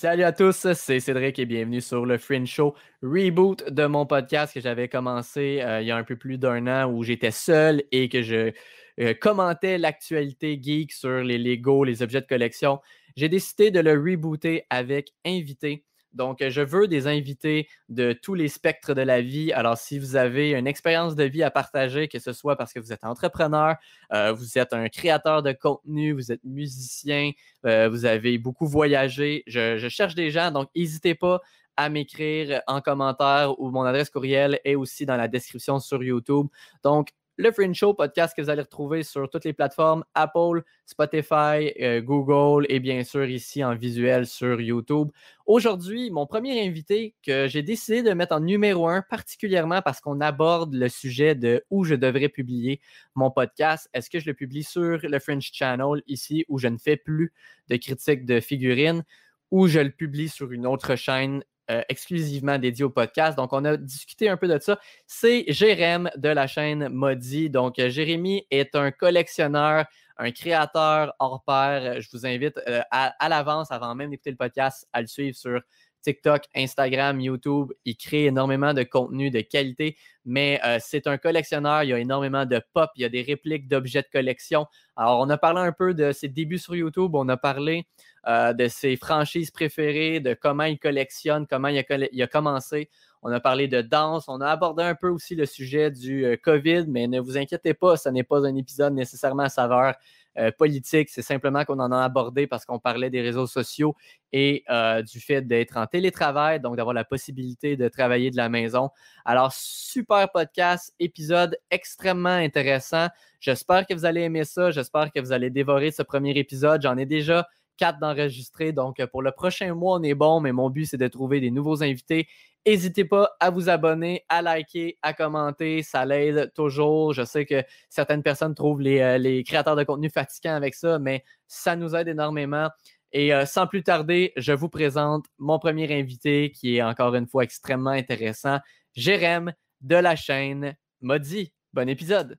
Salut à tous, c'est Cédric et bienvenue sur le Fringe Show reboot de mon podcast que j'avais commencé euh, il y a un peu plus d'un an où j'étais seul et que je euh, commentais l'actualité geek sur les Lego, les objets de collection. J'ai décidé de le rebooter avec invité. Donc, je veux des invités de tous les spectres de la vie. Alors, si vous avez une expérience de vie à partager, que ce soit parce que vous êtes entrepreneur, euh, vous êtes un créateur de contenu, vous êtes musicien, euh, vous avez beaucoup voyagé, je, je cherche des gens. Donc, n'hésitez pas à m'écrire en commentaire ou mon adresse courriel est aussi dans la description sur YouTube. Donc, le Fringe Show podcast que vous allez retrouver sur toutes les plateformes Apple, Spotify, euh, Google et bien sûr ici en visuel sur YouTube. Aujourd'hui, mon premier invité que j'ai décidé de mettre en numéro un particulièrement parce qu'on aborde le sujet de où je devrais publier mon podcast. Est-ce que je le publie sur le Fringe Channel ici où je ne fais plus de critiques de figurines ou je le publie sur une autre chaîne euh, exclusivement dédié au podcast. Donc, on a discuté un peu de ça. C'est Jérém de la chaîne Modi. Donc, euh, Jérémy est un collectionneur, un créateur hors pair. Je vous invite euh, à, à l'avance, avant même d'écouter le podcast, à le suivre sur TikTok, Instagram, YouTube. Il crée énormément de contenu de qualité, mais euh, c'est un collectionneur. Il y a énormément de pop, il y a des répliques d'objets de collection. Alors, on a parlé un peu de ses débuts sur YouTube, on a parlé euh, de ses franchises préférées, de comment il collectionne, comment il a, commencé. On a parlé de danse, on a abordé un peu aussi le sujet du euh, COVID, mais ne vous inquiétez pas, ce n'est pas un épisode nécessairement à saveur euh, politique. C'est simplement qu'on en a abordé parce qu'on parlait des réseaux sociaux et euh, du fait d'être en télétravail, donc d'avoir la possibilité de travailler de la maison. Alors, super podcast, épisode extrêmement intéressant. J'espère que vous allez aimer ça. J'espère que vous allez dévorer ce premier épisode. J'en ai déjà quatre d'enregistrer. Donc, pour le prochain mois, on est bon, mais mon but, c'est de trouver des nouveaux invités N'hésitez pas à vous abonner, à liker, à commenter. Ça l'aide toujours. Je sais que certaines personnes trouvent les, euh, créateurs de contenu fatigants avec ça, mais ça nous aide énormément. Et euh, sans plus tarder, je vous présente mon premier invité qui est encore une fois extrêmement intéressant, Jérém de la chaîne Modi. Bon épisode.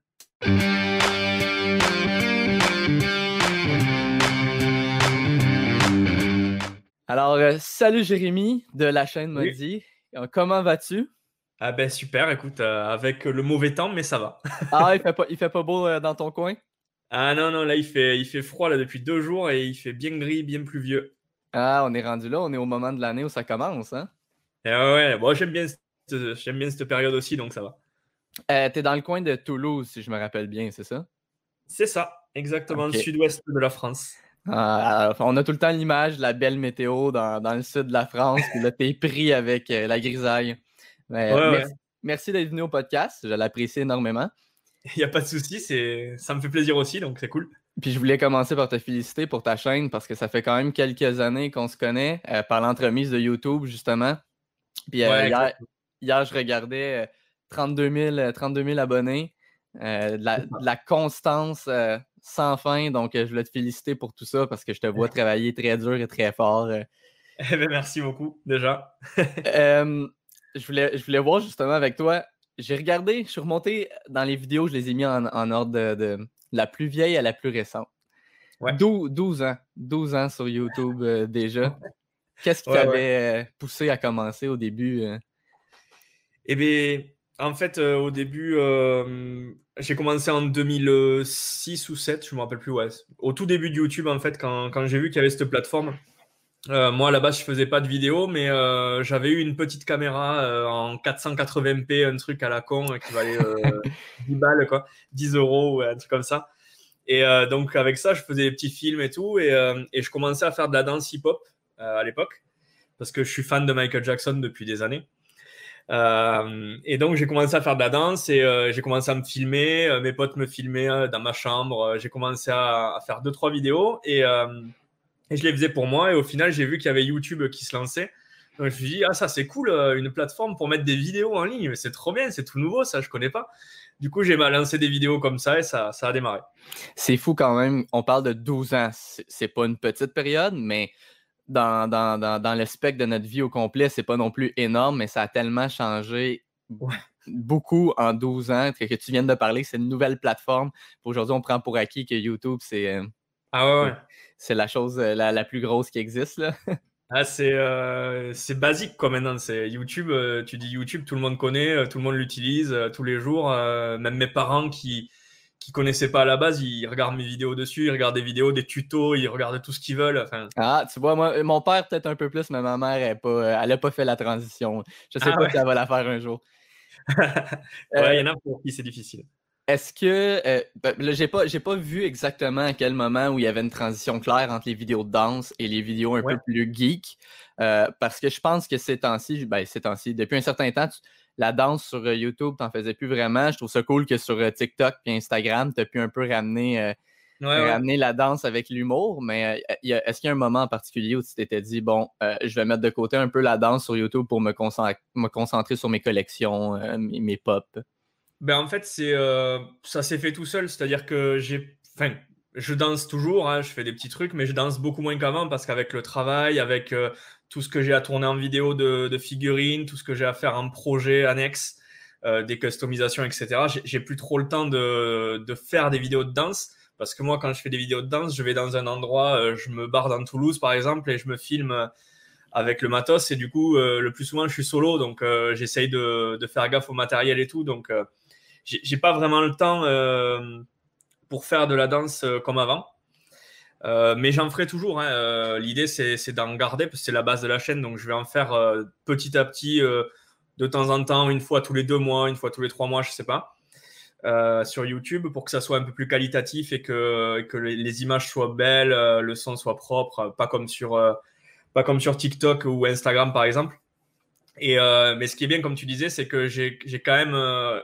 Alors, euh, salut Jérémy de la chaîne Modi. Comment vas-tu? Ah ben super, écoute, euh, avec le mauvais temps, mais ça va. ah, il fait pas, il fait pas beau euh, dans ton coin? Ah non, non, là il fait, il fait froid là, depuis deux jours et il fait bien gris, bien pluvieux. Ah, on est rendu là, on est au moment de l'année où ça commence, hein? Eh ouais, bon, j'aime bien, j'aime bien cette période aussi, donc ça va. Euh, T'es dans le coin de Toulouse, si je me rappelle bien, c'est ça? C'est ça, exactement, le sud-ouest de la France. Ah, on a tout le temps l'image de la belle météo dans, le sud de la France, puis là, t'es pris avec euh, la grisaille. merci, d'être venu au podcast, je l'apprécie énormément. Il n'y a pas de souci, ça me fait plaisir aussi, donc c'est cool. Puis je voulais commencer par te féliciter pour ta chaîne parce que ça fait quand même quelques années qu'on se connaît euh, par l'entremise de YouTube, justement. Puis euh, hier, je regardais 32 000, abonnés, de la, constance sans fin. Donc, euh, je voulais te féliciter pour tout ça parce que je te vois travailler très dur et très fort. Euh. Eh ben, merci beaucoup, déjà. je, voulais, je voulais voir justement avec toi. J'ai regardé, je suis remonté dans les vidéos, je les ai mis en, ordre de, la plus vieille à la plus récente. 12, ans. 12 ans sur YouTube euh, déjà. Qu'est-ce qui t'avait poussé à commencer au début? Eh bien, en fait, au début, j'ai commencé en 2006 ou 7, je me rappelle plus. Ouais. Au tout début de YouTube, en fait, quand, quand j'ai vu qu'il y avait cette plateforme. Euh, moi, à la base, je faisais pas de vidéo, mais euh, j'avais eu une petite caméra euh, en 480p, un truc à la con qui valait 10 balles, quoi, 10 euros un truc comme ça. Et donc, avec ça, je faisais des petits films et tout, et, et je commençais à faire de la danse hip-hop à l'époque, parce que je suis fan de Michael Jackson depuis des années. Euh, et donc j'ai commencé à faire de la danse et euh, j'ai commencé à me filmer. Euh, mes potes me filmaient dans ma chambre. j'ai commencé à, faire deux trois vidéos et, je les faisais pour moi. Et au final j'ai vu qu'il y avait YouTube qui se lançait. Donc je me suis dit ah ça c'est cool une plateforme pour mettre des vidéos en ligne. C'est trop bien, c'est tout nouveau ça je connais pas. Du coup j'ai lancé des vidéos comme ça et ça, ça a démarré. C'est fou quand même. On parle de 12 ans. C'est pas une petite période mais dans, dans, le spectre de notre vie au complet, c'est pas non plus énorme, mais ça a tellement changé beaucoup en 12 ans que, tu viens de parler. C'est une nouvelle plateforme. Aujourd'hui, on prend pour acquis que YouTube, c'est euh, ah ouais, c'est la chose euh, la, plus grosse qui existe. Là. Ah, c'est euh, c'est basique quoi maintenant. C'est YouTube. euh, tu dis YouTube, tout le monde connaît, tout le monde l'utilise euh, tous les jours. même mes parents qui qui connaissaient pas à la base, ils regardent mes vidéos dessus, ils regardent des vidéos, des tutos, ils regardent tout ce qu'ils veulent. Enfin, Ah, tu vois, moi, mon père peut-être un peu plus, mais ma mère, elle n'a pas, elle a pas fait la transition. Je sais Ah pas ouais. si elle va la faire un jour. Euh, ouais, il y en a pour qui c'est difficile. Est-ce que. euh, ben, là, j'ai pas, j'ai pas vu exactement à quel moment où il y avait une transition claire entre les vidéos de danse et les vidéos un Ouais. peu plus geek. euh, parce que je pense que ces temps-ci, ben, ces temps-ci, depuis un certain temps, tu- la danse sur euh, YouTube, t'en faisais plus vraiment. Je trouve ça cool que sur euh, TikTok et Instagram, tu as pu un peu ramener, euh, Ouais, ouais. ramener la danse avec l'humour. Mais euh, est-ce qu'il y a un moment en particulier où tu t'étais dit, bon, euh, je vais mettre de côté un peu la danse sur YouTube pour me, concent- me concentrer sur mes collections, mes, mes pop? Ben en fait, c'est ça s'est fait tout seul. C'est-à-dire que j'ai, enfin, je danse toujours, hein, je fais des petits trucs, mais je danse beaucoup moins qu'avant parce qu'avec le travail, avec euh, tout ce que j'ai à tourner en vidéo de, figurines, tout ce que j'ai à faire en projet annexe, euh, des customisations, etc. J'ai- plus trop le temps de, faire des vidéos de danse parce que moi, quand je fais des vidéos de danse, je vais dans un endroit, euh, je me barre dans Toulouse par exemple et je me filme avec le matos et du coup, euh, le plus souvent, je suis solo, donc j'essaye de, de faire gaffe au matériel et tout, donc j'ai pas vraiment le temps pour faire de la danse comme avant. Euh, mais j'en ferai toujours. hein. Euh, L'idée, c'est d'en garder parce que c'est la base de la chaîne. Donc, je vais en faire euh, petit à petit, de temps en temps, une fois tous les deux mois, une fois tous les trois mois, je sais pas, sur YouTube pour que ça soit un peu plus qualitatif et que, les, images soient belles, le son soit propre, pas comme sur, TikTok ou Instagram, par exemple. Mais ce qui est bien, comme tu disais, c'est que j'ai quand même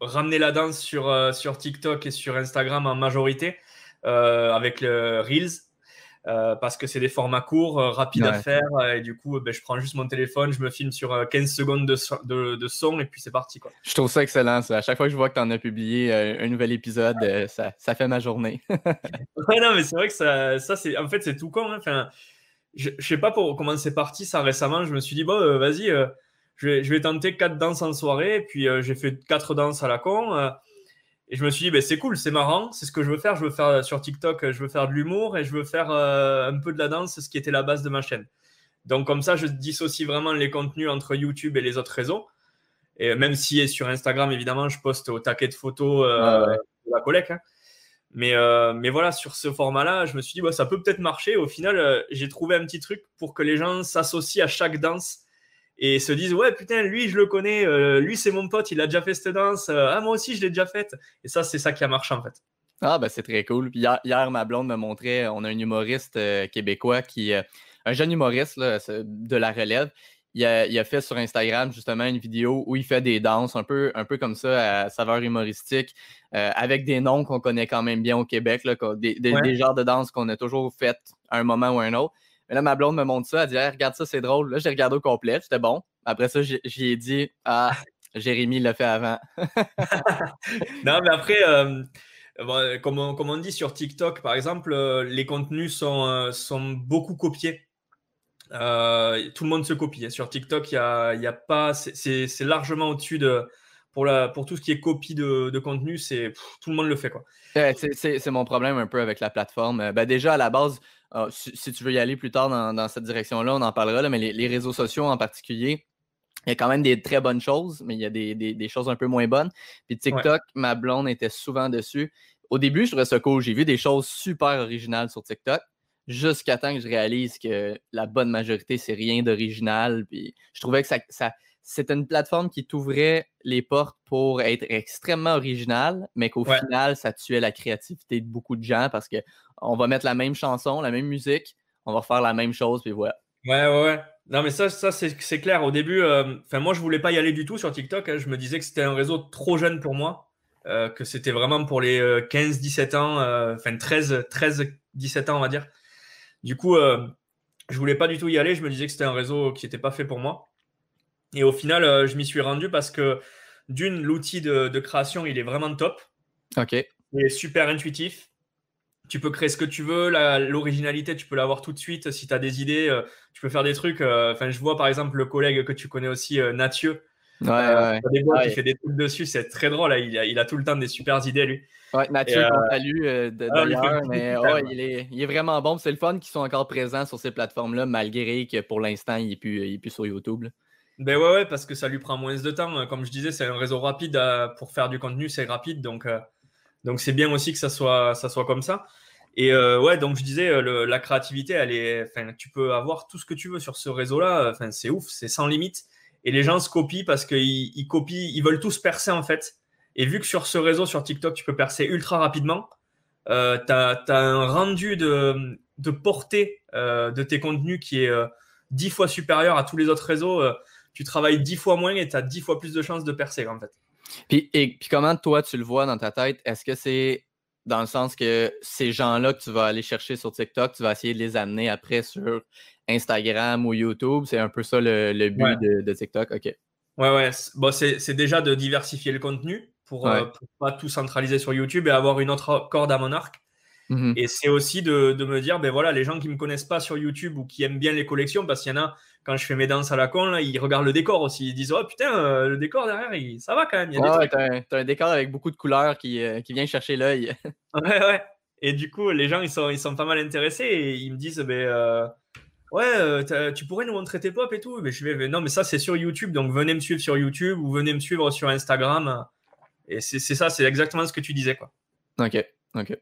ramené la danse sur, TikTok et sur Instagram en majorité avec le Reels. euh, parce que c'est des formats courts, euh, rapides à faire, euh, et du coup, euh, ben, je prends juste mon téléphone, je me filme sur euh, 15 secondes de, so- de, de son, et puis c'est parti. Quoi. Je trouve ça excellent, ça. À chaque fois que je vois que tu en as publié euh, un nouvel épisode, euh, ça, ça fait ma journée. Ouais, non, mais c'est vrai que ça, ça c'est, en fait, c'est tout con. hein. Enfin, je, je sais pas pour comment c'est parti ça récemment. Je me suis dit, bon, euh, vas-y, euh, je, vais, je vais tenter quatre danses en soirée. Et puis, euh, j'ai fait quatre danses à la con. Et je me suis dit, ben, c'est cool, c'est marrant, c'est ce que je veux faire. Je veux faire euh, sur TikTok, euh, je veux faire de l'humour et je veux faire euh, un peu de la danse, ce qui était la base de ma chaîne. Donc, comme ça, je dissocie vraiment les contenus entre YouTube et les autres réseaux. Et même si sur Instagram, évidemment, je poste au taquet de photos euh, Ouais, ouais. de la collecte. hein. Mais, euh, mais voilà, sur ce format-là, je me suis dit, bah, ça peut peut-être marcher. Au final, j'ai trouvé un petit truc pour que les gens s'associent à chaque danse et se disent, ouais, putain, lui, je le connais, euh, lui, c'est mon pote, il a déjà fait cette danse. Euh, ah, moi aussi, je l'ai déjà faite. Et ça, c'est ça qui a marché, en fait. Ah, ben c'est très cool. Puis hier, hier, ma blonde me montrait, on a un humoriste euh, québécois qui, un jeune humoriste là, de la relève. Il a, il a fait sur Instagram justement une vidéo où il fait des danses un peu, un peu comme ça à saveur humoristique, avec des noms qu'on connaît quand même bien au Québec, là, des, des- Ouais. des genres de danses qu'on a toujours faites à un moment ou à un autre. Mais là, ma blonde me montre ça, elle dit Hey, Regarde ça, c'est drôle. Là, j'ai regardé au complet, c'était bon. Après ça, j'ai- j'y ai dit Ah, Jérémy l'a fait avant. Non, mais après, euh, bon, comme, on, comme on dit sur TikTok, par exemple, euh, les contenus sont, euh, sont beaucoup copiés. Euh, tout le monde se copie. hein. Sur TikTok, il y a, y a pas, c'est- largement au-dessus de. Pour, la, pour tout ce qui est copie de, de contenu, c'est tout le monde le fait. Quoi. C'est- mon problème un peu avec la plateforme. Ben déjà, à la base, euh, si, si tu veux y aller plus tard dans, dans cette direction-là, on en parlera, là, mais les, les réseaux sociaux en particulier, il y a quand même des très bonnes choses, mais il y a des, des- des choses un peu moins bonnes. Puis TikTok, ma blonde était souvent dessus. Au début, je trouvais ça cool. J'ai vu des choses super originales sur TikTok, jusqu'à temps que je réalise que la bonne majorité, c'est rien d'original. Puis je trouvais que ça, ça, c'était une plateforme qui t'ouvrait les portes pour être extrêmement original, mais qu'au Ouais. final, ça tuait la créativité de beaucoup de gens parce que on va mettre la même chanson, la même musique, on va faire la même chose, puis voilà. Ouais, ouais, ouais. Non, mais ça, ça c'est c'est clair. Au début, euh, enfin, moi, je voulais pas y aller du tout sur TikTok. hein. Je me disais que c'était un réseau trop jeune pour moi, euh, que c'était vraiment pour les 15-17 ans, euh, enfin 13, 13, 17 ans, on va dire. Du coup, je voulais pas du tout y aller. Je me disais que c'était un réseau qui n'était pas fait pour moi. Et au final, euh, je m'y suis rendu parce que d'une, l'outil de, de création, il est vraiment top. OK. Il est super intuitif. Tu peux créer ce que tu veux. L'originalité, tu peux l'avoir tout de suite. Si tu as des idées, euh, tu peux faire des trucs. euh, Enfin, je vois par exemple le collègue que tu connais aussi, euh, Nathieu. Ouais, Euh, ouais. des fait des trucs dessus. C'est très drôle. là. Il, a, il a tout le temps des super idées, lui. Ouais, Mathieu, qu'on salue d'ailleurs, mais il, est, il, est, vraiment bon. C'est le fun qu'ils sont encore présents sur ces plateformes-là, malgré que pour l'instant, il n'est plus, plus, sur YouTube. Ben ouais, ouais, parce que ça lui prend moins de temps. Comme je disais, c'est un réseau rapide pour faire du contenu, c'est rapide. Donc, donc c'est bien aussi que ça soit, ça soit comme ça. Et euh, ouais, donc je disais, euh, la créativité, elle est, tu peux avoir tout ce que tu veux sur ce réseau-là. C'est ouf, c'est sans limite. Et les gens se copient parce qu'ils ils copient, ils veulent tous percer en fait. Et vu que sur ce réseau, sur TikTok, tu peux percer ultra rapidement, euh, tu as, un rendu de, de portée euh, de tes contenus qui est dix fois supérieur à tous les autres réseaux. Tu travailles dix fois moins et tu as dix fois plus de chances de percer en fait. Puis, et, puis comment toi tu le vois dans ta tête? Est-ce que c'est dans le sens que ces gens-là que tu vas aller chercher sur TikTok, tu vas essayer de les amener après sur Instagram ou YouTube? C'est un peu ça le, but de, TikTok? OK. Ouais, ouais. Bon, c'est déjà de diversifier le contenu pour ne euh, pas tout centraliser sur YouTube et avoir une autre corde à mon arc. Mmh et c'est aussi de, me dire, ben voilà, les gens qui ne me connaissent pas sur YouTube ou qui aiment bien les collections, parce qu'il y en a, quand je fais mes danses à la con, là, ils regardent le décor aussi. Ils disent, oh putain, euh, le décor derrière, ça va quand même. Il t'as un, décor avec beaucoup de couleurs qui, euh, qui vient chercher l'œil. ouais, ouais. Et du coup, les gens, ils sont, ils sont pas mal intéressés et ils me disent, ben, euh, ouais, tu pourrais nous montrer tes pop et tout. Mais je vais, non, mais ça, c'est sur YouTube. Donc, venez me suivre sur YouTube ou venez me suivre sur Instagram. Et c'est ça, c'est exactement ce que tu disais, quoi. Ok, ok.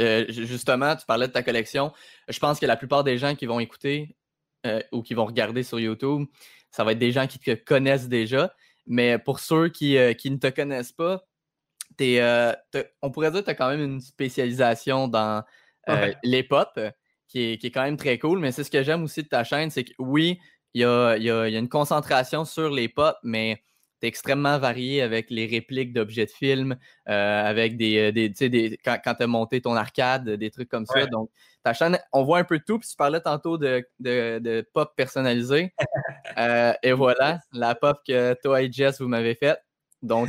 Euh, justement, tu parlais de ta collection. Je pense que la plupart des gens qui vont écouter euh, ou qui vont regarder sur YouTube, ça va être des gens qui te connaissent déjà. Mais pour ceux qui, euh, ne te connaissent pas, on pourrait dire que tu as quand même une spécialisation dans les pop, qui est, quand même très cool. Mais c'est ce que j'aime aussi de ta chaîne, c'est que oui, il y a, y a, une concentration sur les pop, mais tu extrêmement varié avec les répliques d'objets de film, euh, avec des, euh, des, des quand, quand tu as monté ton arcade, des trucs comme ça. Donc, ta chaîne, on voit un peu tout. Puis tu parlais tantôt de, de, pop personnalisé. Euh, et voilà, la pop que toi et Jess, vous m'avez faite. Donc,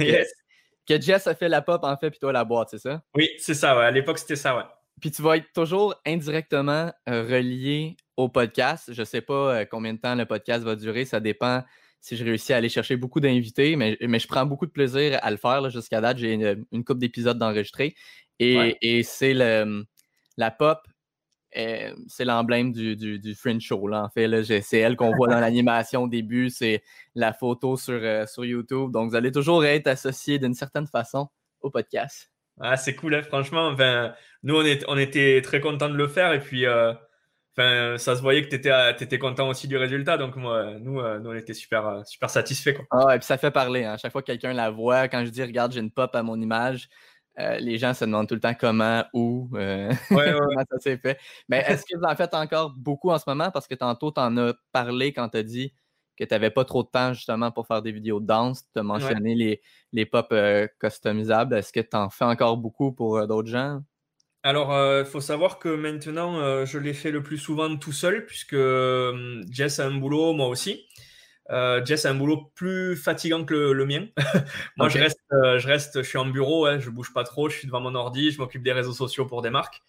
que Jess a fait la pop, en fait, puis toi la boîte, c'est ça? Oui, c'est ça, ouais. À l'époque, c'était ça, ouais. Puis tu vas être toujours indirectement relié au podcast. Je ne sais pas combien de temps le podcast va durer, ça dépend si je réussis à aller chercher beaucoup d'invités, mais, mais, je prends beaucoup de plaisir à le faire. Jusqu'à date, j'ai une, une couple d'épisodes d'enregistrer. Et, c'est la pop, eh, c'est l'emblème du, du, Fringe Show. Là, en fait, c'est elle qu'on voit dans l'animation au début, c'est la photo sur, euh, sur YouTube. Donc, vous allez toujours être associé d'une certaine façon au podcast. Ah, c'est cool, hein, franchement. Enfin, nous, on, est, on était très contents de le faire. Et puis, euh, Enfin, ça se voyait que tu étais, étais, content aussi du résultat. Donc, moi, nous, euh, nous on était super, euh, super satisfaits. Quoi. Ah, et puis ça fait parler. Hein. À chaque fois que quelqu'un la voit, quand je dis regarde, j'ai une pop à mon image, euh, les gens se demandent tout le temps comment, où, comment ça s'est fait. Mais est-ce que vous en faites encore beaucoup en ce moment? Parce que tantôt, tu en as parlé quand tu as dit que tu n'avais pas trop de temps justement pour faire des vidéos de danse. Tu as mentionné les, les pop customisables. Est-ce que tu en fais encore beaucoup pour d'autres gens? Alors, il euh, faut savoir que maintenant, euh, je l'ai fait le plus souvent tout seul, puisque euh, Jess a un boulot, moi aussi. Jess a un boulot plus fatigant que le, mien. moi, je, reste, je reste, je suis en bureau, je je bouge pas trop, je suis devant mon ordi, je m'occupe des réseaux sociaux pour des marques.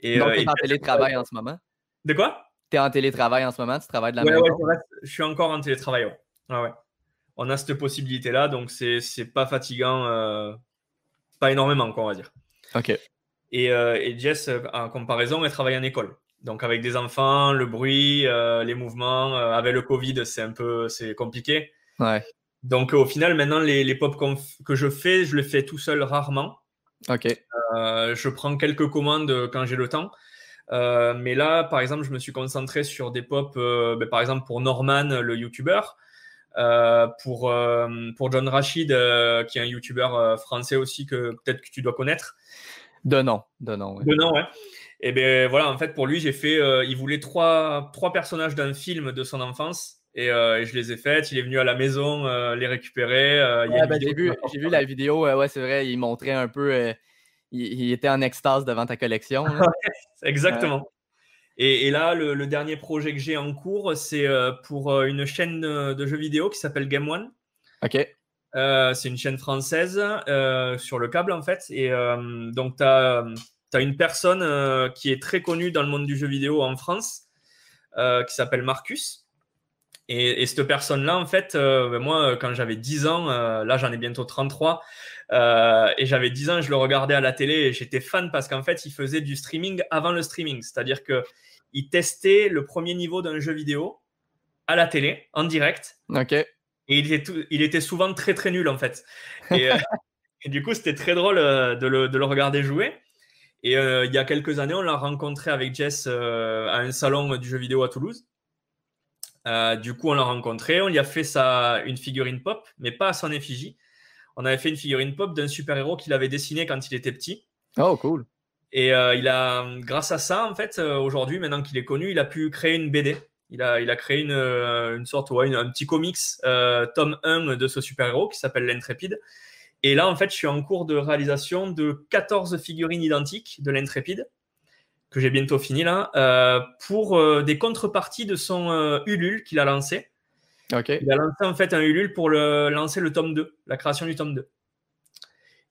Et, Donc, tu es en télétravail en ce moment? De quoi? Tu es en télétravail en ce moment Tu travailles de la maison ouais, je, suis encore en télétravail. ouais. On a cette possibilité-là, donc c'est pas fatigant, pas énormément, quoi, on va dire. Ok. Euh, et, Jess, euh, en comparaison, elle travaille en école. Donc avec des enfants, le bruit, euh, les mouvements, avec le Covid, c'est un peu c'est compliqué. Ouais. Donc au final, maintenant, les, les pop que je fais, je les fais tout seul rarement. Ok. je prends quelques commandes quand j'ai le temps. mais là, par exemple, je me suis concentré sur des pop, ben, par exemple pour Norman, le YouTuber, pour, pour John Rachid, qui est un YouTuber français aussi que peut-être que tu dois connaître. De nom, de nom, De nom, ouais. Et ben voilà, en fait, pour lui, j'ai fait. Euh, il voulait trois, trois personnages d'un film de son enfance. Et, euh, je les ai faites. Il est venu à la maison euh, les récupérer. Ben, j'ai vu, vu, la vidéo. ouais, c'est vrai. Il montrait un peu. Il, était en extase devant ta collection. Exactement. Et, là, le, dernier projet que j'ai en cours, c'est pour une chaîne de jeux vidéo qui s'appelle Game One. Ok. Euh, c'est une chaîne française euh, sur le câble en fait. Et euh, donc tu as, une personne qui est très connue dans le monde du jeu vidéo en France qui s'appelle Marcus. Et, cette personne-là, en fait, ben moi, quand j'avais 10 ans, là j'en ai bientôt 33, et j'avais 10 ans, je le regardais à la télé et j'étais fan parce qu'en fait, il faisait du streaming avant le streaming. C'est-à-dire qu'il testait le premier niveau d'un jeu vidéo à la télé, en direct. Ok. Et il était, il était souvent très très nul en fait. Et, du coup, c'était très drôle de le, de le regarder jouer. Et euh, il y a quelques années, on l'a rencontré avec Jess euh, à un salon du jeu vidéo à Toulouse. Euh, du coup, on l'a rencontré, on lui a fait sa, une figurine pop, mais pas à son effigie. On avait fait une figurine pop d'un super-héros qu'il avait dessiné quand il était petit. Oh, cool. Et il a, grâce à ça, en fait, aujourd'hui, maintenant qu'il est connu, il a pu créer une BD. Il a, il a créé une, une sorte, ouais, un petit comics, tome 1 de ce super-héros qui s'appelle l'Intrépide. Et là, en fait, je suis en cours de réalisation de 14 figurines identiques de l'Intrépide, que j'ai bientôt fini là, euh, pour euh, des contreparties de son euh, Ulule qu'il a lancé. Il a lancé en fait un Ulule pour le, lancer le tome 2, la création du tome 2.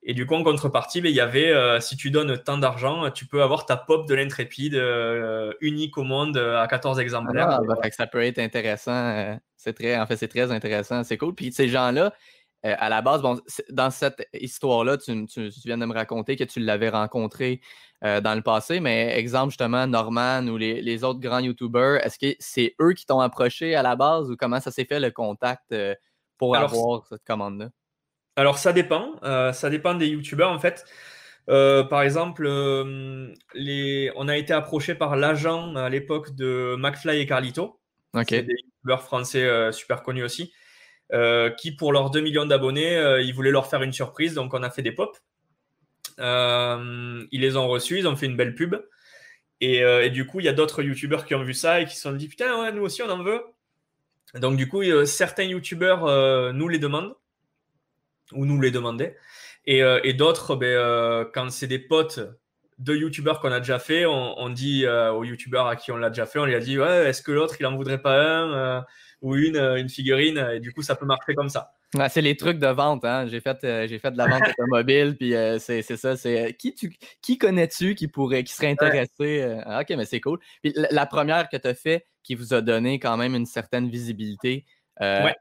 Et du coup, en contrepartie, ben, il y avait, si tu donnes tant d'argent, tu peux avoir ta pop de l'intrépide unique au monde à 14 exemplaires. Ah, bah, ça peut être intéressant. c'est très, en fait, c'est très intéressant. C'est cool. Puis ces gens-là, euh, à la base, bon, dans cette histoire-là, tu, viens de me raconter que tu l'avais rencontré euh, dans le passé, mais exemple justement, Norman ou les, autres grands YouTubers, est-ce que c'est eux qui t'ont approché à la base ou comment ça s'est fait le contact euh, pour avoir cette commande-là? Alors ça dépend, ça dépend des YouTubers en fait. par exemple, les... on a été approché par l'agent à l'époque de McFly et Carlito. Okay. des YouTubeurs français super connus aussi. Euh, qui, pour leurs 2 millions d'abonnés, euh, ils voulaient leur faire une surprise, donc on a fait des pop. Euh, ils les ont reçus, ils ont fait une belle pub. Et, du coup, il y a d'autres youtubeurs qui ont vu ça et qui se sont dit Putain, ouais, nous aussi, on en veut. Donc, du coup, certains youtubeurs nous les demandent, ou nous les demandaient. Et, d'autres, ben, quand c'est des potes de youtubeurs qu'on a déjà fait, on, dit aux youtubeurs à qui on l'a déjà fait, on lui a dit Ouais, est-ce que l'autre, il en voudrait pas un ou une, euh, une figurine. Et du coup, ça peut marcher comme ça. c'est les trucs de vente. Hein? J'ai fait, euh, j'ai fait de la vente automobile, puis euh, c'est, ça. C'est qui, tu, qui connais-tu qui pourrait, qui serait intéressé ah, Ok, mais c'est cool. Puis la, première que tu as fait, qui vous a donné quand même une certaine visibilité à,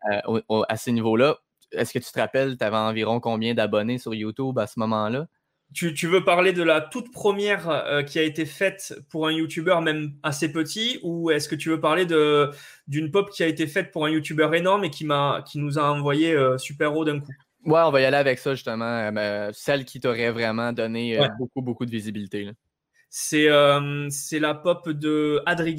ces niveaux-là. Est-ce que tu te rappelles, tu avais environ combien d'abonnés sur YouTube à ce moment-là? Tu, veux parler de la toute première euh, qui a été faite pour un YouTuber même assez petit ou est-ce que tu veux parler de, d'une pop qui a été faite pour un YouTuber énorme et qui, m'a, qui nous a envoyé euh, super haut d'un coup? Ouais, on va y aller avec ça justement. Euh, ben, celle qui t'aurait vraiment donné beaucoup, beaucoup de visibilité. C'est, c'est la pop de Adri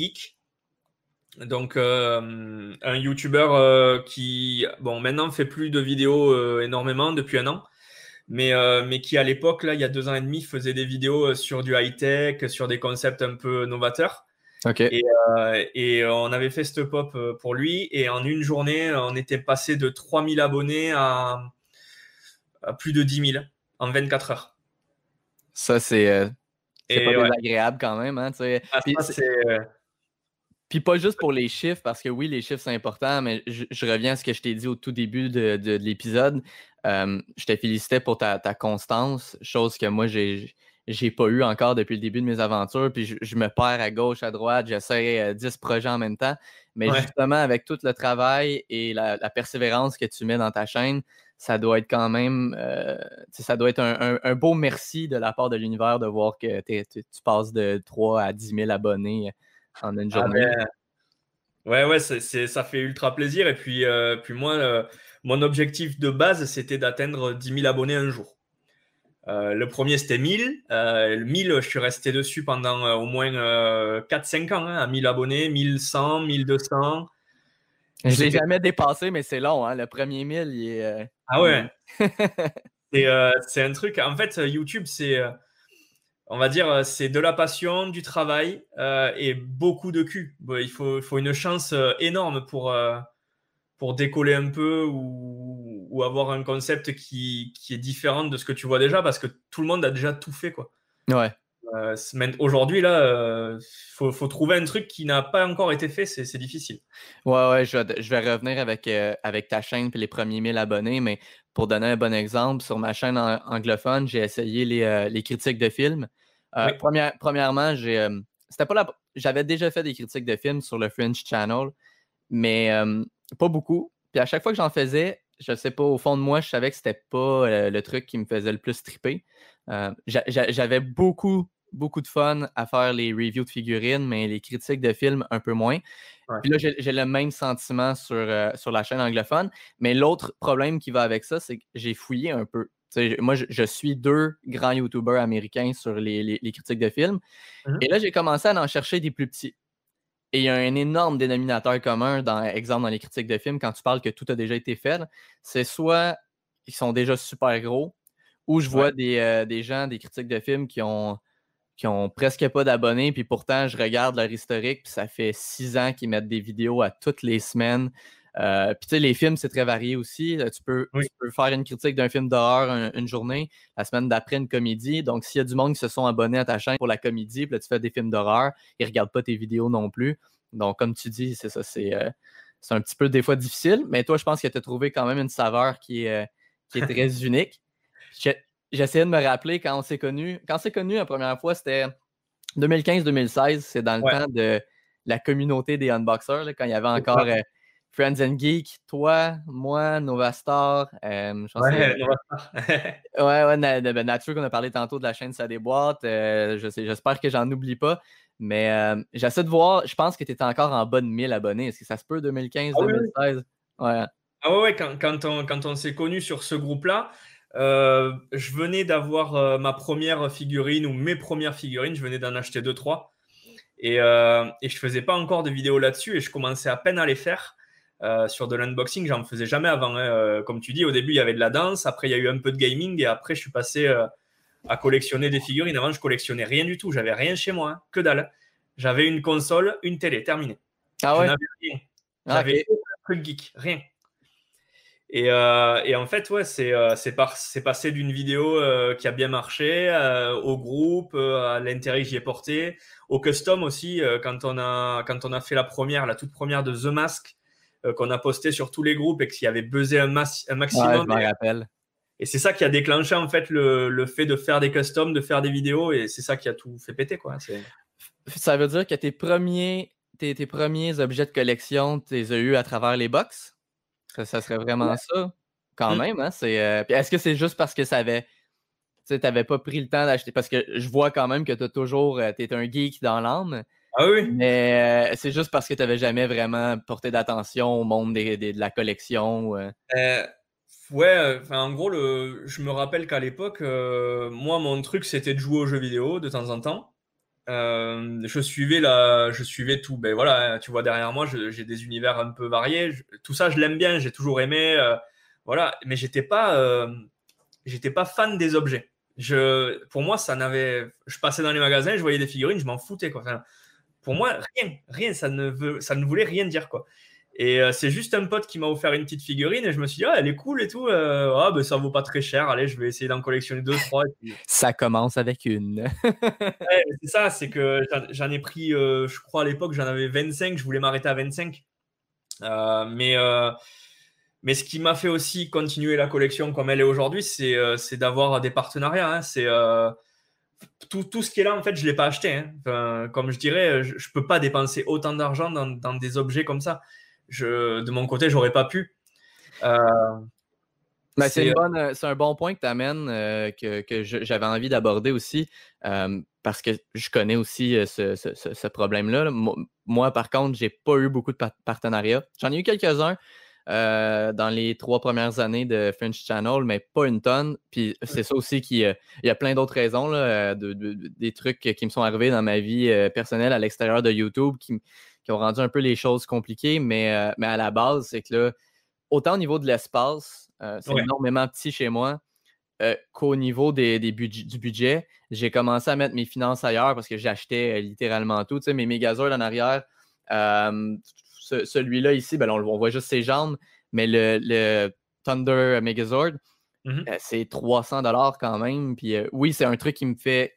Donc, un YouTuber qui, bon, maintenant fait plus de vidéos énormément depuis un an mais, euh, mais qui à l'époque, là, il y a deux ans et demi, faisait des vidéos euh, sur du high-tech, sur des concepts un peu novateurs. Et, euh, et, on avait fait ce pop pour lui. Et en une journée, on était passé de 3000 abonnés à, plus de 10 000 en 24 heures. Ça, c'est pas désagréable quand même. Hein, ah, puis, pas juste pour les chiffres, parce que oui, les chiffres, c'est important, mais je, reviens à ce que je t'ai dit au tout début de, de l'épisode je te félicitais pour ta, constance, chose que moi, j'ai n'ai pas eu encore depuis le début de mes aventures. Puis je, me perds à gauche, à droite, j'essaie 10 euh, projets en même temps. Mais justement, avec tout le travail et la, persévérance que tu mets dans ta chaîne, ça doit être quand même, euh, ça doit être un, beau merci de la part de l'univers de voir que tu passes de 3 à 10 000 abonnés en une ah journée. Ben, ouais, ouais, ça fait ultra plaisir. Et puis, euh, puis moi, mon objectif de base, c'était d'atteindre 10 000 abonnés un jour. Euh, le premier, c'était 1000. Euh, 1000, je suis resté dessus pendant euh, au moins 4-5 euh, ans, hein, à 1000 abonnés, 1100, 1200. Je ne l'ai jamais dépassé, mais c'est long. Hein. Le premier 1000, il est. Ah ouais. c'est un truc. En fait, YouTube, c'est. On va dire, c'est de la passion, du travail et beaucoup de cul. il, faut, il faut une chance énorme pour pour décoller un peu ou, ou avoir un concept qui, qui, est différent de ce que tu vois déjà parce que tout le monde a déjà tout fait quoi. Ouais. Euh, Aujourd'hui là, il euh, faut, faut, trouver un truc qui n'a pas encore été fait, c'est difficile. Ouais ouais, je vais, je vais revenir avec, euh, avec ta chaîne et les premiers 1000 abonnés, mais pour donner un bon exemple, sur ma chaîne anglophone, j'ai essayé les, euh, les, critiques de films. première, premièrement, j'ai c'était pas j'avais déjà fait des critiques de films sur le French Channel mais pas beaucoup. Puis à chaque fois que j'en faisais, je sais pas, au fond de moi, je savais que c'était pas le truc qui me faisait le plus triper. J'avais beaucoup, beaucoup de fun à faire les reviews de figurines, mais les critiques de films un peu moins. Puis là, j'ai le même sentiment sur, sur la chaîne anglophone. Mais l'autre problème qui va avec ça, c'est que j'ai fouillé un peu. moi, je, suis deux grands YouTubers américains sur les, critiques de films. Mmh Et là, j'ai commencé à en chercher des plus petits. Et il y a un énorme dénominateur commun, dans exemple, dans les critiques de films, quand tu parles que tout a déjà été fait. C'est soit ils sont déjà super gros, ou je vois des, des gens, des critiques de films qui ont qui ont presque pas d'abonnés, puis pourtant, je regarde leur historique, puis ça fait six ans qu'ils mettent des vidéos à toutes les semaines. Euh, puis tu sais, les films, c'est très varié aussi. Tu peux, faire une critique d'un film d'horreur une journée, la semaine d'après, une comédie. Donc, s'il y a du monde qui se sont abonnés à ta chaîne pour la comédie, puis là, tu fais des films d'horreur, ils ne regardent pas tes vidéos non plus. Donc, comme tu dis, c'est ça, c'est euh, un petit peu des fois difficile, mais toi, je pense que tu as trouvé quand même une saveur qui est, euh, qui est très unique j'essayais de me rappeler quand on s'est connus. Quand on s'est connus la première fois, c'était 2015-2016. C'est dans le temps de la communauté des unboxers, quand il y avait encore euh, Friends and Geek, toi, moi, Novastar. Euh, ouais, Novastar. ouais, ouais, ben, Nature qu'on a parlé tantôt de la chaîne Ça déboîte. Euh, j'espère que j'en oublie pas. Mais euh, j'essaie de voir, je pense que tu étais encore en bas de 1000 abonnés. Est-ce que ça se peut 2015-2016? Ah, ouais. Ah ouais, quand, quand on, quand on s'est connus sur ce groupe-là, je venais d'avoir euh, ma première figurine ou mes premières figurines, je venais d'en acheter deux, trois. Et, euh, et je faisais pas encore de vidéos là-dessus et je commençais à peine à les faire. Euh, sur de l'unboxing, j'en faisais jamais avant. Hein. Comme tu dis, au début, il y avait de la danse, après, il y a eu un peu de gaming et après, je suis passé à collectionner des figurines. Avant, je collectionnais rien du tout, j'avais rien chez moi, hein. que dalle. J'avais une console, une télé, terminé. Ah ouais? rien. Ah, j'avais un truc geek, rien. Euh, et, en fait, ouais, c'est euh, passé d'une vidéo euh, qui a bien marché au groupe, à l'intérêt que j'y ai porté, au custom aussi, quand, on a, quand on a fait la première, la toute première de The Mask, qu'on a posté sur tous les groupes et qu'il y avait buzzé un, un maximum. Ouais, je rappelle. Et c'est ça qui a déclenché en fait le, le, fait de faire des customs, de faire des vidéos, et c'est ça qui a tout fait péter. Quoi. Ça veut dire que tes premiers, tes, tes premiers objets de collection, tu les as eu à travers les box? Ça, serait vraiment ça, quand mmh. même. Hein? Euh, est-ce que c'est juste parce que ça avait. Tu n'avais pas pris le temps d'acheter? Parce que je vois quand même que tu toujours. Euh, tu es un geek dans l'âme. Ah oui. Mais euh, c'est juste parce que tu n'avais jamais vraiment porté d'attention au monde de la collection. ouais, en gros, le, je me rappelle qu'à l'époque, moi, mon truc, c'était de jouer aux jeux vidéo de temps en temps. Euh, je suivais la, je suivais tout. Ben voilà, tu vois derrière moi, j'ai des univers un peu variés. tout ça, je l'aime bien. J'ai toujours aimé. Euh, voilà, mais j'étais pas, euh, j'étais pas fan des objets. Je, pour moi, ça n'avait. Je passais dans les magasins, je voyais des figurines, je m'en foutais quoi. pour moi, rien, rien, ça ne veut, ça ne voulait rien dire quoi. Et euh, c'est juste un pote qui m'a offert une petite figurine et je me suis dit, ah, elle est cool et tout. Euh, ah, ben, ça vaut pas très cher. Allez, je vais essayer d'en collectionner deux, trois. Ça commence avec une. c'est ça, c'est que j'en ai pris, euh, je crois à l'époque, j'en avais 25. Je voulais m'arrêter à 25. mais, mais ce qui m'a fait aussi continuer la collection comme elle est aujourd'hui, c'est d'avoir des partenariats. Hein. C'est. Tout, tout, ce qui est là, en fait, je ne l'ai pas acheté. Hein. comme je dirais, je ne peux pas dépenser autant d'argent dans, dans, des objets comme ça je, de mon côté, j'aurais pas pu. Euh, ben, c'est un bon point que tu amènes, euh, que, que j'avais envie d'aborder aussi, euh, parce que je connais aussi ce, ce, ce problème-là. Moi, par contre, j'ai pas eu beaucoup de partenariats. J'en ai eu quelques-uns dans les trois premières années de French Channel, mais pas une tonne. Puis c'est ça aussi qui. il y a plein d'autres raisons, là, de, des trucs qui me sont arrivés dans ma vie personnelle à l'extérieur de YouTube qui, qui ont rendu un peu les choses compliquées, mais, euh, mais à la base, c'est que là, autant au niveau de l'espace, euh, c'est énormément petit chez moi, euh, qu'au niveau des, du budget, j'ai commencé à mettre mes finances ailleurs parce que j'achetais littéralement tout. Tu sais, mes Megazord en arrière, celui-là ici, ben, on, voit juste ses jambes, mais le, Thunder Megazord, mmh c'est 300 dollars quand même. Puis oui, c'est un truc qui me fait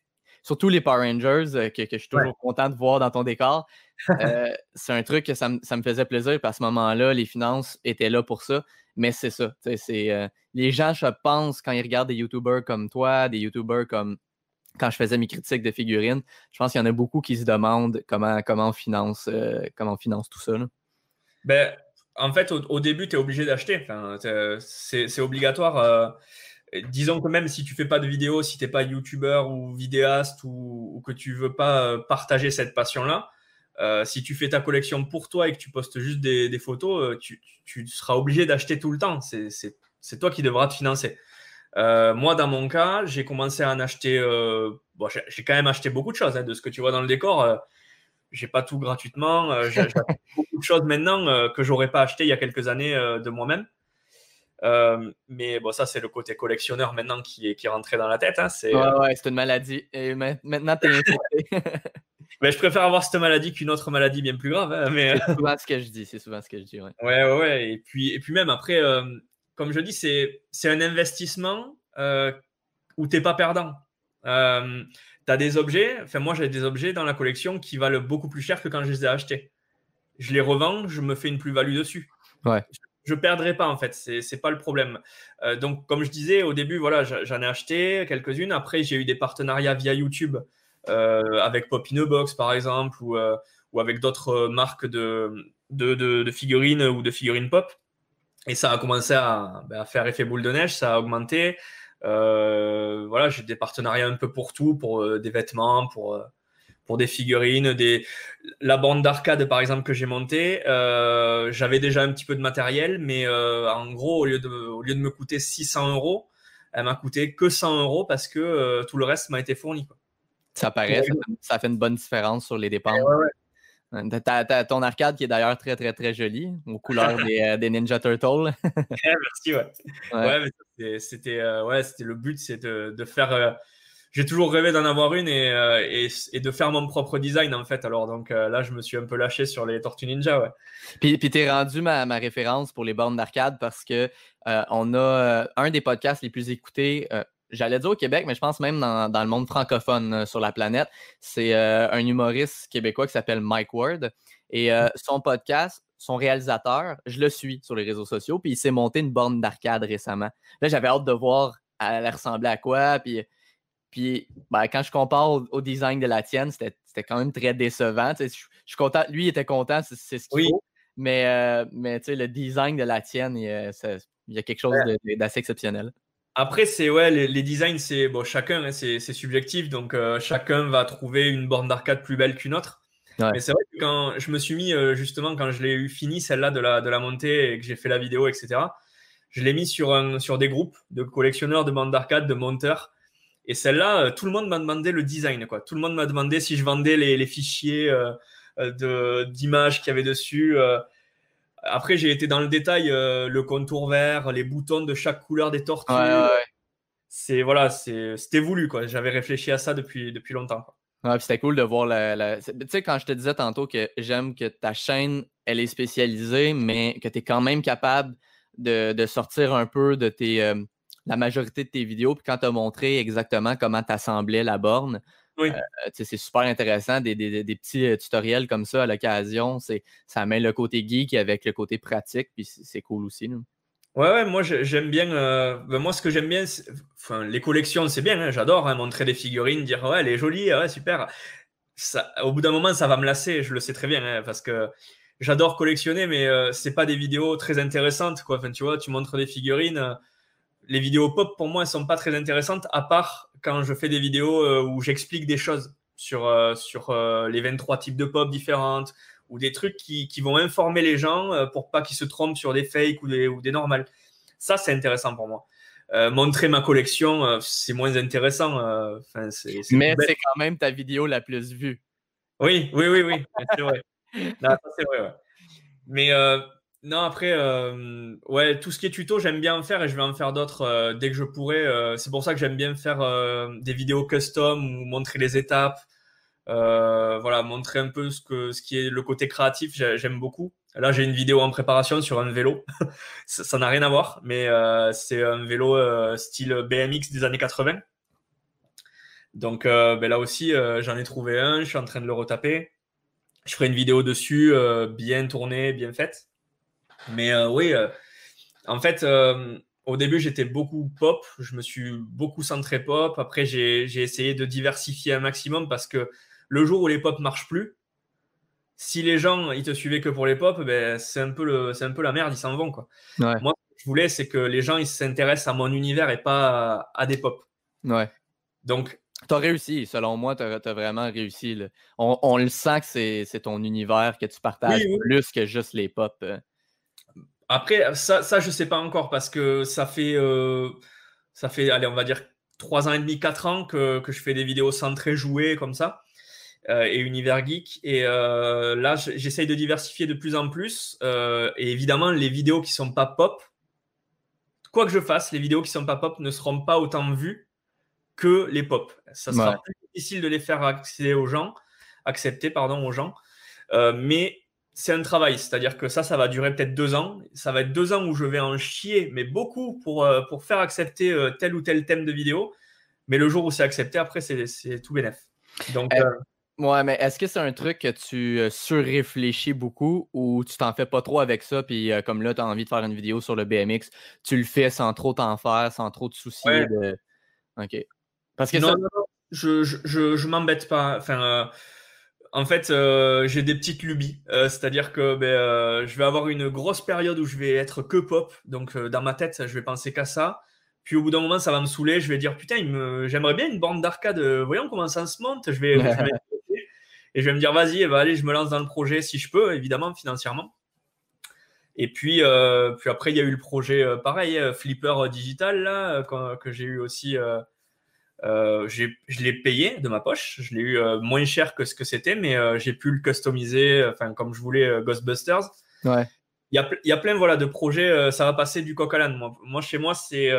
surtout les Power Rangers, que, je suis toujours content de voir dans ton décor. Euh, c'est un truc que ça, me faisait plaisir, parce à ce moment-là, les finances étaient là pour ça. Mais c'est ça. C'est, euh, les gens, je pense, quand ils regardent des YouTubers comme toi, des YouTubers comme quand je faisais mes critiques de figurines, je pense qu'il y en a beaucoup qui se demandent comment, comment, on, finance, euh, comment finance tout ça. ben, En fait, au, début, tu es obligé d'acheter. Enfin, c'est obligatoire. Disons que même si tu fais pas de vidéo, si tu n'es pas youtubeur ou vidéaste ou, que tu veux pas partager cette passion-là, euh, si tu fais ta collection pour toi et que tu postes juste des, photos, euh, tu, seras obligé d'acheter tout le temps. C'est toi qui devras te financer. Euh, moi, dans mon cas, j'ai commencé à en acheter. j'ai quand même acheté beaucoup de choses. Hein, de ce que tu vois dans le décor, j'ai pas tout gratuitement. j'ai beaucoup de choses maintenant que j'aurais pas acheté il y a quelques années de moi-même. Mais bon, ça, c'est le côté collectionneur maintenant qui est, qui est rentré dans la tête. Hein, c'est ouais, c'est une maladie. Et maintenant, tu es Mais je préfère avoir cette maladie qu'une autre maladie bien plus grave. Hein, mais... C'est souvent ce que je dis. C'est souvent ce que je dis. Ouais, ouais, ouais. Et, puis, et puis même après, euh, comme je dis, c'est, c'est un investissement euh, où tu n'es pas perdant. Euh, tu as des objets, enfin moi j'ai des objets dans la collection qui valent beaucoup plus cher que quand je les ai achetés. Je les revends, je me fais une plus-value dessus. Ouais. Je perdrai pas en fait, c'est pas le problème. donc comme je disais au début, voilà, j'en ai acheté quelques-unes. Après j'ai eu des partenariats via YouTube euh, avec Pop in a Box par exemple, ou, euh, avec d'autres marques de, figurines ou de figurines pop. Et ça a commencé à, ben, faire effet boule de neige, ça a augmenté. Euh, voilà, j'ai des partenariats un peu pour tout, pour des vêtements, pour, pour des figurines, des... la bande d'arcade par exemple que j'ai montée, j'avais déjà un petit peu de matériel, mais en gros, au lieu, de, au lieu de me coûter 600 euros, elle m'a coûté que 100 euros parce que tout le reste m'a été fourni. Quoi. Ça paraît, ça fait, une bonne différence sur les dépenses. ton arcade qui est d'ailleurs très, très, très joli, aux couleurs des, euh, des Ninja Turtles. merci, ouais. ouais. c'était euh, ouais, le but, c'est de, de, faire. Euh, j'ai toujours rêvé d'en avoir une et, et, et, de faire mon propre design, en fait. Alors, donc là, je me suis un peu lâché sur les Tortues Ninja, ouais. Puis, puis tu es rendu ma, ma, référence pour les bornes d'arcade parce que on a un des podcasts les plus écoutés j'allais dire au Québec, mais je pense même dans, le monde francophone euh, sur la planète. C'est euh, un humoriste québécois qui s'appelle Mike Ward. Et euh, mmh. son podcast, son réalisateur, je le suis sur les réseaux sociaux, puis il s'est monté une borne d'arcade récemment. Là, j'avais hâte de voir elle ressemblait à quoi. Puis, puis ben, quand je compare au, design de la tienne, c'était quand même très décevant. je, suis content. Lui, il était content, c'est ce qu'il faut. Mais, mais le design de la tienne, il, y a quelque chose d'assez exceptionnel. Après, c'est ouais, les, designs, c'est bon, chacun, hein, c'est subjectif, donc euh, chacun va trouver une borne d'arcade plus belle qu'une autre. Mais c'est vrai que quand je me suis mis euh, justement quand je l'ai eu fini celle-là de la de la montée et que j'ai fait la vidéo, etc. Je l'ai mis sur un sur des groupes de collectionneurs de bandes d'arcade, de monteurs. Et celle-là, euh, tout le monde m'a demandé le design, quoi. Tout le monde m'a demandé si je vendais les, les fichiers de d'images qu'il y avait dessus. Après, j'ai été dans le détail, euh, le contour vert, les boutons de chaque couleur des tortues. C'est voilà, c'était voulu quoi. J'avais réfléchi à ça depuis, depuis longtemps. c'était cool de voir la. Tu sais, quand je te disais tantôt que j'aime que ta chaîne, elle est spécialisée, mais que tu es quand même capable de, sortir un peu de tes, euh, la majorité de tes vidéos. Puis quand tu as montré exactement comment tu assemblais la borne, euh, c'est super intéressant, des, petits euh, tutoriels comme ça à l'occasion. Ça met le côté geek avec le côté pratique, puis c'est cool aussi. Ouais, ouais, moi j'aime bien. Euh, ben, moi, ce que j'aime bien, enfin, les collections, c'est bien. Hein, j'adore hein, montrer des figurines, dire ouais, elle est jolie, ouais, super. Ça, au bout d'un moment, ça va me lasser. Je le sais très bien hein, parce que j'adore collectionner, mais ce c'est pas des vidéos très intéressantes. Quoi. Enfin, tu vois, tu montres des figurines. Les vidéos pop, pour moi, elles sont pas très intéressantes, à part quand je fais des vidéos euh, où j'explique des choses sur, euh, sur euh, les 23 types de pop différentes ou des trucs qui, qui vont informer les gens pour pas qu'ils se trompent sur des fakes ou des, ou des normales. Ça, c'est intéressant pour moi. montrer ma collection, c'est moins intéressant. mais c'est quand même ta vidéo la plus vue. Oui, oui, oui, oui. c'est vrai. vrai ouais. Mais non, après, euh, ouais, tout ce qui est tuto, j'aime bien en faire et je vais en faire d'autres euh, dès que je pourrai. Euh, c'est pour ça que j'aime bien faire des vidéos custom ou montrer les étapes. voilà, montrer un peu ce, que, ce qui est le côté créatif, j'aime beaucoup. Là, j'ai une vidéo en préparation sur un vélo. ça n'a rien à voir, mais c'est un vélo style BMX des années 80. Donc ben là aussi, j'en ai trouvé un, je suis en train de le retaper. Je ferai une vidéo dessus, bien tournée, bien faite. Mais euh, oui, euh, en fait, euh, au début, j'étais beaucoup pop. Je me suis beaucoup centré pop. Après, j'ai essayé de diversifier un maximum parce que le jour où les pop marchent plus, si les gens ils te suivaient que pour les pop, ben, c'est un, peu le, un peu la merde, ils s'en vont. Quoi. Moi, ce que je voulais, c'est que les gens ils s'intéressent à mon univers et pas à, des pop. Ouais. Donc. Tu as réussi, selon moi, tu as, vraiment réussi. On, le sent que c'est ton univers, que tu partages plus que juste les pop. Euh. Après, ça, ça je sais pas encore parce que ça fait, euh, ça fait, allez, on va dire 3 ans et demi, 4 ans que, que je fais des vidéos centrées jouées comme ça. Euh, et univers geek. Et euh, là, j'essaye de diversifier de plus en plus. Euh, et évidemment, les vidéos qui sont pas pop, quoi que je fasse, les vidéos qui sont pas pop ne seront pas autant vues que les pop. Ça sera plus difficile de les faire accéder aux gens, accepter pardon aux gens. mais c'est un travail, c'est-à-dire que ça, ça va durer peut-être deux ans. Ça va être deux ans où je vais en chier, mais beaucoup pour, pour faire accepter tel ou tel thème de vidéo. Mais le jour où c'est accepté, après, c'est tout bénef. Donc, Ouais, mais est-ce que c'est un truc que tu euh, surréfléchis beaucoup ou tu t'en fais pas trop avec ça, puis euh, comme là, tu as envie de faire une vidéo sur le BMX, tu le fais sans trop t'en faire, sans trop te soucier de. OK. Parce que non, non, non, je, je, je, m'embête pas. Enfin, euh, en fait, j'ai des petites lubies. C'est-à-dire que ben, je vais avoir une grosse période où je vais être que pop. Donc, dans ma tête, je vais penser qu'à ça. Puis au bout d'un moment, ça va me saouler. Je vais dire, putain, j'aimerais bien une bande d'arcade. Voyons comment ça se monte. Je vais, je vais et je vais me dire, vas-y, bah, allez, je me lance dans le projet si je peux, évidemment, financièrement. Et puis, euh, puis après, il y a eu le projet, euh, pareil, euh, Flipper Digital, là, que j'ai eu aussi. Je l'ai payé de ma poche. Je l'ai eu moins cher que ce que c'était, mais j'ai pu le customiser, enfin, comme je voulais, Ghostbusters. Ouais. Il y a, y a, plein voilà, de projets, ça va passer du coq à l'âne. Moi, moi, chez moi, c'est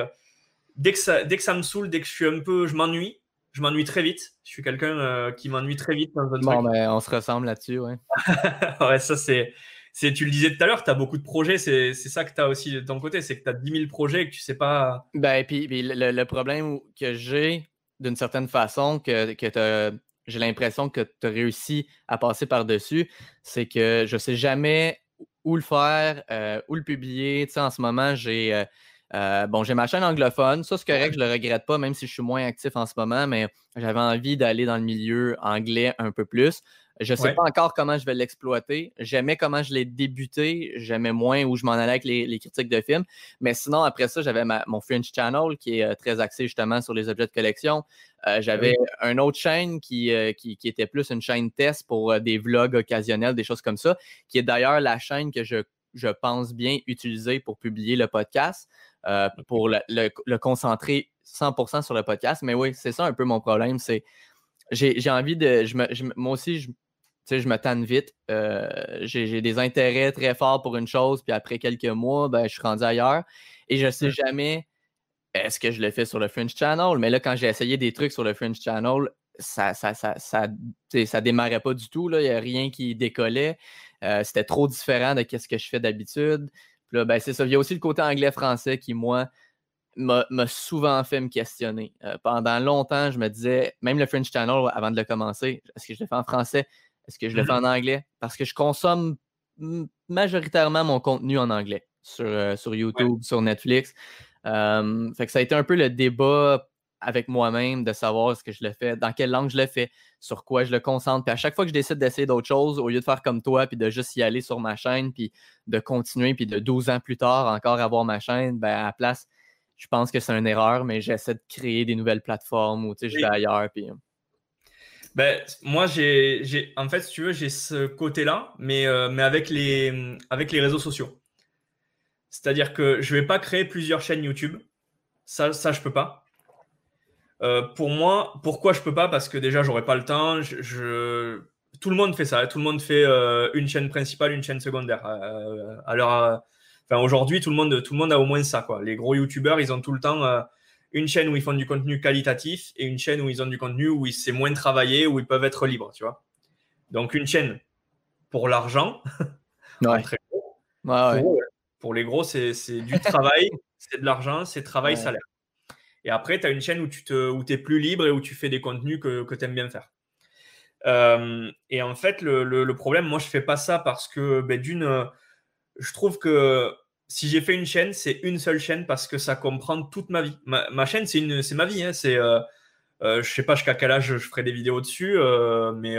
dès, que ça, dès que ça me saoule, dès que je suis un peu, je m'ennuie, je m'ennuie très vite. Je suis quelqu'un euh, qui m'ennuie très vite dans un bon, ben, on se ressemble là-dessus, ouais. ouais, ça c'est. C'est, tu le disais tout à l'heure, tu as beaucoup de projets, c'est, c'est ça que tu as aussi de ton côté, c'est que tu as 10 000 projets et que tu sais pas. Ben, puis, puis le, le, problème que j'ai, d'une certaine façon, que, que j'ai l'impression que tu as réussi à passer par-dessus, c'est que je sais jamais où le faire, euh, où le publier. Tu sais, en ce moment, j'ai. Euh, euh, bon, j'ai ma chaîne anglophone. Ça, c'est correct, je le regrette pas, même si je suis moins actif en ce moment, mais j'avais envie d'aller dans le milieu anglais un peu plus. Je ne sais pas encore comment je vais l'exploiter. J'aimais comment je l'ai débuté. J'aimais moins où je m'en allais avec les, critiques de films. Mais sinon, après ça, j'avais mon French Channel qui est euh, très axé justement sur les objets de collection. Euh, j'avais une autre chaîne qui, qui, était plus une chaîne test pour des vlogs occasionnels, des choses comme ça, qui est d'ailleurs la chaîne que je, je pense bien utiliser pour publier le podcast. Euh, pour le, concentrer 100% sur le podcast. Mais oui, c'est ça un peu mon problème. C'est j'ai envie de. Je moi aussi, je, je me tanne vite. Euh, j'ai des intérêts très forts pour une chose, puis après quelques mois, ben, je suis rendu ailleurs. Et je ne sais jamais est-ce que je le fais sur le French Channel? Mais là, quand j'ai essayé des trucs sur le French Channel, ça ça, ça, ça, démarrait pas du tout. Il n'y a rien qui décollait. Euh, c'était trop différent de ce que je fais d'habitude. Ben, c'est ça. Il y a aussi le côté anglais-français qui, moi, m'a souvent fait me questionner. Euh, pendant longtemps, je me disais, même le French Channel, avant de le commencer, est-ce que je le fais en français? Est-ce que je le fais en anglais? Parce que je consomme majoritairement mon contenu en anglais sur, euh, sur YouTube, sur Netflix. Euh, fait que ça a été un peu le débat avec moi-même de savoir ce que je le fais, dans quelle langue je le fais, sur quoi je le concentre. Puis à chaque fois que je décide d'essayer d'autres choses, au lieu de faire comme toi, puis de juste y aller sur ma chaîne, puis de continuer, puis de 12 ans plus tard encore avoir ma chaîne, ben à la place, je pense que c'est une erreur, mais j'essaie de créer des nouvelles plateformes ou je vais ailleurs. Puis... Ben, moi, j'ai, en fait, si tu veux, j'ai ce côté-là, mais, euh, mais avec, les, avec les réseaux sociaux. C'est-à-dire que je ne vais pas créer plusieurs chaînes YouTube. Ça, ça je peux pas. Euh, pour moi, pourquoi je peux pas? Parce que déjà, j'aurais pas le temps. Je, Tout le monde fait ça. Tout le monde fait euh, une chaîne principale, une chaîne secondaire. Alors, enfin, aujourd'hui, tout le monde, tout le monde a au moins ça. Quoi. Les gros youtubeurs, ils ont tout le temps une chaîne où ils font du contenu qualitatif et une chaîne où ils ont du contenu où c'est moins travaillé, où ils peuvent être libres. Tu vois. Donc, une chaîne pour l'argent. Ouais. pour, les gros, c'est du travail, c'est de l'argent, c'est travail, salaire. Et après, tu as une chaîne où tu te, où es plus libre et où tu fais des contenus que, que tu aimes bien faire. Euh, et en fait, le, le, problème, moi, je fais pas ça parce que, ben, d'une, je trouve que si j'ai fait une chaîne, c'est une seule chaîne parce que ça comprend toute ma vie. Ma, ma chaîne, c'est une, c'est ma vie. Hein, c'est, euh, euh, je sais pas jusqu'à quel âge je ferai des vidéos dessus, mais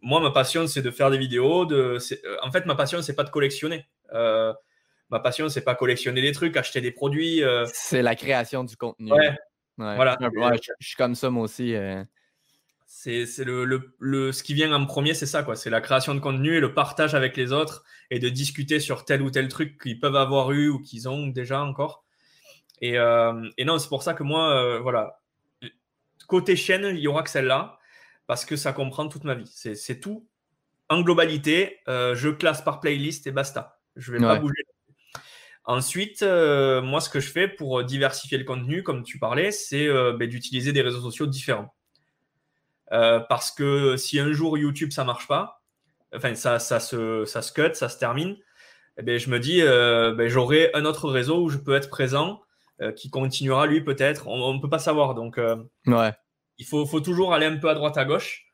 moi, ma passion, c'est de faire des vidéos. De, en fait, ma passion, c'est pas de collectionner. ma passion, c'est pas collectionner des trucs, acheter des produits. C'est la création du contenu. Ouais. Voilà. je, suis comme ça, moi aussi. C'est le, le, ce qui vient en premier, c'est ça, quoi. C'est la création de contenu et le partage avec les autres et de discuter sur tel ou tel truc qu'ils peuvent avoir eu ou qu'ils ont déjà encore. Et, euh, et non, c'est pour ça que moi, euh, voilà, côté chaîne, il y aura que celle-là parce que ça comprend toute ma vie. C'est tout. En globalité, euh, je classe par playlist et basta. Je vais pas bouger. Ensuite, moi, ce que je fais pour diversifier le contenu, comme tu parlais, c'est ben, d'utiliser des réseaux sociaux différents. Euh, parce que si un jour YouTube ça marche pas, enfin ça, ça, se, ça se cut, ça se termine, eh bien, je me dis euh, ben, j'aurai un autre réseau où je peux être présent euh, qui continuera lui peut-être. On ne peut pas savoir. Donc ouais. il faut, faut, toujours aller un peu à droite à gauche.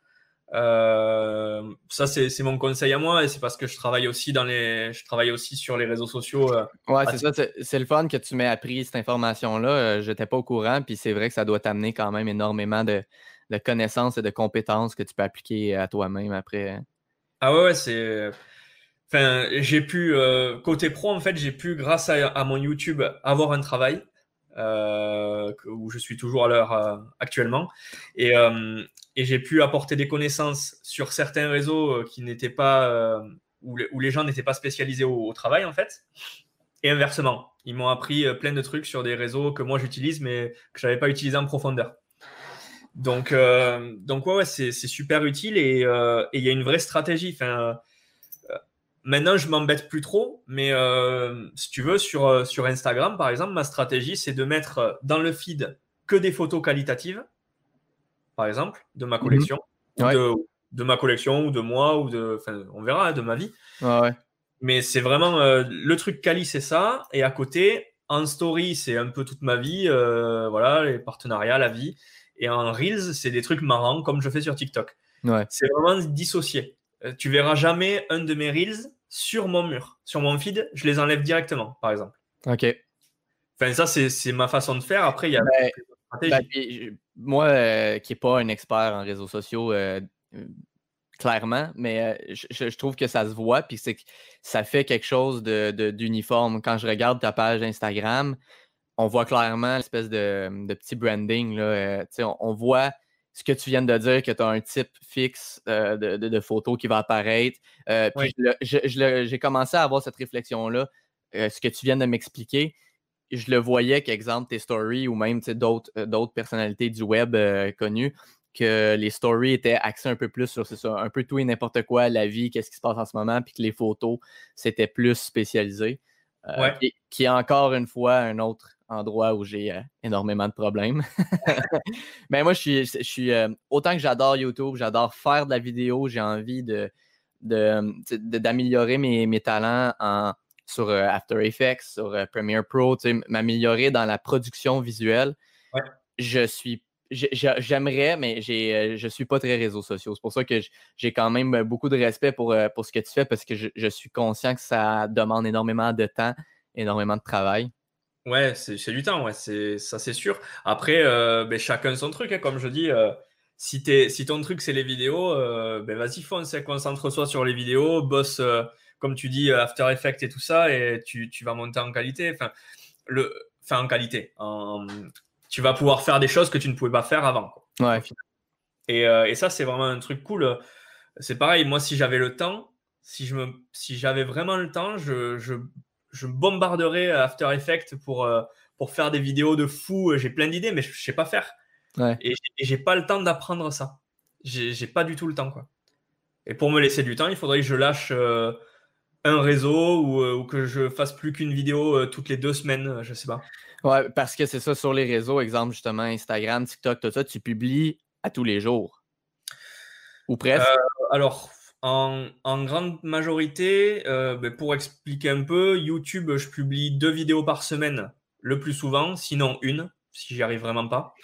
ça c'est mon conseil à moi et c'est parce que je travaille aussi dans les je travaille aussi sur les réseaux sociaux. ouais, c'est ça, c'est le fun que tu m'aies appris cette information-là. Je n'étais pas au courant, puis c'est vrai que ça doit t'amener quand même énormément de, de connaissances et de compétences que tu peux appliquer à toi-même après. Hein? Ah ouais, c'est. Enfin, j'ai pu, euh, côté pro, en fait, j'ai pu, grâce à, mon YouTube, avoir un travail euh, où je suis toujours à l'heure euh, actuellement. Et, et j'ai pu apporter des connaissances sur certains réseaux qui n'étaient pas, où, les gens n'étaient pas spécialisés au, au, travail, en fait. Et inversement, ils m'ont appris plein de trucs sur des réseaux que moi j'utilise, mais que je n'avais pas utilisé en profondeur. Donc, euh, donc ouais, c'est super utile euh, et il y a une vraie stratégie. Enfin, euh, maintenant, je m'embête plus trop, mais si tu veux, sur, sur Instagram, par exemple, ma stratégie, c'est de mettre dans le feed que des photos qualitatives, par exemple, de ma mhm. collection, de, ma collection ou de moi, ou de, on verra, de ma vie. Mais c'est vraiment le truc quali, c'est ça. Et à côté, en story, c'est un peu toute ma vie, voilà, les partenariats, la vie. Et en Reels, c'est des trucs marrants comme je fais sur TikTok. C'est vraiment dissocié. Euh, tu verras jamais un de mes Reels sur mon mur. Sur mon feed, je les enlève directement, par exemple. OK. Enfin, ça, c'est ma façon de faire. Après, il y a. Ben, ben, moi, euh, qui n'ai pas un expert en réseaux sociaux, euh, clairement, mais je, trouve que ça se voit, puis c'est ça fait quelque chose d'uniforme. De, Quand je regarde ta page Instagram, on voit clairement l'espèce de, petit branding. Là, euh, on, voit ce que tu viens de dire, que tu as un type fixe euh, de, de, photo qui va apparaître. Euh, j'ai commencé à avoir cette réflexion-là, ce que tu viens de m'expliquer. Je le voyais qu'exemple tes stories ou même d'autres personnalités du web connues, que les stories étaient axées un peu plus sur ça, un peu tout et n'importe quoi, la vie, qu'est-ce qui se passe en ce moment, puis que les photos, c'était plus spécialisé. Qui, est encore une fois un autre endroit où j'ai euh, énormément de problèmes. Mais moi, je suis, je suis euh, autant que j'adore YouTube, j'adore faire de la vidéo, j'ai envie de, d'améliorer mes, mes, talents en, sur euh, After Effects, sur Premiere Pro, m'améliorer dans la production visuelle. Je suis J'aimerais, mais je ne suis pas très réseaux sociaux. C'est pour ça que j'ai quand même beaucoup de respect pour, pour ce que tu fais parce que je, je suis conscient que ça demande énormément de temps, énormément de travail. Ouais, c'est du temps, ouais, ça c'est sûr. Après, euh, ben, chacun son truc, hein, comme je dis. Euh, si, si ton truc c'est les vidéos, euh, ben vas-y fonce, hein, concentre-toi sur les vidéos, bosse, comme tu dis, After Effects et tout ça, et tu, vas monter en qualité. Enfin, le, enfin en qualité. Tu vas pouvoir faire des choses que tu ne pouvais pas faire avant. ouais. Et, et, ça, c'est vraiment un truc cool. C'est pareil, moi, si j'avais le temps, si je me, si j'avais vraiment le temps, je, je je bombarderai After Effects pour, euh, pour faire des vidéos de fou. J'ai plein d'idées, mais je ne sais pas faire. Et, j'ai pas le temps d'apprendre ça. J'ai pas du tout le temps. Quoi. Et pour me laisser du temps, il faudrait que je lâche euh, un réseau ou, euh, ou, que je fasse plus qu'une vidéo toutes les deux semaines. Je sais pas. Ouais, parce que c'est ça sur les réseaux, exemple justement Instagram, TikTok, tout ça, tu publies à tous les jours. Ou presque. alors, en, grande majorité, euh, ben, pour expliquer un peu, YouTube, je publie deux vidéos par semaine le plus souvent, sinon une, si j'y arrive vraiment pas.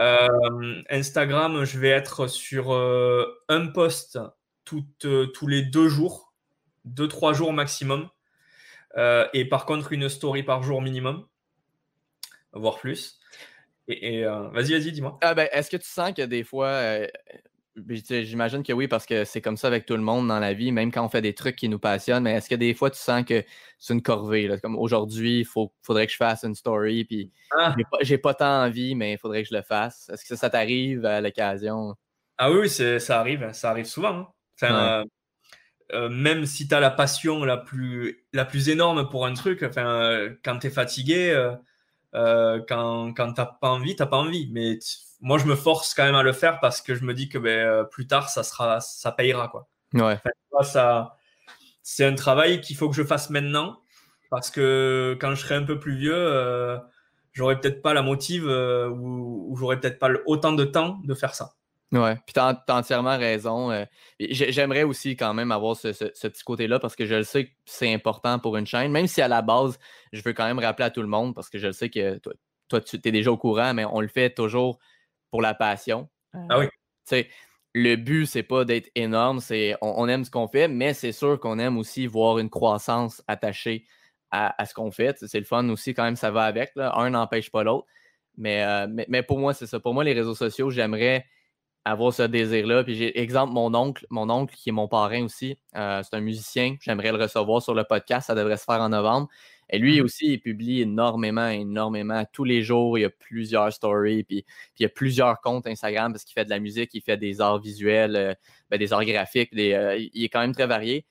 Euh, Instagram, je vais être sur euh, un post tous les deux jours, deux, trois jours maximum. et par contre, une story par jour minimum, voire plus. Et, vas-y, vas-y, dis-moi. Ah ben, Est-ce que tu sens que des fois, J'imagine que oui, parce que c'est comme ça avec tout le monde dans la vie, même quand on fait des trucs qui nous passionnent. Mais est-ce que des fois tu sens que c'est une corvée? Là, comme aujourd'hui, il faudrait que je fasse une story, puis ah. j'ai pas, tant envie, mais il faudrait que je le fasse. Est-ce que ça, t'arrive à l'occasion? Ah oui, ça arrive, ça arrive souvent. Hein. Euh, euh, même si tu as la passion la plus, la plus énorme pour un truc, enfin, euh, quand tu es fatigué, quand, quand tu n'as pas envie, tu n'as pas envie. Mais moi, je me force quand même à le faire parce que je me dis que ben, euh, plus tard, ça, sera, ça payera. Quoi. Ouais. ça, c'est un travail qu'il faut que je fasse maintenant parce que quand je serai un peu plus vieux, euh, j'aurai peut-être pas la motive euh, ou, j'aurai peut-être pas autant de temps de faire ça. Ouais, puis tu as, entièrement raison. Euh, j'aimerais aussi quand même avoir ce, petit côté-là parce que je le sais que c'est important pour une chaîne, même si à la base, je veux quand même rappeler à tout le monde parce que je le sais que toi, toi tu es déjà au courant, mais on le fait toujours pour la passion. Ah oui. sais, le but, c'est pas d'être énorme, c'est on, aime ce qu'on fait, mais c'est sûr qu'on aime aussi voir une croissance attachée à, ce qu'on fait. C'est le fun aussi, quand même, ça va avec. Là. Un n'empêche pas l'autre. Mais, euh, mais, pour moi, c'est ça. Pour moi, les réseaux sociaux, j'aimerais avoir ce désir-là. Puis j'ai exemple mon oncle, mon oncle qui est mon parrain aussi. Euh, c'est un musicien. J'aimerais le recevoir sur le podcast. Ça devrait se faire en novembre. Et lui mmh aussi, il publie énormément, énormément. Tous les jours, il y a plusieurs stories, puis, il y a plusieurs comptes Instagram parce qu'il fait de la musique, il fait des arts visuels, euh, ben, des arts graphiques. Euh, il est quand même très varié.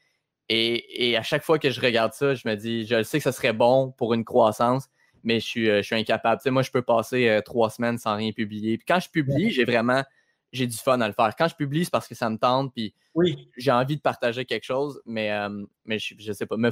Et, à chaque fois que je regarde ça, je me dis, je sais que ce serait bon pour une croissance, mais je suis, je suis incapable. moi, je peux passer trois semaines sans rien publier. Puis quand je publie, j'ai vraiment j'ai du fun à le faire. Quand je publie, c'est parce que ça me tente, puis oui. j'ai envie de partager quelque chose, mais, mais je, ne sais pas. me,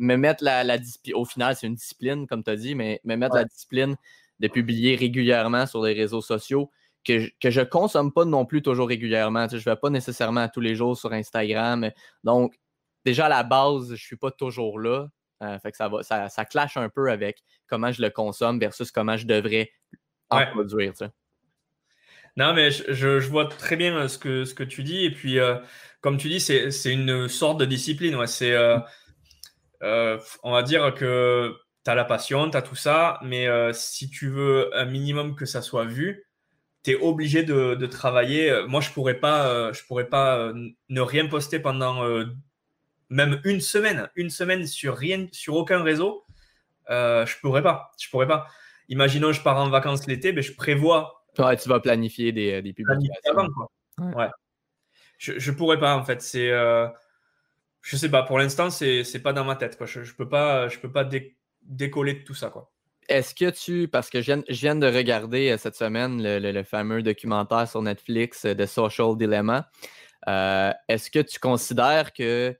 me mettre la, la Au final, c'est une discipline, comme tu as dit, mais me mettre la discipline de publier régulièrement sur les réseaux sociaux que je, que je consomme pas non plus toujours régulièrement. je ne vais pas nécessairement tous les jours sur Instagram. Donc, déjà à la base, je ne suis pas toujours là. Euh, fait que ça, va, ça, ça clash un peu avec comment je le consomme versus comment je devrais en produire. Non, mais je, vois très bien ce que, ce que tu dis. Et puis, euh, comme tu dis, c'est une sorte de discipline. Euh, euh, on va dire que tu as la passion, tu as tout ça, mais euh, si tu veux un minimum que ça soit vu, tu es obligé de, travailler. Moi, je pourrais pas, euh, je pourrais pas ne rien poster pendant même une semaine, une semaine sur rien, sur aucun réseau. je pourrais pas, je pourrais pas. Imaginons, je pars en vacances l'été, mais je prévois. Ouais, tu vas planifier des, des publications. Avant, quoi. Ouais. Je, je pourrais pas en fait. C'est je sais pas, pour l'instant, c'est n'est pas dans ma tête. Quoi. Je, je peux pas, je peux pas décoller de tout ça. Quoi. Est-ce que tu, parce que je viens, je viens de regarder euh, cette semaine le, fameux documentaire sur Netflix de Social Dilemma, euh, est-ce que tu considères que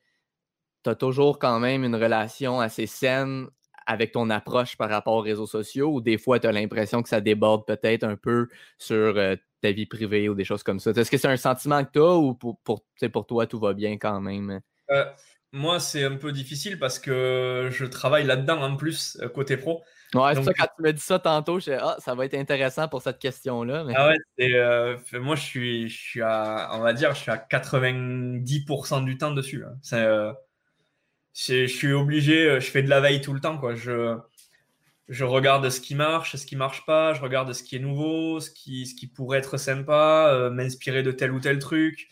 tu as toujours quand même une relation assez saine avec ton approche par rapport aux réseaux sociaux ou des fois tu as l'impression que ça déborde peut-être un peu sur euh, ta vie privée ou des choses comme ça? Est-ce que c'est un sentiment que tu as ou pour, pour, pour toi tout va bien quand même? Euh, moi, c'est un peu difficile parce que je travaille là-dedans en plus, euh, côté pro. Ouais, c'est ça, quand tu me dis ça tantôt, je ah, ça va être intéressant pour cette question-là. Ah ouais, euh, moi, je suis, je suis à, on va dire, je suis à 90% du temps dessus. Hein. Je suis obligé, je fais de la veille tout le temps, quoi. Je, je regarde ce qui marche, ce qui marche pas, je regarde ce qui est nouveau, ce qui, ce qui pourrait être sympa, m'inspirer de tel ou tel truc.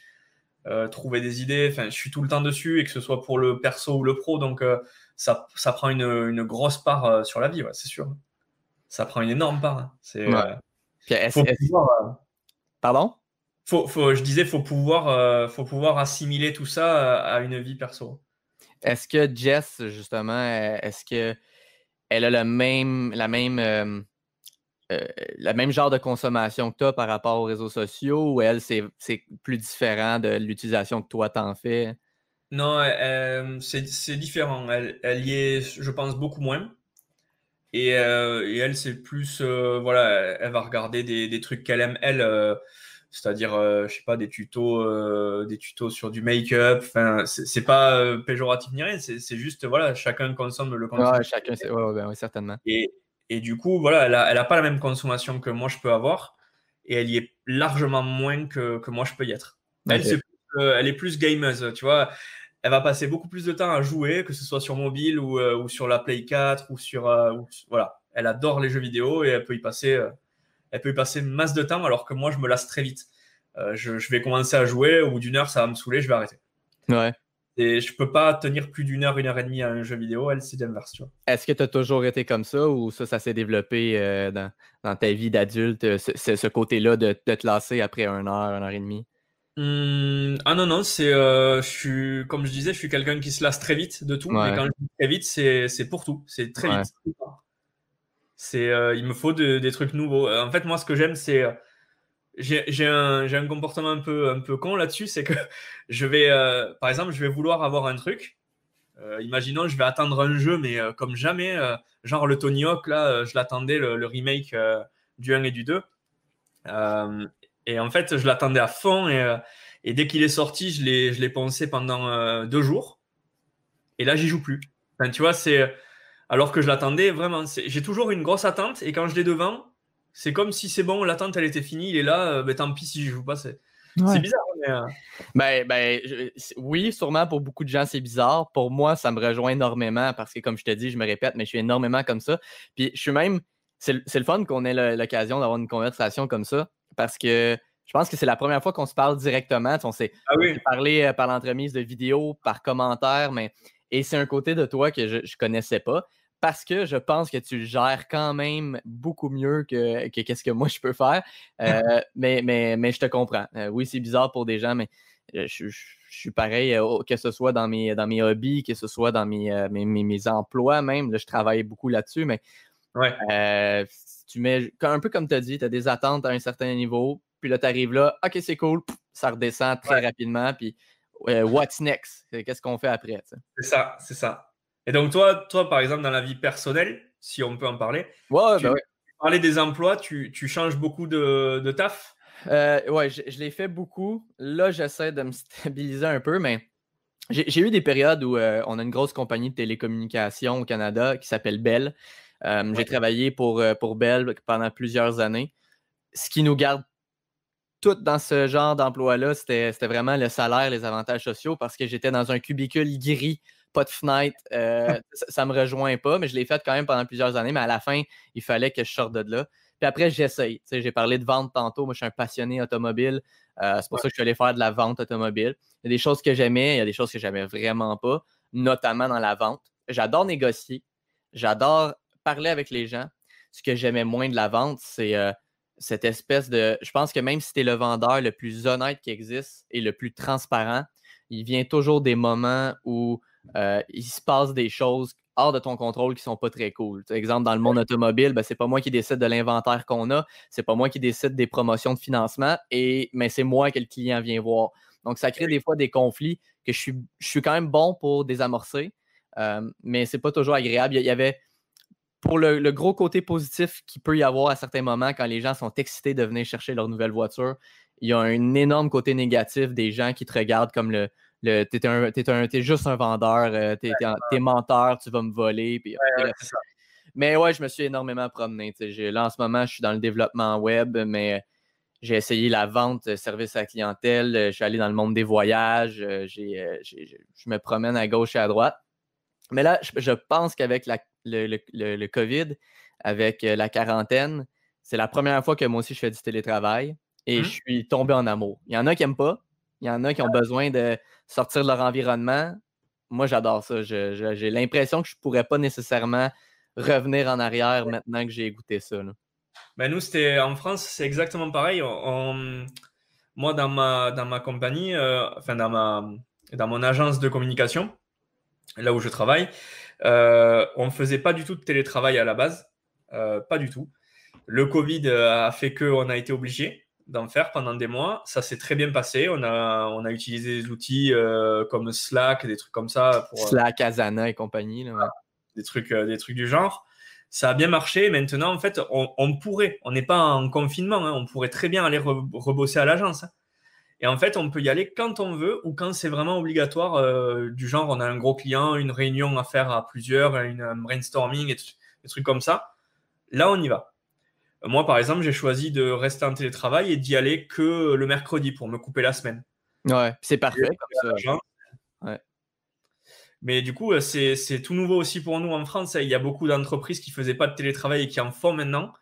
Euh, trouver des idées. Enfin, je suis tout le temps dessus et que ce soit pour le perso ou le pro, donc euh, ça, ça, prend une, une, grosse part euh, sur la vie, ouais, c'est sûr. Ça prend une énorme part. Hein. C'est. Pardon? faut, faut, je disais, faut pouvoir, faut pouvoir assimiler tout ça à une vie perso. Est-ce que Jess, justement, est-ce que elle a le même, la même euh, le même genre de consommation que toi par rapport aux réseaux sociaux ou elle, c'est plus différent de l'utilisation que toi t'en fais? Non, c'est différent. Elle, y est, je pense, beaucoup moins. Et, euh, et elle, c'est plus, euh, voilà, elle va regarder des, des trucs qu'elle aime, elle, c'est-à-dire, je sais pas, des tutos, des tutos sur du make-up. Enfin, c'est pas péjoratif ni rien, c'est juste, voilà, chacun consomme le contenu. Ouais, chacun, ouais, ouais, certainement. Et, et du coup, voilà, elle n'a a pas la même consommation que moi je peux avoir. Et elle y est largement moins que, que moi je peux y être. Elle, est, euh, elle, est plus gameuse, tu vois. Elle va passer beaucoup plus de temps à jouer, que ce soit sur mobile ou, euh, ou sur la Play 4 ou sur. Euh, voilà. Elle adore les jeux vidéo et elle peut y passer, elle peut y passer masse de temps, alors que moi je me lasse très vite. je, vais commencer à jouer. Au bout d'une heure, ça va me saouler, je vais arrêter. Ouais. Et je peux pas tenir plus d'une heure, une heure et demie à un jeu vidéo. Elle, c'est l'inverse. Est-ce que tu as toujours été comme ça ou ça, ça s'est développé dans, dans, ta vie d'adulte, ce, ce côté-là de, de, te lasser après une heure, une heure et demie? Mmh, ah non, non, c'est, euh, je suis, comme je disais, je suis quelqu'un qui se lasse très vite de tout. Mais quand je dis très vite, c'est, pour tout. C'est très vite. C'est, euh, il me faut des trucs nouveaux. En fait, moi, ce que j'aime, c'est. Euh, j'ai, un, un comportement un peu, un peu con là-dessus. C'est que je vais, par exemple, je vais vouloir avoir un truc. imaginons, je vais attendre un jeu, mais comme jamais. genre le Tony Hawk, là, je l'attendais, le, remake du 1 et du 2. Et en fait, je l'attendais à fond. Et, euh, dès qu'il est sorti, je l'ai, pensé pendant euh, deux jours. Et là, j'y joue plus. Enfin, tu vois, c'est. Alors que je l'attendais vraiment. J'ai toujours une grosse attente. Et quand je l'ai devant, c'est comme si c'est bon, l'attente, elle était finie. Il est là. Euh, ben, tant pis si je joue pas. C'est, bizarre. Mais, ben, ben oui, sûrement pour beaucoup de gens, c'est bizarre. Pour moi, ça me rejoint énormément parce que, comme je te dis, je me répète, mais je suis énormément comme ça. Puis je suis même. C'est, le fun qu'on ait l'occasion d'avoir une conversation comme ça parce que je pense que c'est la première fois qu'on se parle directement. On s'est ah parlé euh, par l'entremise de vidéos, par commentaires, mais et c'est un côté de toi que je ne connaissais pas parce que je pense que tu gères quand même beaucoup mieux que, qu'est-ce que moi je peux faire. Euh, mais, mais, mais je te comprends. Euh, oui, c'est bizarre pour des gens, mais je, suis pareil, que ce soit dans mes, dans mes hobbies, que ce soit dans mes, mes, mes, emplois même. Là, je travaille beaucoup là-dessus, mais ouais tu mets, un peu comme tu as dit, tu as des attentes à un certain niveau, puis là, tu arrives là, OK, c'est cool, ça redescend très rapidement, puis what's next? Qu'est-ce qu'on fait après? C'est ça, c'est ça. Et donc, toi, toi, par exemple, dans la vie personnelle, si on peut en parler, ouais, tu, ben parlais des emplois, tu, changes beaucoup de, de taf? Euh, ouais, je, l'ai fait beaucoup. Là, j'essaie de me stabiliser un peu, mais j'ai eu des périodes où euh, on a une grosse compagnie de télécommunications au Canada qui s'appelle Bell. Euh, j'ai travaillé pour, euh, pour Bell pendant plusieurs années. Ce qui nous garde tout dans ce genre d'emploi-là, c'était vraiment le salaire, les avantages sociaux, parce que j'étais dans un cubicule gris, pas de fenêtre. Euh, ça ne me rejoint pas, mais je l'ai fait quand même pendant plusieurs années. Mais à la fin, il fallait que je sorte de là. Puis après, j'essaye. J'ai parlé de vente tantôt. Moi, je suis un passionné automobile. c'est pour ça que je suis allé faire de la vente automobile. Il y a des choses que j'aimais, il y a des choses que j'aimais vraiment pas, notamment dans la vente. J'adore négocier. J'adore parler avec les gens. Ce que j'aimais moins de la vente, c'est euh, cette espèce de. Je pense que même si tu es le vendeur le plus honnête qui existe et le plus transparent, il vient toujours des moments où euh, il se passe des choses hors de ton contrôle qui sont pas très cool. Par exemple, dans le monde automobile, ben, c'est pas moi qui décide de l'inventaire qu'on a, c'est pas moi qui décide des promotions de financement, et, mais c'est moi que le client vient voir. Donc, ça crée des fois des conflits que je suis, je suis quand même bon pour désamorcer, euh, mais c'est pas toujours agréable. Il y avait pour le, gros côté positif qu'il peut y avoir à certains moments quand les gens sont excités de venir chercher leur nouvelle voiture, il y a un énorme côté négatif des gens qui te regardent comme le. Le t'es, juste un vendeur, euh, t'es, menteur, tu vas me voler. Puis, mais ouais, je me suis énormément promené. Là, en ce moment, je suis dans le développement web, mais j'ai essayé la vente, service à la clientèle. Je suis allé dans le monde des voyages. je me promène à gauche et à droite. Mais là, je pense qu'avec la le, COVID, avec euh, la quarantaine, c'est la première fois que moi aussi je fais du télétravail et mmh. je suis tombé en amour. Il y en a qui n'aiment pas, il y en a qui ont besoin de sortir de leur environnement. Moi, j'adore ça. j'ai l'impression que je ne pourrais pas nécessairement revenir en arrière maintenant que j'ai goûté ça. Ben nous, c'était en France, c'est exactement pareil. moi, dans ma, dans ma compagnie, euh, enfin dans, ma, dans mon agence de communication, là où je travaille, euh, on ne faisait pas du tout de télétravail à la base, euh, pas du tout. Le Covid a fait qu'on a été obligé d'en faire pendant des mois. Ça s'est très bien passé. On a, on a utilisé des outils euh, comme Slack, des trucs comme ça. Pour, Slack, Asana et compagnie. des, trucs, des trucs du genre. Ça a bien marché. Maintenant, en fait, on, pourrait, on n'est pas en confinement, hein. on pourrait très bien aller rebosser à l'agence. Hein. Et en fait, on peut y aller quand on veut ou quand c'est vraiment obligatoire, euh, du genre on a un gros client, une réunion à faire à plusieurs, une, un brainstorming et des trucs comme ça. Là, on y va. Moi, par exemple, j'ai choisi de rester en télétravail et d'y aller que le mercredi pour me couper la semaine. Ouais, c'est parfait comme ça. Ouais. Mais du coup, c'est tout nouveau aussi pour nous en France. Il y a beaucoup d'entreprises qui ne faisaient pas de télétravail et qui en font maintenant.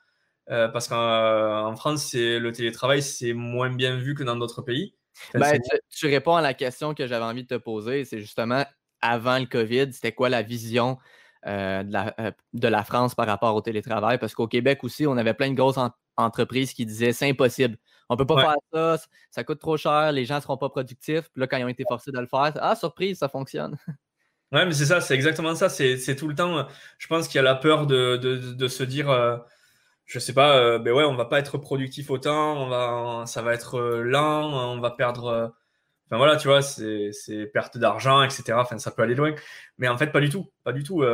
parce qu'en France, le télétravail, c'est moins bien vu que dans d'autres pays. Ben, tu, réponds à la question que j'avais envie de te poser. C'est justement, avant le COVID, c'était quoi la vision de, la, France par rapport au télétravail? Parce qu'au Québec aussi, on avait plein de grosses entreprises qui disaient c'est impossible. On ne peut pas faire ça, ça coûte trop cher, les gens ne seront pas productifs. Puis là, quand ils ont été forcés de le faire, ah, surprise, ça fonctionne. Ouais, mais c'est ça, c'est exactement ça. C'est tout le temps, je pense qu'il y a la peur de, se dire, euh, je sais pas, euh, ben ouais, on va pas être productif autant, on va, ça va être euh, lent, on va perdre. Enfin voilà, tu vois, c'est perte d'argent, etc. Enfin, ça peut aller loin. Mais en fait, pas du tout. Pas du tout.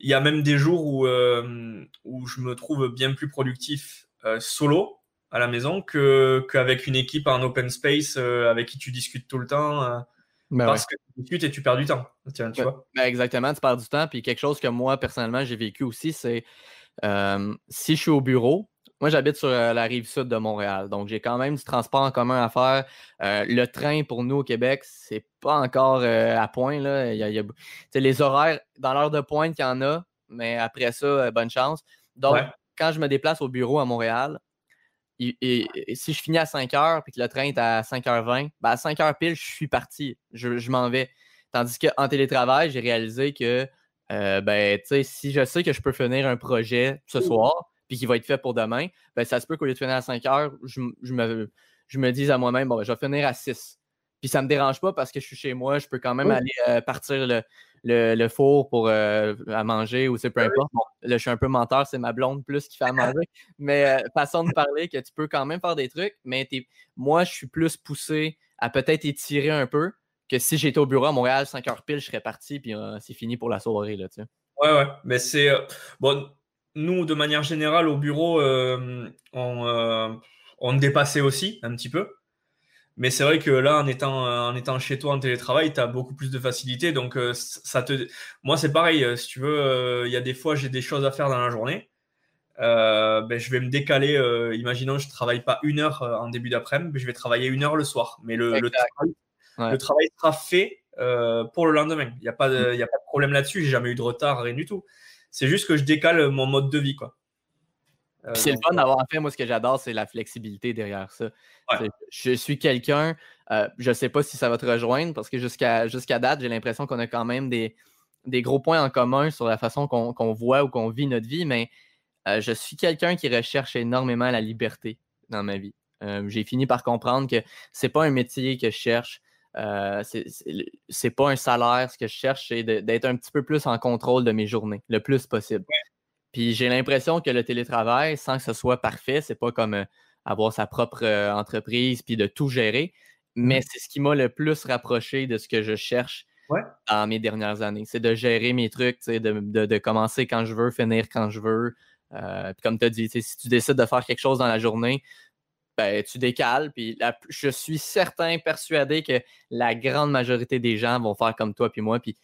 Il y a même des jours où, où je me trouve bien plus productif solo à la maison qu'avec une équipe en open space avec qui tu discutes tout le temps. Ben parce que tu discutes et tu perds du temps. Tiens, tu vois? Ben exactement, tu perds du temps. Puis quelque chose que moi, personnellement, j'ai vécu aussi, c'est si je suis au bureau, moi, j'habite sur la rive sud de Montréal. Donc, j'ai quand même du transport en commun à faire. le train, pour nous, au Québec, c'est pas encore à point. Là. Il y a, les horaires, dans l'heure de pointe, il y en a. Mais après ça, bonne chance. Donc, quand je me déplace au bureau à Montréal, et, si je finis à 5 heures et que le train est à 5h20, ben à 5 h pile, je suis parti. Je, m'en vais. Tandis qu'en télétravail, j'ai réalisé que euh, ben, si je sais que je peux finir un projet ce soir puis qu'il va être fait pour demain, ben, ça se peut qu'au lieu de finir à 5 heures, je, me, je me dise à moi-même, bon, ben, je vais finir à 6. Puis ça ne me dérange pas parce que je suis chez moi, je peux quand même aller euh, partir le, le, four pour euh, à manger ou c'est peu importe. là, je suis un peu menteur, c'est ma blonde plus qui fait à manger. Mais euh, façon de parler que tu peux quand même faire des trucs, mais moi, je suis plus poussé à peut-être étirer un peu que si j'étais au bureau à Montréal 5 heures pile, je serais parti puis c'est fini pour la soirée. Là, tu Ouais, ouais. Mais c'est. bon, nous, de manière générale, au bureau, on, on dépassait aussi un petit peu. Mais c'est vrai que là, en étant, euh, en étant chez toi en télétravail, tu as beaucoup plus de facilité. Donc, euh, ça te... moi, c'est pareil. Euh, si tu veux, il y a des fois, j'ai des choses à faire dans la journée. ben, je vais me décaler. imaginons, je travaille pas une heure en début d'après-midi, mais je vais travailler une heure le soir. Mais le, le, travail, sera fait pour le lendemain. Il n'y a, pas de, a pas de problème là-dessus. J'ai jamais eu de retard, rien du tout. C'est juste que je décale mon mode de vie. Quoi. Euh, c'est le fun d'avoir fait, moi, ce que j'adore, c'est la flexibilité derrière ça. Je suis quelqu'un, euh, je ne sais pas si ça va te rejoindre, parce que jusqu'à jusqu'à date, j'ai l'impression qu'on a quand même des, des, gros points en commun sur la façon qu'on voit ou qu'on vit notre vie, mais euh, je suis quelqu'un qui recherche énormément la liberté dans ma vie. j'ai fini par comprendre que c'est pas un métier que je cherche. Euh, c'est pas un salaire. Ce que je cherche, c'est d'être un petit peu plus en contrôle de mes journées, le plus possible. Puis j'ai l'impression que le télétravail, sans que ce soit parfait, c'est pas comme euh, avoir sa propre euh, entreprise puis de tout gérer, mais mmh. c'est ce qui m'a le plus rapproché de ce que je cherche dans mes dernières années. C'est de gérer mes trucs, de, de, commencer quand je veux, finir quand je veux. Euh, puis comme tu as dit, si tu décides de faire quelque chose dans la journée, ben, tu décales. Puis je suis certain, persuadé que la grande majorité des gens vont faire comme toi puis moi. Puis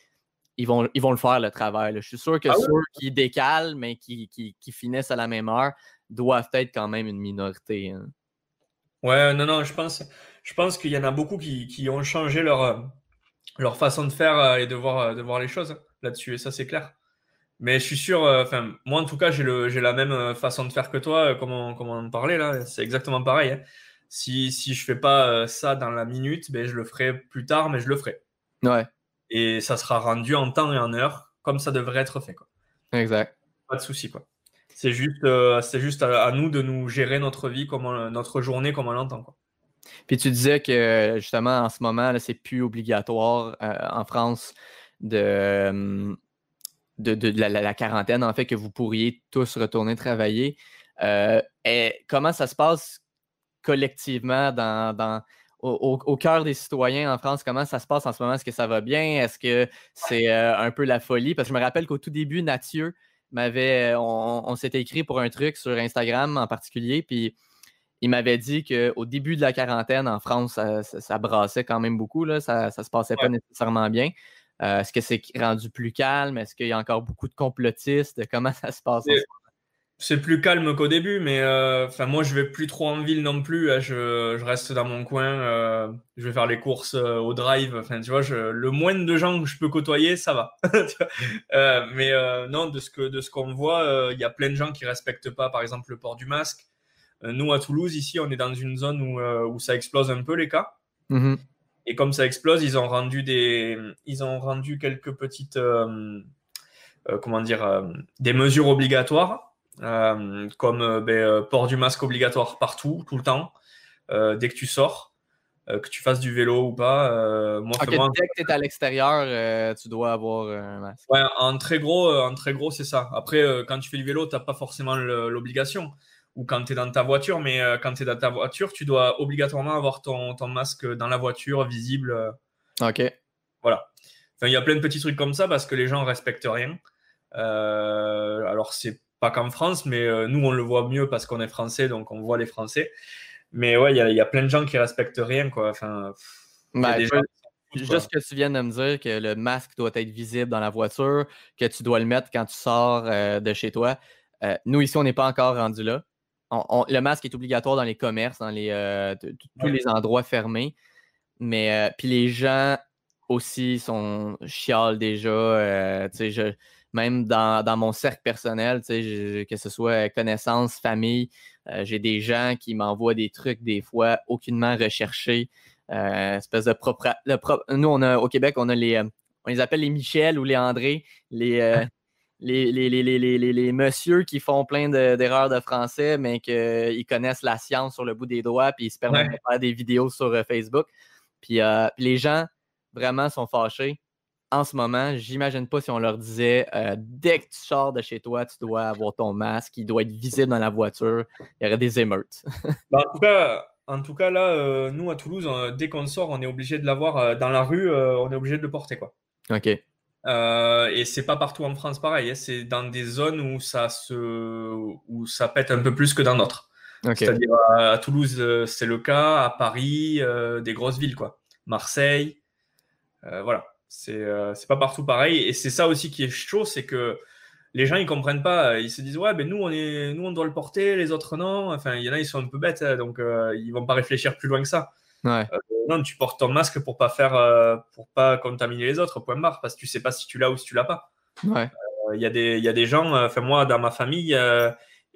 ils vont, ils vont le faire, le travail. Je suis sûr que ah ceux qui décalent, mais qui, finissent à la même heure, doivent être quand même une minorité. Hein. Ouais, non, non, je pense, je pense qu'il y en a beaucoup qui, ont changé leur, euh, leur façon de faire euh, et de voir, euh, de voir les choses là-dessus, et ça, c'est clair. Mais je suis sûr, enfin, moi en tout cas, j'ai la même façon de faire que toi, comme on, en parlait là, c'est exactement pareil. Hein. Si, si je fais pas ça dans la minute, ben, je le ferai plus tard, mais je le ferai. Ouais et ça sera rendu en temps et en heure comme ça devrait être fait. Quoi. Exact. Pas de souci. Quoi. C'est juste, euh, c'est juste à, nous de nous gérer notre vie, comme notre journée comme on l'entend. Quoi. Puis tu disais que justement en ce moment, c'est plus obligatoire euh, en France de, de, la, quarantaine, en fait, que vous pourriez tous retourner travailler. Euh, et comment ça se passe collectivement dans au, cœur des citoyens en France, comment ça se passe en ce moment? Est-ce que ça va bien? Est-ce que c'est euh, un peu la folie? Parce que je me rappelle qu'au tout début, Nathieu m'avait. On, s'était écrit pour un truc sur Instagram en particulier, puis il m'avait dit qu'au début de la quarantaine en France, ça, brassait quand même beaucoup, là, ça ne se passait pas nécessairement bien. Euh, est-ce que c'est rendu plus calme? Est-ce qu'il y a encore beaucoup de complotistes? Comment ça se passe? c'est plus calme qu'au début, mais euh, moi je vais plus trop en ville non plus. Hein. je, reste dans mon coin. Euh, je vais faire les courses au drive. Enfin tu vois, le moins de gens que je peux côtoyer, ça va. mais non, de ce que de ce qu'on voit, il y a plein de gens qui respectent pas, par exemple le port du masque. nous à Toulouse ici, on est dans une zone où, où ça explose un peu les cas. Mm-hmm. Et comme ça explose, ils ont rendu des, ils ont rendu quelques petites, comment dire, des mesures obligatoires euh, comme euh, ben, euh, port du masque obligatoire partout, tout le temps, dès que tu sors, que tu fasses du vélo ou pas. moi, dès que tu es à l'extérieur, tu dois avoir un masque. Ouais, en très gros, en très gros c'est ça. Après, quand tu fais du vélo, tu n'as pas forcément l'obligation ou quand tu es dans ta voiture, mais quand tu es dans ta voiture, tu dois obligatoirement avoir ton, ton masque dans la voiture, visible. Ok. Voilà. Enfin, il y a plein de petits trucs comme ça parce que les gens respectent rien. alors, c'est pas qu'en France, mais euh, nous, on le voit mieux parce qu'on est français, donc on voit les Français. Mais ouais, il y, a plein de gens qui respectent rien, quoi. Enfin, bah, juste que tu viens de me dire que le masque doit être visible dans la voiture, que tu dois le mettre quand tu sors euh, de chez toi. Euh, nous, ici, on n'est pas encore rendu là. Le masque est obligatoire dans les commerces, dans les, tous les endroits fermés. Mais puis les gens aussi sont chiales déjà. je même dans, mon cercle personnel, que ce soit connaissances, famille, euh, j'ai des gens qui m'envoient des trucs des fois aucunement recherchés. Euh, espèce de propre. nous, on a, au Québec, on a les. Euh, on les appelle les Michel ou les André, les, euh, les, les, les, les, messieurs qui font plein d'erreurs de, français, mais qu'ils connaissent la science sur le bout des doigts, puis ils se permettent de faire des vidéos sur Facebook. Puis les gens vraiment sont fâchés en ce moment, j'imagine pas si on leur disait euh, dès que tu sors de chez toi, tu dois avoir ton masque, il doit être visible dans la voiture, il y aurait des émeutes. Bah, en, tout cas, en tout cas, là, euh, nous à Toulouse, dès qu'on sort, on est obligé de l'avoir euh, dans la rue, on est obligé de le porter. Quoi. Ok. Et c'est pas partout en France pareil, hein. c'est dans des zones où ça, se... où ça pète un peu plus que dans d'autres. C'est-à-dire à, Toulouse, c'est le cas, à Paris, des grosses villes, quoi. Marseille, voilà. Euh, c'est pas partout pareil. Et c'est ça aussi qui est chaud, c'est que les gens ils comprennent pas. Ils se disent ouais, ben nous on est, nous on doit le porter, les autres non. Enfin, il y en a ils sont un peu bêtes, hein, donc euh, ils vont pas réfléchir plus loin que ça. Euh, non, tu portes ton masque pour pas faire, pour pas contaminer les autres. Point barre, parce que tu sais pas si tu l'as ou si tu l'as pas. Il y a des, il y a des gens. Enfin moi dans ma famille,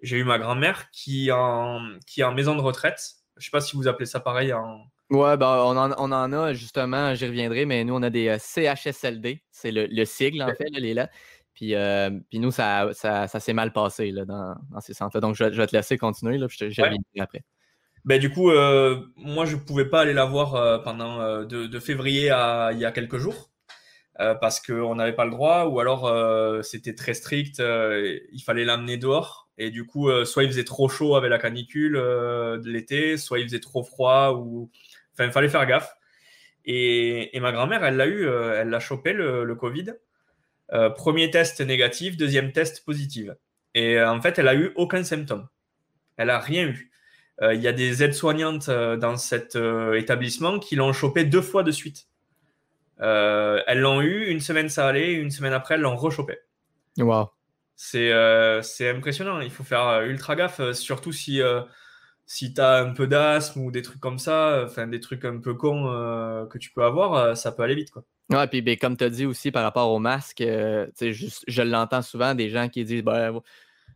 j'ai eu ma grand-mère qui en, qui est en maison de retraite. Je sais pas si vous appelez ça pareil en Ouais, ben, on, en, on en a justement, j'y reviendrai, mais nous, on a des euh, CHSLD, c'est le, le, sigle en fait, là, les là. Puis, euh, puis nous, ça, ça, ça s'est mal passé là, dans, dans, ces centres-là. Donc, je, je, vais te laisser continuer, là, puis je, reviendrai après. Ben, du coup, euh, moi, je pouvais pas aller la voir pendant de, de, février à il y a quelques jours. parce qu'on n'avait pas le droit, ou alors c'était très strict, il fallait l'amener dehors. Et du coup, soit il faisait trop chaud avec la canicule de l'été, soit il faisait trop froid, ou Enfin, il fallait faire gaffe. Et, ma grand-mère, elle l'a eu, euh, elle l'a chopé le, Covid. Euh, premier test négatif, deuxième test positif. Et euh, en fait, elle a eu aucun symptôme. Elle a rien eu. Il y a des aides-soignantes dans cet établissement qui l'ont chopé deux fois de suite. elles l'ont eu, une semaine ça allait, une semaine après, elles l'ont rechopé. Wow. C'est impressionnant. Il faut faire ultra gaffe, surtout si si tu as un peu d'asthme ou des trucs comme ça, enfin des trucs un peu cons euh, que tu peux avoir, euh, ça peut aller vite. Quoi. Ouais, puis ben, comme tu as dit aussi par rapport au masque, euh, je l'entends souvent des gens qui disent ben,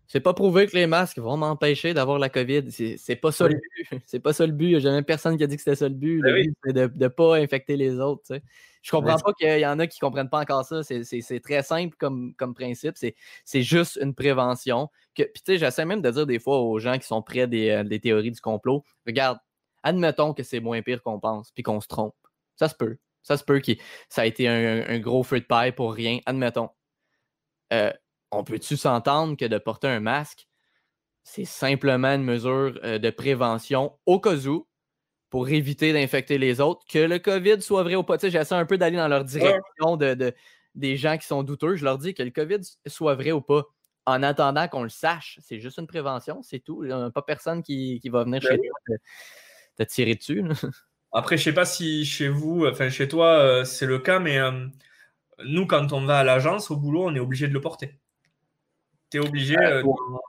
c'est pas prouvé que les masques vont m'empêcher d'avoir la COVID. C'est pas ça le but. C'est pas ça le but. Il n'y a jamais personne qui a dit que c'était ça le but. Le ben but, c'est de ne pas infecter les autres. Tu sais. Je comprends pas qu'il y en a qui comprennent pas encore ça. C'est très simple comme, comme principe. C'est juste une prévention. Que, puis tu sais, j'essaie même de dire des fois aux gens qui sont près des, euh, des théories du complot, regarde, admettons que c'est moins pire qu'on pense, puis qu'on se trompe. Ça se peut. Ça se peut que ça a été un, gros feu de paille pour rien. Admettons. Euh, on peut-tu s'entendre que de porter un masque, c'est simplement une mesure euh, de prévention au cas où, pour éviter d'infecter les autres, que le COVID soit vrai ou pas? J'essaie un peu d'aller dans leur direction de, des gens qui sont douteux. Je leur dis que le COVID soit vrai ou pas. En attendant qu'on le sache, c'est juste une prévention, c'est tout. Il n'y a pas personne qui, va venir ben chez toi te, tirer dessus. Après, je ne sais pas si chez vous, enfin chez toi, euh, c'est le cas, mais euh, nous, quand on va à l'agence, au boulot, on est obligé de le porter. Tu es obligé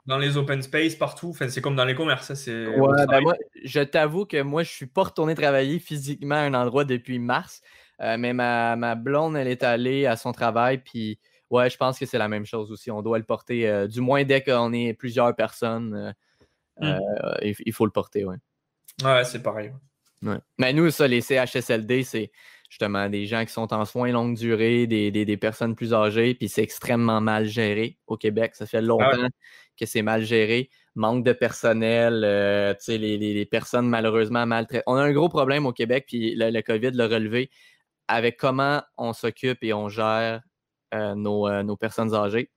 dans, les open space partout. Enfin, c'est comme dans les commerces. C'est ben moi, je t'avoue que moi, je suis pas retourné travailler physiquement à un endroit depuis mars. mais ma, ma, blonde, elle est allée à son travail. Puis, ouais, je pense que c'est la même chose aussi. On doit le porter, du moins dès qu'on est plusieurs personnes. Mmh. il, faut le porter, ouais. Ouais, c'est pareil. Mais nous, ça, les CHSLD, c'est justement des gens qui sont en soins longue durée, des, personnes plus âgées, puis c'est extrêmement mal géré au Québec. Ça fait ah longtemps que c'est mal géré. Manque de personnel, euh, les, les, personnes malheureusement mal traitées. On a un gros problème au Québec, puis le, COVID l'a relevé, avec comment on s'occupe et on gère euh, euh, nos, personnes âgées.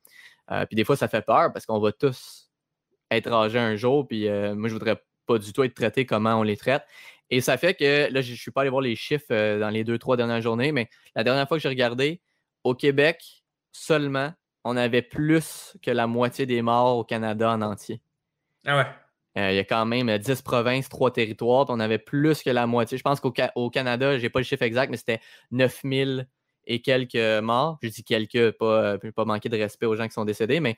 puis des fois, ça fait peur parce qu'on va tous être âgés un jour, puis moi, je voudrais pas du tout être traité comment on les traite. Et ça fait que, là, je ne suis pas allé voir les chiffres euh, dans les deux, trois dernières journées, mais la dernière fois que j'ai regardé, au Québec seulement, on avait plus que la moitié des morts au Canada en entier. Ah ouais. Euh, il y a quand même 10 provinces, 3 territoires, on avait plus que la moitié. Je pense qu'au Canada, je n'ai pas le chiffre exact, mais c'était 9000 et quelques morts. Je dis quelques, pas, euh, pas manquer de respect aux gens qui sont décédés, mais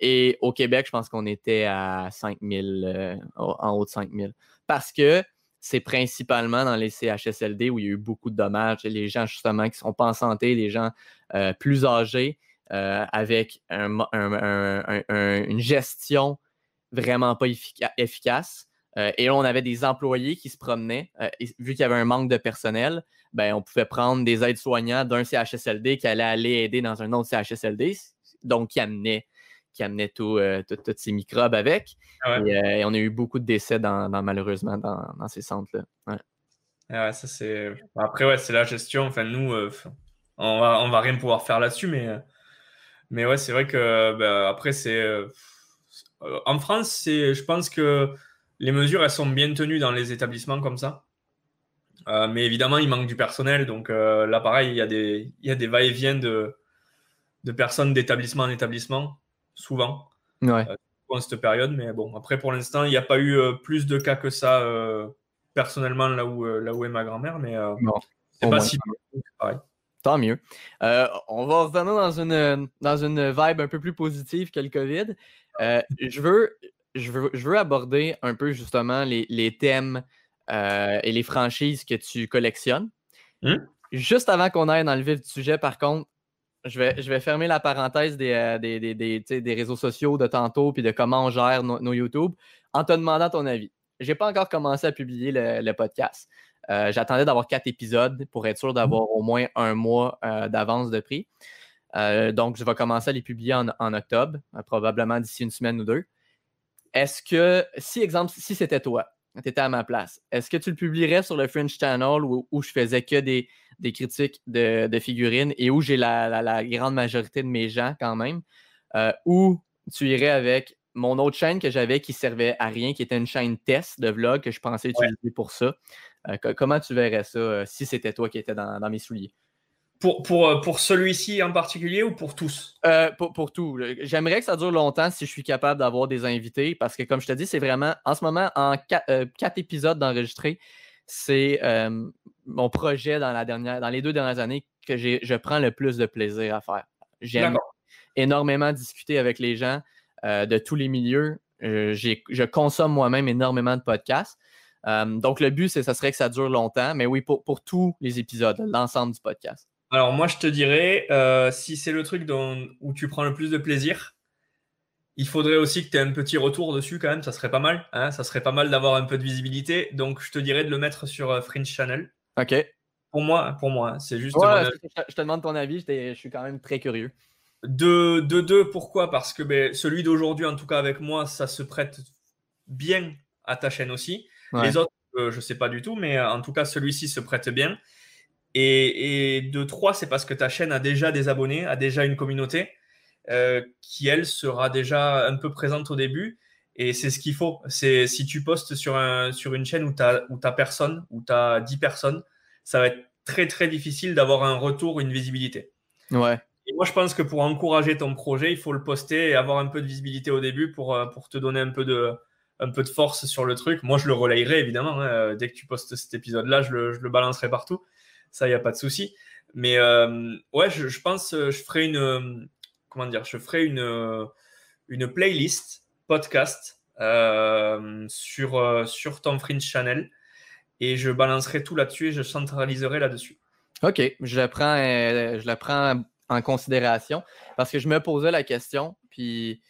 et au Québec, je pense qu'on était à 5000, en haut de 5000. Parce que c'est principalement dans les CHSLD où il y a eu beaucoup de dommages. Les gens, justement, qui ne sont pas en santé, les gens euh, plus âgés, euh, avec une gestion vraiment pas efficace. Euh, et on avait des employés qui se promenaient. vu qu'il y avait un manque de personnel, ben, on pouvait prendre des aides-soignants d'un CHSLD qui allait aller aider dans un autre CHSLD, donc qui amenait qui amenait tous ces microbes avec. Ah euh, et, on a eu beaucoup de décès dans, malheureusement dans, ces centres-là. Ah ça c'est. Après, ouais, c'est la gestion. Enfin, nous, euh, on, va, on va rien pouvoir faire là-dessus, mais, mais ouais, c'est vrai que bah, après, c'est. Euh, en France, c'est, je pense que les mesures, elles sont bien tenues dans les établissements comme ça. mais évidemment, il manque du personnel. Donc là, pareil, il y a des, il y a des va-et-vient de, de personnes d'établissement en établissement souvent. Ouais. Euh, cette période, mais bon, après pour l'instant, il n'y a pas eu euh, plus de cas que ça euh, personnellement là où, là où est ma grand-mère, mais c'est pas si pareil. Tant mieux. on va revenir dans une, dans une vibe un peu plus positive que le COVID. je, veux, je, veux, je veux aborder un peu justement les, les thèmes et les franchises que tu collectionnes. Hum? Juste avant qu'on aille dans le vif du sujet, par contre, je vais, je vais fermer la parenthèse des, euh, des, réseaux sociaux de tantôt puis de comment on gère nos YouTube en te demandant ton avis. Je n'ai pas encore commencé à publier le, podcast. Euh, j'attendais d'avoir quatre épisodes pour être sûr d'avoir au moins un mois euh, d'avance de prix. donc, je vais commencer à les publier en, octobre, probablement d'ici une semaine ou deux. Est-ce que, si exemple, si c'était toi, tu étais à ma place, est-ce que tu le publierais sur le French Channel où, où je faisais que des, des critiques de, figurines et où j'ai la, grande majorité de mes gens quand même, euh, ou tu irais avec mon autre chaîne que j'avais qui servait à rien, qui était une chaîne test de vlog que je pensais utiliser pour ça. Euh, comment tu verrais ça euh, si c'était toi qui étais dans, mes souliers? Pour, pour, pour celui-ci en particulier ou pour tous? pour, pour, tout. J'aimerais que ça dure longtemps si je suis capable d'avoir des invités parce que, comme je te dis, c'est vraiment en ce moment en quatre épisodes d'enregistrer c'est mon projet dans, la dernière, dans les deux dernières années que je prends le plus de plaisir à faire. J'aime énormément discuter avec les gens de tous les milieux. je consomme moi-même énormément de podcasts. donc, le but, c'est ça serait que ça dure longtemps, mais oui, pour, pour tous les épisodes, l'ensemble du podcast. Alors, moi, je te dirais, si c'est le truc où tu prends le plus de plaisir, il faudrait aussi que tu aies un petit retour dessus quand même, ça serait pas mal. Hein ça serait pas mal d'avoir un peu de visibilité. Donc je te dirais de le mettre sur euh, Fringe Channel. Ok. Pour moi, pour moi, hein, c'est juste. je te demande ton avis, je suis quand même très curieux. De, deux, pourquoi? Parce que ben, celui d'aujourd'hui, en tout cas avec moi, ça se prête bien à ta chaîne aussi. Les autres, euh, je sais pas du tout, mais en tout cas, celui-ci se prête bien. Et, et de trois, c'est parce que ta chaîne a déjà des abonnés, a déjà une communauté. Euh, qui, elle, sera déjà un peu présente au début. Et c'est ce qu'il faut. C'est si tu postes sur, un, sur une chaîne où tu as, personne, où tu as 10 personnes, ça va être très très difficile d'avoir un retour, une visibilité. Ouais. Et moi, je pense que pour encourager ton projet, il faut le poster et avoir un peu de visibilité au début pour, euh, pour te donner un peu, de, un peu de force sur le truc. Moi, je le relayerai évidemment. Hein. Dès que tu postes cet épisode-là, je le, je le, balancerai partout. Ça, il n'y a pas de souci. Mais euh, ouais, je, pense je ferai une, comment dire, je ferai une, euh, une playlist podcast sur, sur ton Fringe Channel et je balancerai tout là-dessus et je centraliserai là-dessus. OK, je le prends, je le prends en considération parce que je me posais la question, puis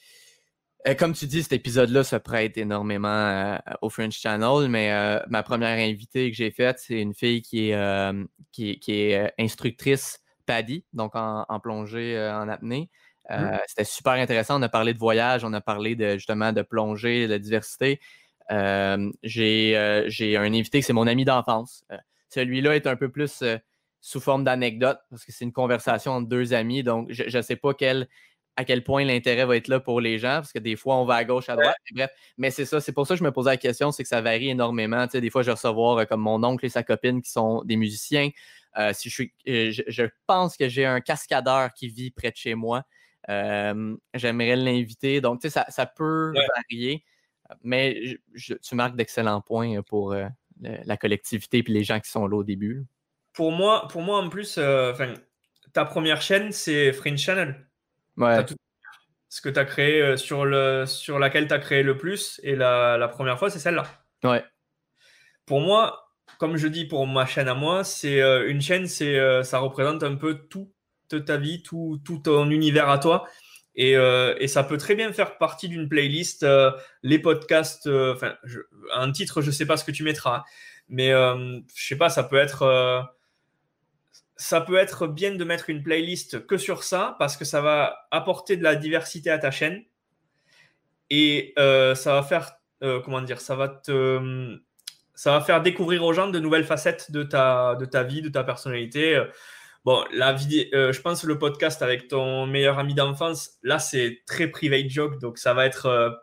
euh, comme tu dis, cet épisode-là se prête énormément euh, au French Channel, mais euh, ma première invitée que j'ai faite, c'est une fille qui est, qui, est instructrice PADI, donc en, plongée en apnée. Mmh. C'était super intéressant. On a parlé de voyage, on a parlé de, justement de plongée, de diversité. j'ai un invité c'est mon ami d'enfance. Celui-là est un peu plus sous forme d'anecdote parce que c'est une conversation entre deux amis. Donc, je ne sais pas quel, à quel point l'intérêt va être là pour les gens parce que des fois, on va à gauche, à droite. Bref, mais c'est ça. C'est pour ça que je me posais la question c'est que ça varie énormément. Tu sais, des fois, je vais recevoir euh, comme mon oncle et sa copine qui sont des musiciens. Euh, si je, suis, euh, je, pense que j'ai un cascadeur qui vit près de chez moi. J'aimerais l'inviter. Donc, tu sais, ça, peut varier. Mais tu marques d'excellents points pour la collectivité et les gens qui sont là au début pour moi, pour moi en plus, ta première chaîne, c'est Fringe Channel. Ouais. ce que tu as créé euh, sur, le, sur laquelle tu as créé le plus, et la, première fois, c'est celle-là. Ouais. Pour moi, comme je dis pour ma chaîne à moi, c'est euh, une chaîne, c'est ça représente un peu toute ta vie, tout, tout ton univers à toi. Et, ça peut très bien faire partie d'une playlist, les podcasts, enfin, un titre, je sais pas ce que tu mettras, hein. mais je sais pas, ça peut être ça peut être bien de mettre une playlist que sur ça parce que ça va apporter de la diversité à ta chaîne. Et euh, ça va faire euh, comment dire ça va te ça va faire découvrir aux gens de nouvelles facettes de ta de ta vie de ta personnalité. Bon la euh, je pense le podcast avec ton meilleur ami d'enfance là c'est très private joke donc ça va être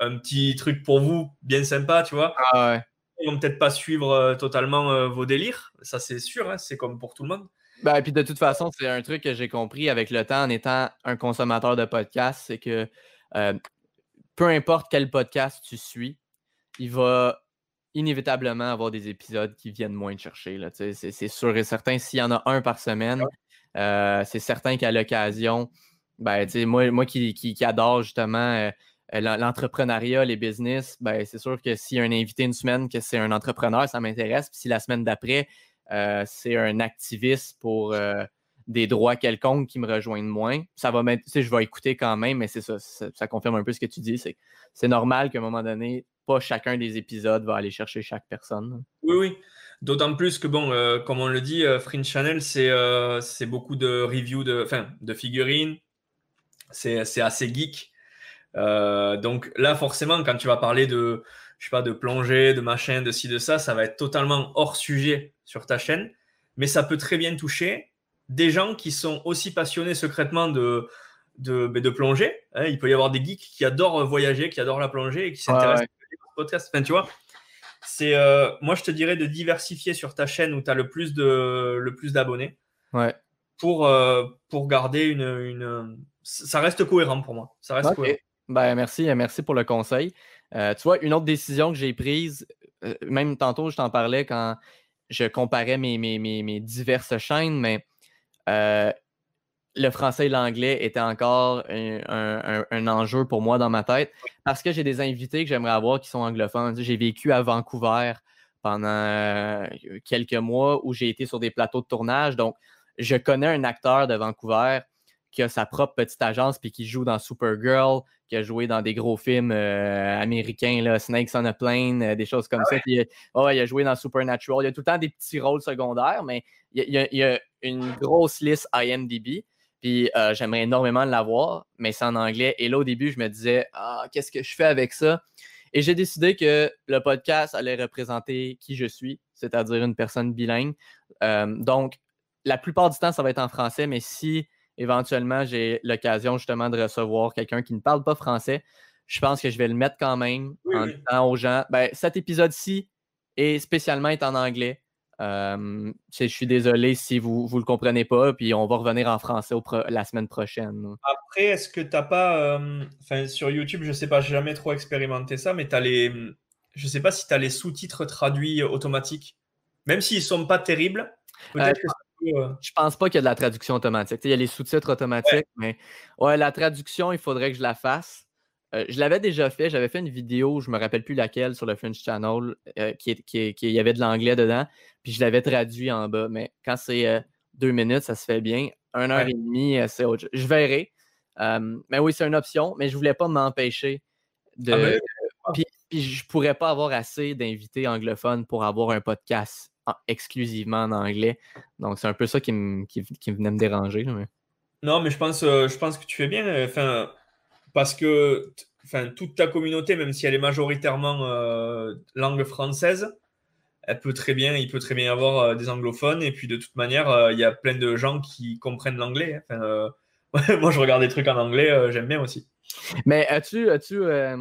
un petit truc pour vous bien sympa tu vois. Ah ouais ils vont peut-être pas suivre euh, totalement euh, vos délires, ça c'est sûr, hein, c'est comme pour tout le monde. Ben, et puis de toute façon, c'est un truc que j'ai compris avec le temps en étant un consommateur de podcasts, c'est que euh, peu importe quel podcast tu suis, il va inévitablement avoir des épisodes qui viennent moins te chercher. C'est sûr et certain. S'il y en a un par semaine, c'est certain qu'à l'occasion, ben, moi, moi qui, qui, adore justement l'entrepreneuriat, les business, ben, c'est sûr que a un invité une semaine que c'est un entrepreneur, ça m'intéresse. Puis si la semaine d'après, euh, c'est un activiste pour euh, des droits quelconques qui me rejoignent moins, ça va mettre, je vais écouter quand même, mais c'est ça, ça, confirme un peu ce que tu dis. C'est, normal qu'à un moment donné, pas chacun des épisodes va aller chercher chaque personne. Oui, oui. D'autant plus que, bon, comme on le dit, Fringe Channel, c'est, c'est beaucoup de reviews de, de figurines. C'est, c'est assez geek. Euh, donc là, forcément, quand tu vas parler de, je sais pas, de plongée, de machin, de ci, de ça, ça va être totalement hors sujet sur ta chaîne. Mais ça peut très bien toucher des gens qui sont aussi passionnés secrètement de, de, ben, de plongée. Hein. il peut y avoir des geeks qui adorent voyager, qui adorent la plongée et qui s'intéressent aux podcasts. Enfin, tu vois, c'est, euh, moi, je te dirais de diversifier sur ta chaîne où tu as le plus, de, le plus d'abonnés. Ouais. Pour, euh, pour garder une, une, Ça reste cohérent pour moi. Ça reste cohérent. Ben, merci, merci pour le conseil. Euh, tu vois, une autre décision que j'ai prise, euh, même tantôt, je t'en parlais quand je comparais mes, mes, diverses chaînes, mais euh, le français et l'anglais étaient encore un, enjeu pour moi dans ma tête parce que j'ai des invités que j'aimerais avoir qui sont anglophones. J'ai vécu à Vancouver pendant quelques mois où j'ai été sur des plateaux de tournage. Donc, je connais un acteur de Vancouver qui a sa propre petite agence puis qui joue dans Supergirl, qui a joué dans des gros films euh, américains, là, Snakes on a Plane, euh, des choses comme ça. Puis, oh, il a joué dans Supernatural. Il y a tout le temps des petits rôles secondaires, mais il y a, une grosse liste IMDb. Puis euh, j'aimerais énormément l'avoir, mais c'est en anglais. Et là, au début, je me disais, ah, qu'est-ce que je fais avec ça? Et j'ai décidé que le podcast allait représenter qui je suis, c'est-à-dire une personne bilingue. donc, la plupart du temps, ça va être en français, mais si éventuellement j'ai l'occasion justement de recevoir quelqu'un qui ne parle pas français, je pense que je vais le mettre quand même en disant aux gens ben, cet épisode-ci est spécialement est en anglais. je suis désolé si vous ne le comprenez pas, puis on va revenir en français la semaine prochaine. Après, est-ce que tu n'as pas. sur YouTube, je ne sais pas, j'ai jamais trop expérimenté ça, mais tu as les. Je ne sais pas si tu as les sous-titres traduits automatiques. Même s'ils ne sont pas terribles, peut-être euh, que je pense pas qu'il y a de la traduction automatique. il y a les sous-titres automatiques, mais ouais, la traduction, il faudrait que je la fasse. Euh, je l'avais déjà fait. J'avais fait une vidéo, je me rappelle plus laquelle, sur le French Channel, euh, qui, qui, y avait de l'anglais dedans. Puis je l'avais traduit en bas. Mais quand c'est euh, deux minutes, ça se fait bien. Un heure et demie, c'est autre Je verrai. mais oui, c'est une option, mais je voulais pas m'empêcher de. Ah ben, puis, puis, je pourrais pas avoir assez d'invités anglophones pour avoir un podcast exclusivement en anglais. Donc c'est un peu ça qui, me, qui, venait me déranger. Non, mais je pense, je pense que tu fais bien. Enfin parce que enfin, toute ta communauté, même si elle est majoritairement euh, langue française, elle peut très bien, il peut très bien y avoir euh, des anglophones. Et puis de toute manière, euh, il y a plein de gens qui comprennent l'anglais. Hein. moi, je regarde des trucs en anglais, j'aime bien aussi. Mais as-tu as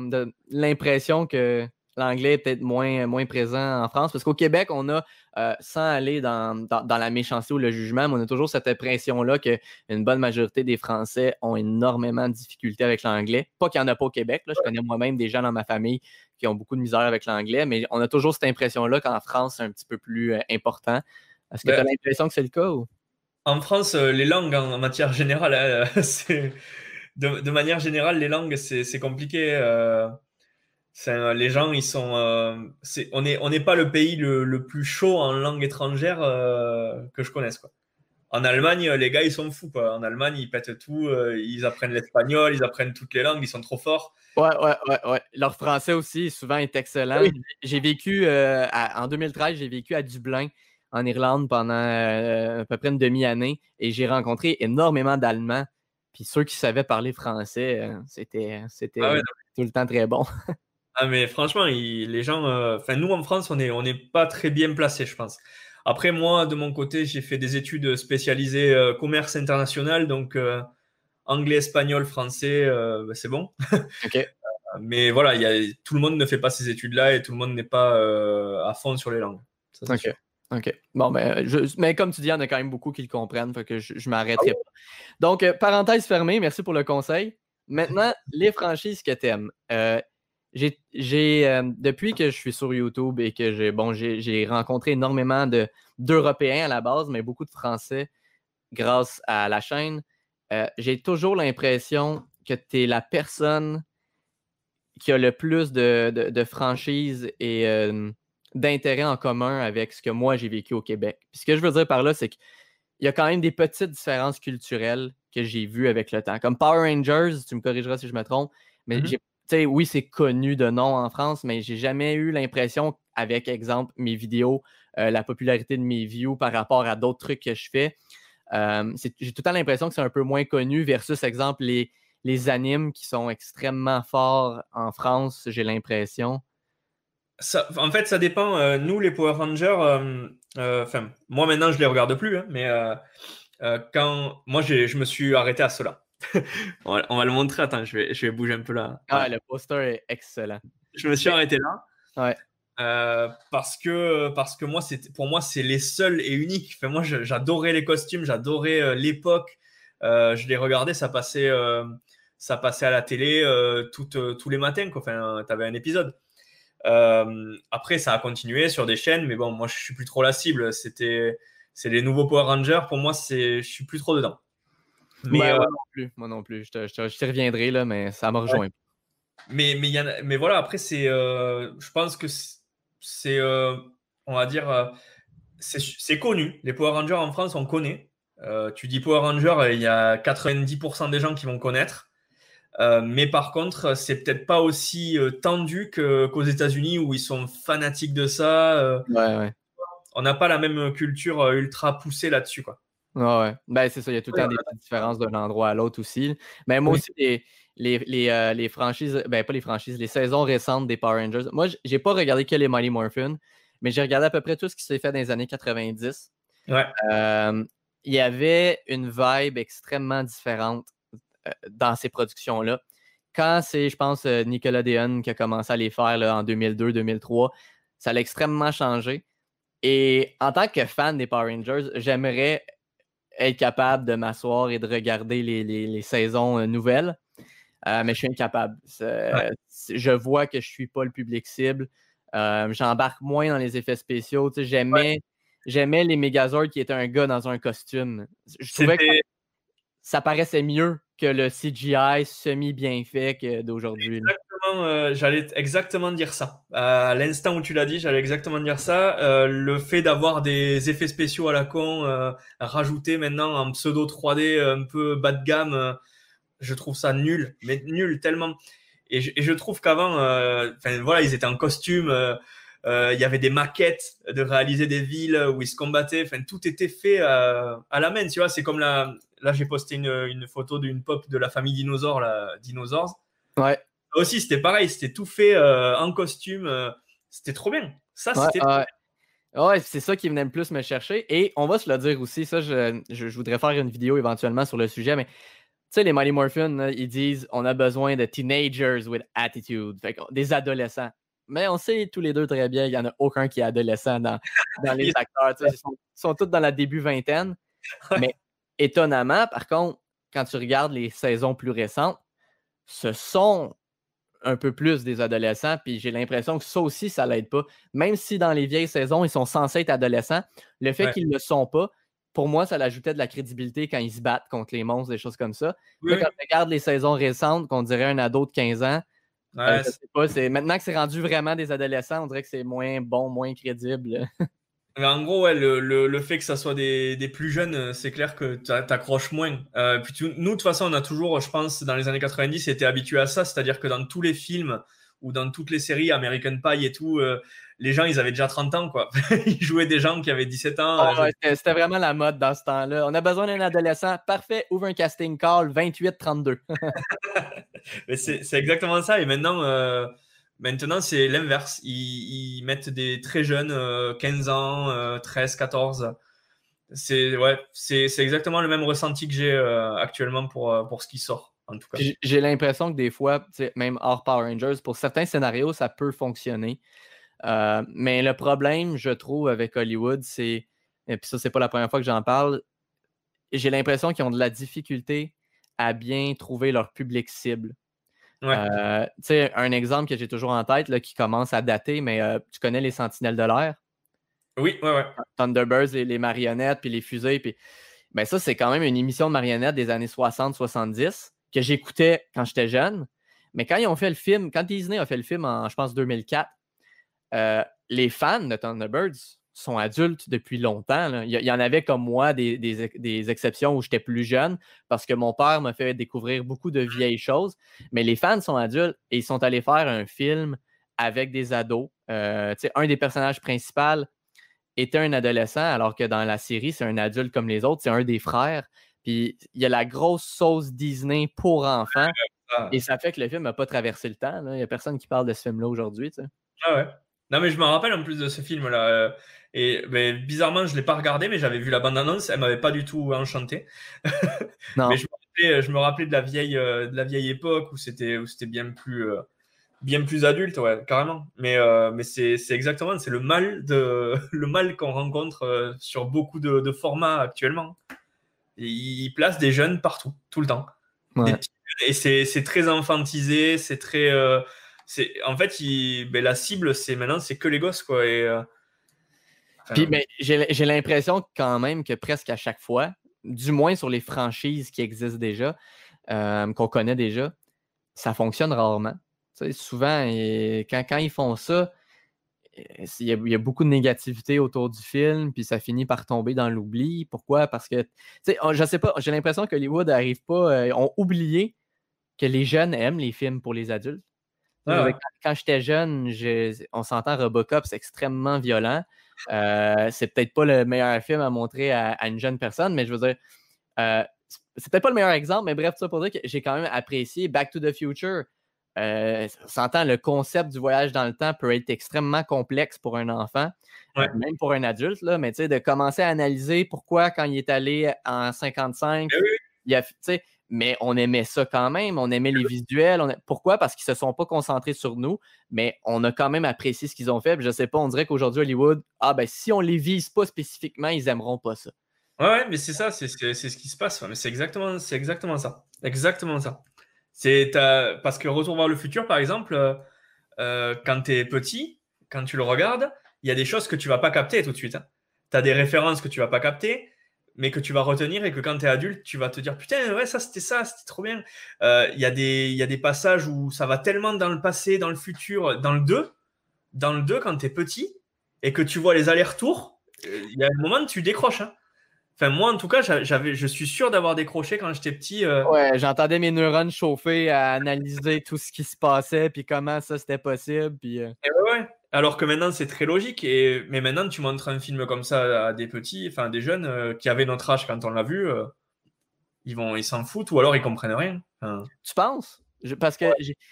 l'impression que l'anglais est peut-être moins, moins présent en France. Parce qu'au Québec, on a, euh, sans aller dans, la méchanceté ou le jugement, mais on a toujours cette impression-là qu'une bonne majorité des Français ont énormément de difficultés avec l'anglais. Pas qu'il n'y en a pas au Québec. Je connais moi-même des gens dans ma famille qui ont beaucoup de misère avec l'anglais, mais on a toujours cette impression-là qu'en France, c'est un petit peu plus euh, important. Est-ce que tu as ben, l'impression que c'est le cas? En France, euh, les langues en, matière générale, c'est de, manière générale, les langues, c'est compliqué les gens, ils sont. Euh, on n'est on pas le pays le, plus chaud en langue étrangère euh, que je connaisse. Quoi. En Allemagne, les gars, ils sont fous. En Allemagne, ils pètent tout. Euh, ils apprennent l'espagnol, ils apprennent toutes les langues, ils sont trop forts. Ouais, ouais, ouais. ouais. Leur français aussi, souvent, est excellent. J'ai vécu, en 2013, j'ai vécu à Dublin, en Irlande, pendant à peu près une demi-année. Et j'ai rencontré énormément d'Allemands. Puis ceux qui savaient parler français, c'était ah tout le temps très bon. Ah, mais franchement, les gens, euh, enfin, nous en France, on n'est on est pas très bien placés, je pense. Après, moi, de mon côté, j'ai fait des études spécialisées euh, commerce international, donc euh, anglais, espagnol, français, bah, c'est bon. mais voilà, y a, tout le monde ne fait pas ces études-là et tout le monde n'est pas à fond sur les langues. ok. OK. Bon, ben, mais comme tu dis, il y en a quand même beaucoup qui le comprennent, fait que je, je m'arrêterai ah pas. Donc, parenthèse fermée, merci pour le conseil. Maintenant, les franchises que tu aimes j'ai, euh, depuis que je suis sur YouTube et que j'ai, bon, j'ai, rencontré énormément de, d'Européens à la base, mais beaucoup de Français grâce à la chaîne, euh, j'ai toujours l'impression que tu es la personne qui a le plus de, de, franchise et euh, d'intérêt en commun avec ce que moi j'ai vécu au Québec. Puis ce que je veux dire par là, c'est qu'il y a quand même des petites différences culturelles que j'ai vues avec le temps. Comme Power Rangers, tu me corrigeras si je me trompe, mais mm-hmm. j'ai oui, c'est connu de nom en France, mais j'ai jamais eu l'impression, avec exemple mes vidéos, euh, la popularité de mes views par rapport à d'autres trucs que je fais. Euh, j'ai tout le temps l'impression que c'est un peu moins connu versus, exemple, les, les animes qui sont extrêmement forts en France, j'ai l'impression. en fait, ça dépend. Euh, nous, les Power Rangers, enfin, moi maintenant, je les regarde plus, hein, mais quand moi, je me suis arrêté à cela. On, va, le montrer. Attends, je vais, je vais bouger un peu là. Ah, le poster est excellent. Je me suis arrêté là. Ouais. Euh, parce que parce que moi c'est pour moi c'est les seuls et uniques. Enfin, moi j'adorais les costumes, j'adorais euh, l'époque. Euh, je les regardais, ça passait ça passait à la télé tous les matins. Quoi. Enfin, t'avais un épisode. après ça a continué sur des chaînes, mais bon moi je suis plus trop la cible. C'était c'est les nouveaux Power Rangers. Pour moi c'est je suis plus trop dedans. Mais, euh, non plus, moi non plus. Je te, reviendrai, là, mais ça m'a rejoint. Mais, mais, y a, mais voilà, après, c'est, euh, je pense que c'est, euh, on va dire, c'est connu. Les Power Rangers en France, on connaît. tu dis Power Rangers, il y a 90% des gens qui vont connaître. mais par contre, c'est peut-être pas aussi tendu qu'aux États-Unis où ils sont fanatiques de ça. ouais, ouais. On n'a pas la même culture ultra poussée là-dessus, quoi. Ouais, Ben, c'est ça, il y a tout le temps des petites différences d'un endroit à l'autre aussi. Mais moi aussi, les, les, euh, les, franchises, ben pas les franchises, les saisons récentes des Power Rangers. Moi, j'ai pas regardé que les Mighty Morphin, mais j'ai regardé à peu près tout ce qui s'est fait dans les années 90. Ouais. il y avait une vibe extrêmement différente euh, dans ces productions-là. Quand c'est, je pense, euh, Nicolas Deon qui a commencé à les faire là, en 2002-2003, ça a extrêmement changé. Et en tant que fan des Power Rangers, j'aimerais être capable de m'asseoir et de regarder les, saisons euh, nouvelles. Euh, mais je suis incapable. Je vois que je ne suis pas le public cible. Euh, j'embarque moins dans les effets spéciaux. J'aimais les Megazords qui étaient un gars dans un costume. Je trouvais que ça paraissait mieux que le CGI semi-bien fait d'aujourd'hui. Euh, j'allais exactement dire ça. À l'instant où tu l'as dit, j'allais exactement dire ça. Euh, le fait d'avoir des effets spéciaux à la con euh, rajoutés maintenant en pseudo 3D un peu bas de gamme, je trouve ça nul, mais nul tellement. Et je, trouve qu'avant, enfin voilà, ils étaient en costume. Il y avait des maquettes de réaliser des villes où ils se combattaient. Enfin, tout était fait à la main. Tu vois, c'est comme la. Là, j'ai posté une, photo d'une pop de la famille dinosaure, la Dinosaurs. Ouais aussi, c'était pareil, c'était tout fait euh, en costume. Euh, c'était trop bien. Ça, c'était. Ouais, c'est ça qui venait le plus me chercher. Et on va se le dire aussi, ça, je, je, voudrais faire une vidéo éventuellement sur le sujet, mais tu sais, les Mighty Morphin, ils disent on a besoin de teenagers with attitude, fait, des adolescents. Mais on sait tous les deux très bien, il n'y en a aucun qui est adolescent dans, dans les acteurs. Ils sont, sont, tous dans la début vingtaine. Mais étonnamment, par contre, quand tu regardes les saisons plus récentes, ce sont un peu plus des adolescents, puis j'ai l'impression que ça aussi, ça l'aide pas. Même si dans les vieilles saisons, ils sont censés être adolescents, le fait qu'ils ne le sont pas, pour moi, ça l'ajoutait de la crédibilité quand ils se battent contre les monstres, des choses comme ça. quand tu regardes les saisons récentes, qu'on dirait un ado de 15 ans, euh, pas, maintenant que c'est rendu vraiment des adolescents, on dirait que c'est moins bon, moins crédible. en gros, ouais, le, le, fait que ça soit des, des plus jeunes, euh, c'est clair que tu t'accroches moins. Euh, puis nous, de toute façon, on a toujours, je pense, dans les années 90, été habitués à ça. C'est-à-dire que dans tous les films ou dans toutes les séries, American Pie et tout, euh, les gens, ils avaient déjà 30 ans, quoi. ils jouaient des gens qui avaient 17 ans. Ah c'était vraiment la mode dans ce temps-là. On a besoin d'un adolescent. Parfait, ouvre un casting call 28-32. c'est exactement ça. Et maintenant Maintenant, c'est l'inverse. Ils, mettent des très jeunes, 15 euh, ans, 13, euh, 14. C'est ouais, c'est exactement le même ressenti que j'ai euh, actuellement pour, pour ce qui sort. J'ai l'impression que des fois, même hors Power Rangers, pour certains scénarios, ça peut fonctionner. mais le problème, je trouve, avec Hollywood, c'est, et puis ça, c'est pas la première fois que j'en parle, j'ai l'impression qu'ils ont de la difficulté à bien trouver leur public cible. Euh, un exemple que j'ai toujours en tête là, qui commence à dater, mais euh, tu connais les Sentinelles de l'air? Oui, oui, oui. Thunderbirds, les, les marionnettes, puis les fusées. Puis... Ben, ça, c'est quand même une émission de marionnettes des années 60-70 que j'écoutais quand j'étais jeune. Mais quand ils ont fait le film, quand Disney a fait le film en, je pense, 2004, euh, les fans de Thunderbirds sont adultes depuis longtemps. Il, y en avait comme moi des, exceptions où j'étais plus jeune parce que mon père m'a fait découvrir beaucoup de vieilles choses. Mais les fans sont adultes et ils sont allés faire un film avec des ados. Euh, un des personnages principaux était un adolescent alors que dans la série, c'est un adulte comme les autres, c'est un des frères. Puis il y a la grosse sauce Disney pour enfants. Et ça fait que le film n'a pas traversé le temps. Il n'y a personne qui parle de ce film-là aujourd'hui. Ah ouais. Non, mais je me rappelle en plus de ce film-là. Euh, et ben, bizarrement, je ne l'ai pas regardé, mais j'avais vu la bande-annonce. Elle m'avait pas du tout enchanté. non. mais je me, rappelais, je me, rappelais, de la vieille, euh, de la vieille époque où c'était, où c'était bien plus, euh, bien plus adulte, ouais, carrément. Mais, mais c'est, c'est exactement, c'est le mal de, le mal qu'on rencontre sur beaucoup de, de formats actuellement. Ils placent des jeunes partout, tout le temps. et c'est, c'est très infantisé, c'est très c'est en fait ben, la cible c'est maintenant c'est que les gosses quoi et euh, puis ben, j'ai l'impression quand même que presque à chaque fois du moins sur les franchises qui existent déjà euh, qu'on connaît déjà ça fonctionne rarement souvent et quand, quand, ils font ça il y, a, beaucoup de négativité autour du film, puis ça finit par tomber dans l'oubli. Pourquoi? Parce que, je sais pas, j'ai l'impression que Hollywood n'arrive pas, euh, ont oublié que les jeunes aiment les films pour les adultes. Ah quand, j'étais jeune, on s'entend Robocop, c'est extrêmement violent. Euh, c'est peut-être pas le meilleur film à montrer à, une jeune personne, mais je veux dire, euh, c'est peut-être pas le meilleur exemple, mais bref, ça pour dire que j'ai quand même apprécié Back to the Future. Euh, s'entend, le concept du voyage dans le temps peut être extrêmement complexe pour un enfant, même pour un adulte, là, mais de commencer à analyser pourquoi, quand il est allé en 55, ben il a, mais on aimait ça quand même, on aimait les visuels. Pourquoi? Parce qu'ils ne se sont pas concentrés sur nous, mais on a quand même apprécié ce qu'ils ont fait. je ne sais pas, on dirait qu'aujourd'hui, Hollywood, ah ben si on ne les vise pas spécifiquement, ils n'aimeront pas ça. Ouais, mais c'est ça, c'est ce qui se passe. Mais c'est exactement, exactement ça. Exactement ça. C'est parce que Retour vers le futur, par exemple, euh, euh, quand tu es petit, quand tu le regardes, il y a des choses que tu vas pas capter tout de suite. Hein. tu as des références que tu vas pas capter, mais que tu vas retenir et que quand tu es adulte, tu vas te dire putain, ouais, ça c'était ça, c'était trop bien. Euh, Il y, a des, y a des passages où ça va tellement dans le passé, dans le futur, dans le 2, dans le 2 quand tu es petit et que tu vois les allers-retours, euh, il y a un moment où tu décroches. Hein. Enfin, moi, en tout cas, j'avais, je suis sûr d'avoir décroché quand j'étais petit. Euh. Ouais, j'entendais mes neurones chauffer à analyser tout ce qui se passait, puis comment ça c'était possible. Puis, euh. ouais, Alors que maintenant, c'est très logique. Et... Mais maintenant, tu montres un film comme ça à des petits, enfin des jeunes euh, qui avaient notre âge quand on l'a vu, ils vont, ils s'en foutent ou alors ils comprennent rien. Tu penses? Parce que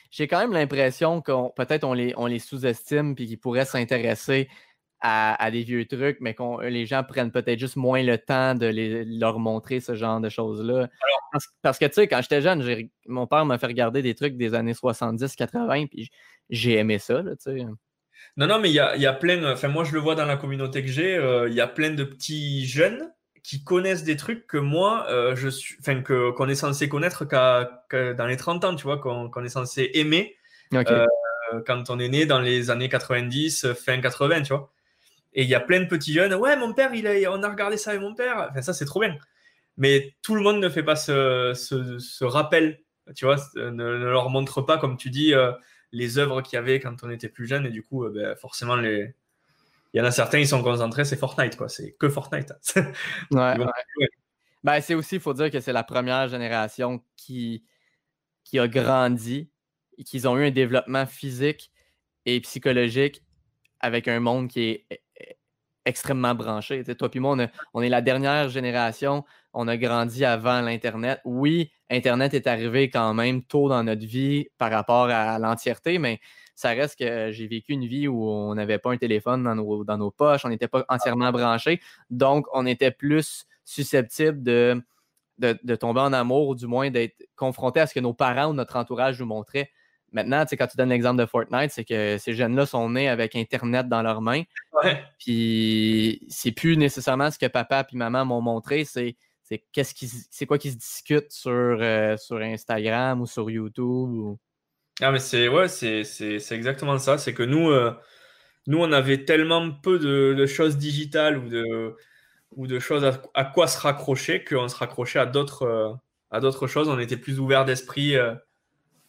j'ai quand même l'impression qu'on peut-être on les, on les sous-estime puis qu'ils pourraient s'intéresser à, des vieux trucs, mais que les gens prennent peut-être juste moins le temps de leur montrer ce genre de choses-là. Parce, que, tu sais, quand j'étais jeune, mon père m'a fait regarder des trucs des années 70-80, puis j'ai aimé ça, tu sais. Non, non, mais il y a, plein, enfin, moi, je le vois dans la communauté que j'ai, euh, il y a plein de petits jeunes qui connaissent des trucs que moi, euh, je suis, enfin, qu'on est censé connaître dans les 30 ans, tu vois, qu'on est censé aimer. Euh, quand on est né dans les années 90, fin 80, tu vois. Et il y a plein de petits jeunes. Ouais, mon père, il a, on a regardé ça avec mon père. Enfin, ça, c'est trop bien. Mais tout le monde ne fait pas ce, ce, rappel. Tu vois, ne, leur montre pas, comme tu dis, les œuvres qu'il y avait quand on était plus jeune. Et du coup, euh, ben, forcément, les... il y en a certains, ils sont concentrés, c'est Fortnite, quoi. C'est que Fortnite. ouais, Ben, c'est aussi, il faut dire que c'est la première génération qui, qui a grandi et qu'ils ont eu un développement physique et psychologique avec un monde qui est extrêmement branché. toi puis moi, on, est la dernière génération. On a grandi avant l'Internet. Oui, Internet est arrivé quand même tôt dans notre vie par rapport à l'entièreté, mais ça reste que j'ai vécu une vie où on n'avait pas un téléphone dans nos, dans nos poches, on n'était pas entièrement branché. Donc, on était plus susceptible de, de, de tomber en amour ou du moins d'être confronté à ce que nos parents ou notre entourage nous montraient. Maintenant, quand tu donnes l'exemple de Fortnite, c'est que ces jeunes-là sont nés avec Internet dans leurs mains. Puis c'est plus nécessairement ce que papa et maman m'ont montré, c'est qu'est-ce qui c'est quoi qui se discute sur, euh, sur Instagram ou sur YouTube. Ah mais c'est ouais, c'est exactement ça. C'est que nous, euh, nous, on avait tellement peu de, choses digitales ou de, ou de choses à, quoi se raccrocher qu'on se raccrochait à d'autres euh, à d'autres choses. On était plus ouvert d'esprit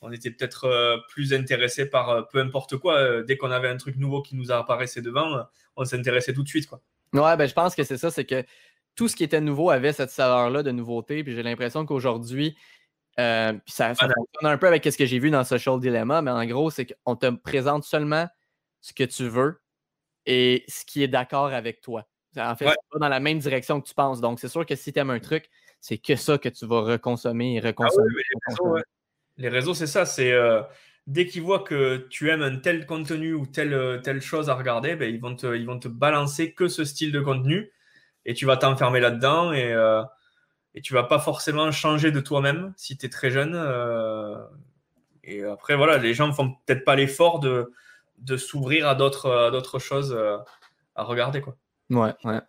on était peut-être plus intéressé par peu importe quoi. Dès qu'on avait un truc nouveau qui nous apparaissait devant, on s'intéressait tout de suite. Quoi. Ouais, ben, je pense que c'est ça, c'est que tout ce qui était nouveau avait cette saveur-là de nouveauté. Puis j'ai l'impression qu'aujourd'hui, ça, ça fonctionne un peu avec ce que j'ai vu dans Social Dilemma, mais en gros, c'est qu'on te présente seulement ce que tu veux et ce qui est d'accord avec toi. En fait, c'est pas dans la même direction que tu penses. Donc, c'est sûr que si tu aimes un truc, c'est que ça que tu vas reconsommer et ah reconsommer. Les réseaux, c'est ça. C'est euh, dès qu'ils voient que tu aimes un tel contenu ou telle, euh, telle chose à regarder, ben, ils, vont te, ils vont te balancer que ce style de contenu et tu vas t'enfermer là-dedans et, euh, et tu vas pas forcément changer de toi-même si tu es très jeune. et après, voilà, les gens ne font peut-être pas l'effort de, de s'ouvrir à d'autres choses à regarder. Quoi. Ouais, ouais.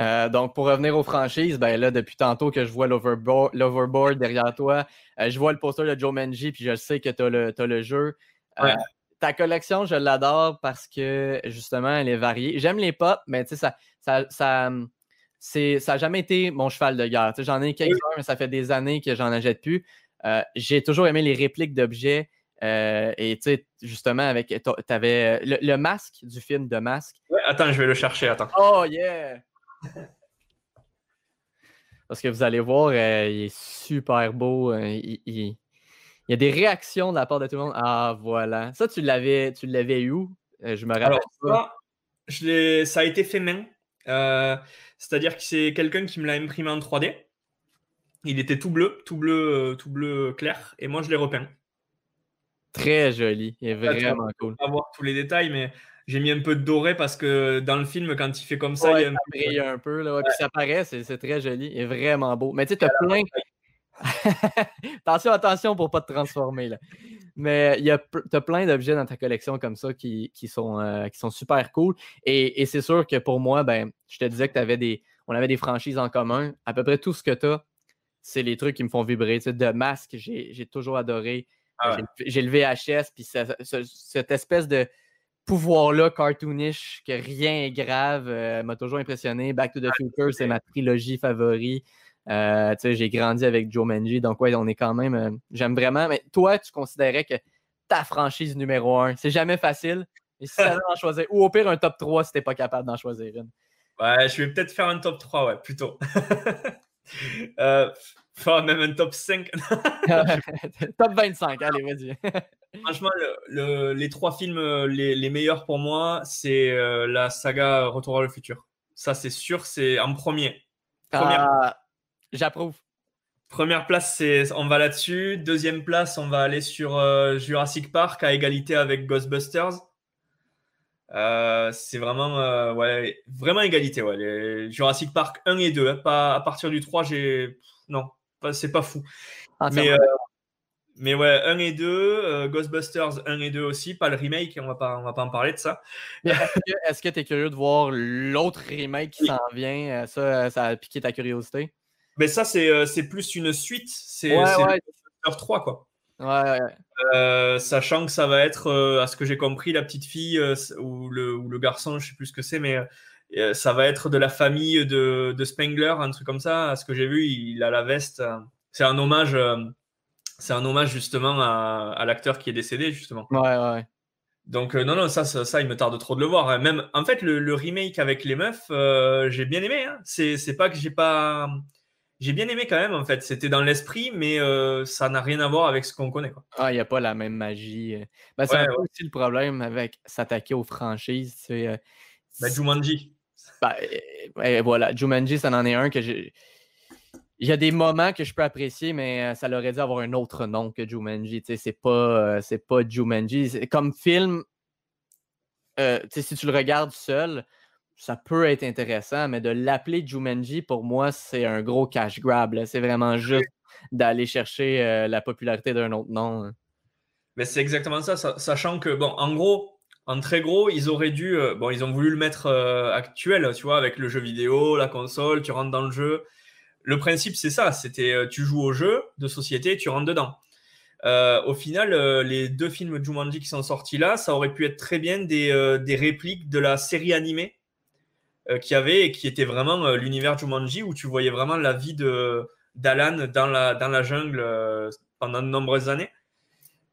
Euh, donc, pour revenir aux franchises, ben là, depuis tantôt que je vois l'overboard derrière toi, euh, je vois le poster de Joe Manji, puis je sais que tu as, le jeu. Euh, ta collection, je l'adore parce que justement, elle est variée. J'aime les pop, mais tu sais, ça, ça, ça ça n'a jamais été mon cheval de guerre. J'en ai quelques-uns, mais ça fait des années que j'en achète plus. J'ai toujours aimé les répliques d'objets. et tu sais, justement, avec tu avais le, le, masque du film de Masque. Ouais, attends, je vais le chercher. Attends. Oh yeah! Parce que vous allez voir, euh, il est super beau. Euh, il, y a des réactions de la part de tout le monde. Ah, voilà. Ça, tu l'avais, tu l'avais où? Euh, je me rappelle pas. je ça a été fait main. C'est-à-dire que c'est quelqu'un qui me l'a imprimé en 3D. Il était tout bleu, tout bleu, tout bleu clair, et moi je l'ai repeint. Très joli, est vraiment cool. On va voir tous les détails, mais j'ai mis un peu de doré parce que dans le film, quand il fait comme ça, il y a un brille un peu. Là, Puis ça paraît, c'est très joli. Est vraiment beau. Mais tu sais, tu as plein. attention, attention pour ne pas te transformer. Là. Mais tu as plein d'objets dans ta collection comme ça qui, sont, euh, qui sont super cool. Et, c'est sûr que pour moi, ben, je te disais que avais des, on avait des franchises en commun. À peu près tout ce que tu as, c'est les trucs qui me font vibrer. Tu sais, de masque, j'ai toujours adoré. Ah j'ai le VHS, puis cette espèce de pouvoir-là cartoonish, que rien est grave, m'a toujours impressionné. Back to the Future, c'est ma trilogie favorite. J'ai grandi avec Joe Manji, donc ouais, on est quand même. J'aime vraiment. Mais toi, tu considérais que ta franchise numéro un, c'est jamais facile. Et si en choisir, ou au pire un top 3 si t'es pas capable d'en choisir une? Ouais, je vais peut-être faire un top 3, ouais, plutôt. euh, enfin, même un top 5. top 25, allez, vas-y. Franchement, les trois films euh, les, meilleurs pour moi, c'est euh, la saga Retour vers le futur. Ça, c'est sûr, c'est en premier. Ah, j'approuve. Première place, c'est on va là-dessus. Deuxième place, on va aller sur euh, Jurassic Park à égalité avec Ghostbusters. Euh, c'est vraiment, euh, ouais, vraiment égalité. Ouais. Les Jurassic Park 1 et 2. Hein. Pas, à partir du 3, j'ai. Non, c'est pas fou. mais, euh, mais ouais, 1 et 2, Ghostbusters 1 et 2 aussi, pas le remake, on va pas, on va pas en parler de ça. Est-ce que tu es curieux de voir l'autre remake qui s'en vient? Ça, ça a piqué ta curiosité? Mais ça, c'est plus une suite. C'est ouais, ouais. 3, quoi. Euh, sachant que ça va être, euh, à ce que j'ai compris, la petite fille euh, ou, le, ou, le, garçon, je sais plus ce que c'est, mais ça va être de la famille de, de, Spengler, un truc comme ça. À ce que j'ai vu, il a la veste. c'est un hommage, c'est un hommage justement à, à l'acteur qui est décédé justement. Ouais, ouais. Donc non, non, ça, ça, il me tarde trop de le voir. Même, en fait, le, remake avec les meufs, j'ai bien aimé. Hein. C'est pas que j'ai pas j'ai bien aimé quand même, en fait. C'était dans l'esprit, mais euh, ça n'a rien à voir avec ce qu'on connaît. Quoi. Ah, il n'y a pas la même magie. Euh. Ben, c'est aussi le problème avec s'attaquer aux franchises. C'est, euh, ben, Jumanji. Ben, voilà, Jumanji, ça en est un que j'ai. Il y a des moments que je peux apprécier, mais ça aurait dû avoir un autre nom que Jumanji. C'est pas, c'est pas Jumanji. Comme film, si tu le regardes seul, ça peut être intéressant, mais de l'appeler Jumanji, pour moi, c'est un gros cash grab. C'est vraiment juste d'aller chercher euh, la popularité d'un autre nom. Hein. Mais c'est exactement ça, sachant que, bon, en gros, en très gros, ils auraient dû, euh, bon, ils ont voulu le mettre euh, actuel, tu vois, avec le jeu vidéo, la console, tu rentres dans le jeu. Le principe, c'est ça, c'était tu joues au jeu de société, tu rentres dedans. au final, les deux films Jumanji qui sont sortis là, ça aurait pu être très bien des, des répliques de la série animée euh, qui avait et qui était vraiment euh, l'univers Jumanji où tu voyais vraiment la vie de d'Alan dans la, dans la jungle euh, pendant de nombreuses années.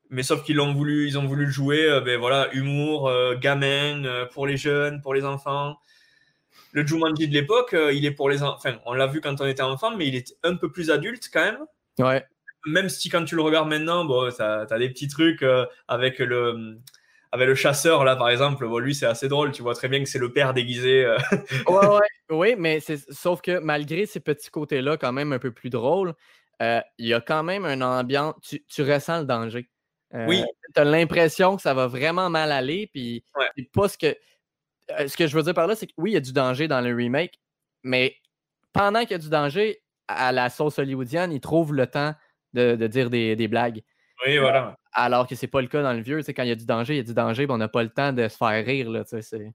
Mais sauf qu'ils ont voulu, ils ont voulu le jouer, ben voilà, humour, gamin, pour les jeunes, pour les enfants. Le Jumanji de l'époque, il est pour les Enfin, on l'a vu quand on était enfant, mais il est un peu plus adulte quand même. Ouais. Même si quand tu le regardes maintenant, bon, tu as, des petits trucs avec le avec le chasseur, là, par exemple, bon, lui, c'est assez drôle. Tu vois très bien que c'est le père déguisé. Euh. ouais, ouais, oui, mais sauf que malgré ces petits côtés-là, quand même un peu plus drôles, euh, il y a quand même un ambiance. Tu, tu ressens le danger. Euh, oui. Tu as l'impression que ça va vraiment mal aller. Puis, pas ce que. ce que je veux dire par là, c'est que oui, il y a du danger dans le remake, mais pendant qu'il y a du danger, à la sauce hollywoodienne, ils trouvent le temps de, dire des, des blagues. Oui, voilà. Alors que c'est pas le cas dans le vieux. Quand il y a du danger, il y a du danger, on n'a pas le temps de se faire rire. Là, c'est...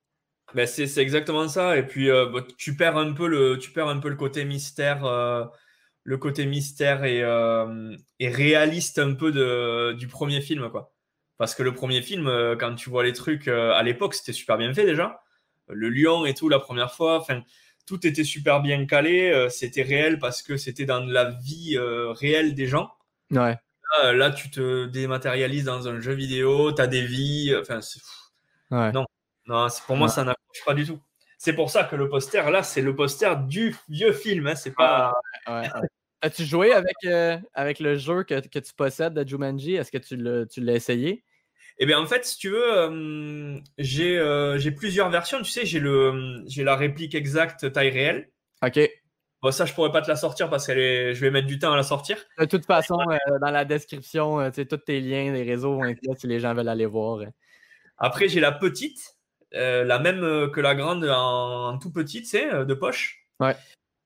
Ben c'est, exactement ça. Et puis euh, bah, tu perds un peu le, tu perds un peu le côté mystère, euh, le côté mystère et, euh, et, réaliste un peu de, du premier film, quoi. Parce que le premier film, quand tu vois les trucs à l'époque, c'était super bien fait déjà. Le lion et tout la première fois, enfin tout était super bien calé. c'était réel parce que c'était dans la vie réelle des gens. Ouais. Euh, là, tu te dématérialises dans un jeu vidéo, tu as des vies. Enfin, c'est Non, non pour moi, ça n'approche pas du tout. C'est pour ça que le poster, là, c'est le poster du vieux film. Hein, c'est pas. As-tu joué avec, euh, avec le jeu que, que, tu possèdes de Jumanji? Est-ce que tu l'as essayé? Eh bien, en fait, si tu veux, euh, j'ai plusieurs versions. Tu sais, j'ai la réplique exacte taille réelle. Ok. Bon, ça, je pourrais pas te la sortir parce que je vais mettre du temps à la sortir. De toute façon, euh, dans la description, euh, tous tes liens, les réseaux vont être là si les gens veulent aller voir. Après, j'ai la petite, euh, la même que la grande en, tout petit, tu sais, de poche. Ouais.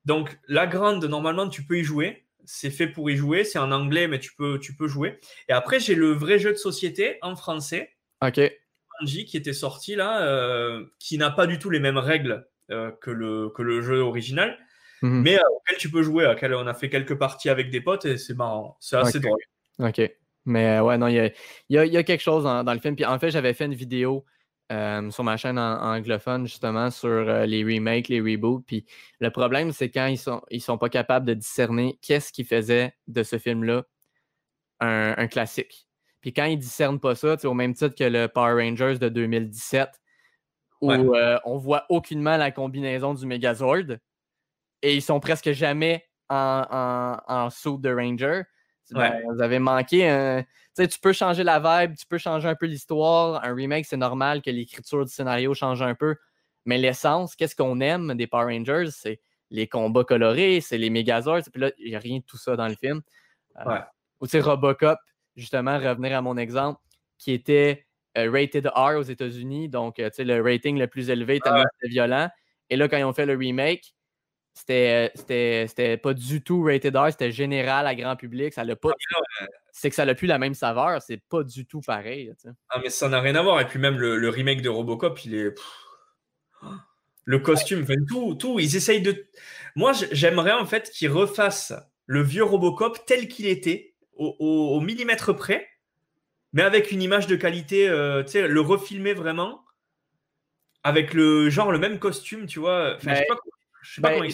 Donc, la grande, normalement, tu peux y jouer. C'est fait pour y jouer. C'est en anglais, mais tu peux, tu peux jouer. Et après, j'ai le vrai jeu de société en français. Ok. Qui était sorti là, qui n'a pas du tout les mêmes règles que, le, que le jeu original Mhm. mais euh, auquel tu peux jouer. Auquel on a fait quelques parties avec des potes et c'est marrant. C'est assez drôle. Ok. Mais euh, ouais, non, il y a, y a, quelque chose dans, le film. Puis en fait, j'avais fait une vidéo euh, sur ma chaîne anglophone, justement, sur euh, les remakes, les reboots. Puis le problème, c'est quand ils sont, ils sont pas capables de discerner qu'est-ce qui faisait de ce film-là un, classique. Puis quand ils discernent pas ça, au même titre que le Power Rangers de 2017, où euh, on voit aucunement la combinaison du Megazord et ils sont presque jamais en, en, en saut de Ranger. Ben, vous avez manqué un. Tu peux changer la vibe, tu peux changer un peu l'histoire. Un remake, c'est normal que l'écriture du scénario change un peu. Mais l'essence, qu'est-ce qu'on aime des Power Rangers? C'est les combats colorés, c'est les Megazords. Puis là, il n'y a rien de tout ça dans le film. Euh, ouais. Ou Robocop, justement, revenir à mon exemple, qui était euh, rated R aux États-Unis, donc euh, le rating le plus élevé tellement c'était violent. Et là, quand ils ont fait le remake, c'était, pas du tout rated R, c'était général à grand public. Ça l'a pas. Ah, c'est que ça n'a plus la même saveur, c'est pas du tout pareil. Ah, mais ça n'a rien à voir. Et puis même le, remake de Robocop, il est. Le costume, tout, tout, ils essayent de. Moi, j'aimerais en fait qu'ils refassent le vieux Robocop tel qu'il était, au, millimètre près, mais avec une image de qualité, euh, tu sais, le refilmer vraiment, avec le genre le même costume, tu vois. je sais pas, sais pas ben, comment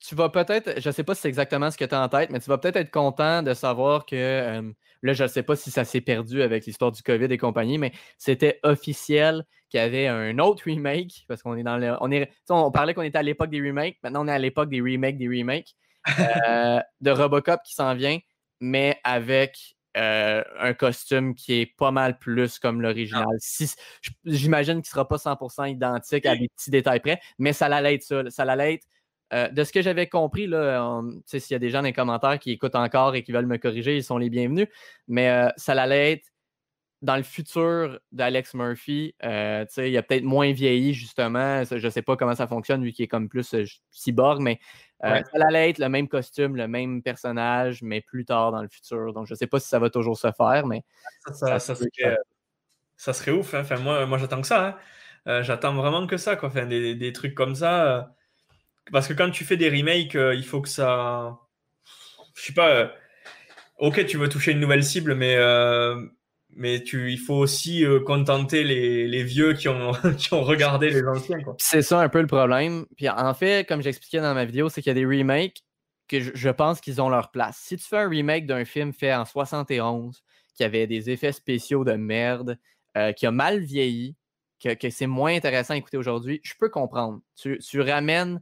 tu vas peut-être, je ne sais pas si c'est exactement ce que tu as en tête, mais tu vas peut-être être content de savoir que, euh, là, je ne sais pas si ça s'est perdu avec l'histoire du COVID et compagnie, mais c'était officiel qu'il y avait un autre remake, parce qu'on est dans le. On, est, on parlait qu'on était à l'époque des remakes, maintenant on est à l'époque des remakes des remakes, euh, de Robocop qui s'en vient, mais avec euh, un costume qui est pas mal plus comme l'original. Si, J'imagine qu'il ne sera pas 100% identique à des petits détails près, mais ça allait être ça. Ça allait être euh, de ce que j'avais compris, là, s'il y a des gens dans les commentaires qui écoutent encore et qui veulent me corriger, ils sont les bienvenus. Mais euh, ça allait être dans le futur d'Alex Murphy. Euh, il a peut-être moins vieilli, justement. Je ne sais pas comment ça fonctionne, lui qui est comme plus cyborg, mais ça allait être le même costume, le même personnage, mais plus tard dans le futur. Donc, je ne sais pas si ça va toujours se faire, mais. Ça, serait, ouf. Hein. Enfin, moi, moi j'attends que ça. Hein. j'attends vraiment que ça. Quoi. Enfin, des, des trucs comme ça. Parce que quand tu fais des remakes, euh, il faut que ça. Je sais pas. Euh, ok, tu veux toucher une nouvelle cible, mais, euh, mais tu, il faut aussi contenter les, vieux qui ont, qui ont regardé les anciens. C'est ça un peu le problème. Puis en fait, comme j'expliquais dans ma vidéo, c'est qu'il y a des remakes que je, pense qu'ils ont leur place. Si tu fais un remake d'un film fait en 71, qui avait des effets spéciaux de merde, qui a mal vieilli, que, c'est moins intéressant à écouter aujourd'hui, je peux comprendre. Tu, tu ramènes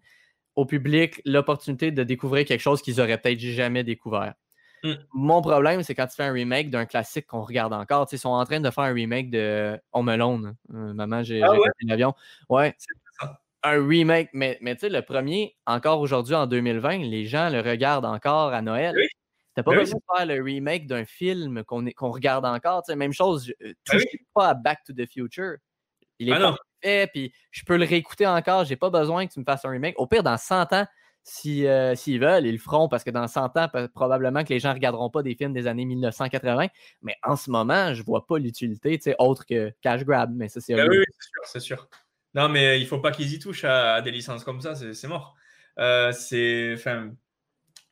au public l'opportunité de découvrir quelque chose qu'ils auraient peut-être jamais découvert. Mm. Mon problème, c'est quand tu fais un remake d'un classique qu'on regarde encore. Ils sont en train de faire un remake de Home Alone. Euh, maman, j'ai ah l'avion. Ouais. Un remake, mais, mais tu sais, le premier, encore aujourd'hui en 2020, les gens le regardent encore à Noël. Tu T'as pas besoin de faire le remake d'un film qu'on regarde encore. même chose, euh, ah touche pas à Back to the Future. Il est ah puis je peux le réécouter encore. J'ai pas besoin que tu me fasses un remake. Au pire, dans 100 ans, euh, s'ils veulent, ils le feront parce que dans 100 ans, probablement que les gens ne regarderont pas des films des années 1980. Mais en ce moment, je vois pas l'utilité autre que cash grab. Mais ça, c'est ben oui, c'est sûr, c'est sûr. Non, mais il faut pas qu'ils y touchent à, des licences comme ça, c'est mort. Euh, c'est. Enfin,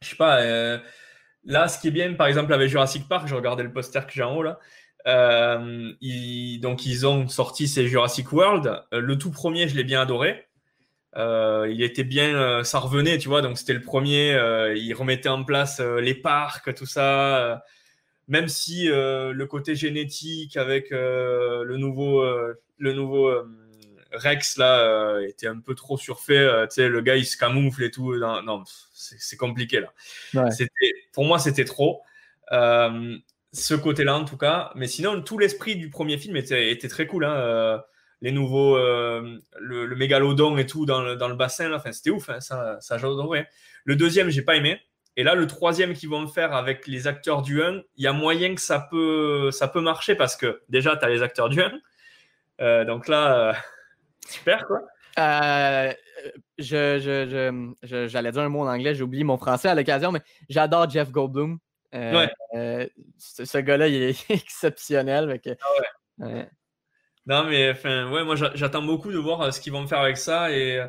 je sais pas. Euh, là, ce qui est bien, par exemple, avec Jurassic Park, je regardais le poster que j'ai en haut là. Euh, donc ils ont sorti ces Jurassic World. Euh, le tout premier, je l'ai bien adoré. Euh, il était bien, ça revenait, tu vois. Donc c'était le premier. il remettait en place les parcs, tout ça. même si le côté génétique avec le nouveau, le nouveau Rex là était un peu trop surfait. tu sais, le gars il se camoufle et tout. Non, c'est compliqué là. C'était, pour moi, c'était trop. Euh, ce côté-là en tout cas. Mais sinon, tout l'esprit du premier film était, très cool. Hein. Euh, les nouveaux, euh, le, mégalodon et tout dans le, bassin, là. Enfin, c'était ouf, hein. ça, ça j'adorais. Le deuxième, j'ai pas aimé. Et là, le troisième qu'ils vont faire avec les acteurs du 1, il y a moyen que ça peut, ça peut marcher parce que déjà, tu as les acteurs du 1. Euh, donc là, super quoi. je, j'allais dire un mot en anglais, j'ai oublié mon français à l'occasion, mais j'adore Jeff Goldblum. Euh, euh, ce, gars-là, il est exceptionnel. Ah non, mais enfin, ouais, moi j'attends beaucoup de voir euh, ce qu'ils vont faire avec ça. Et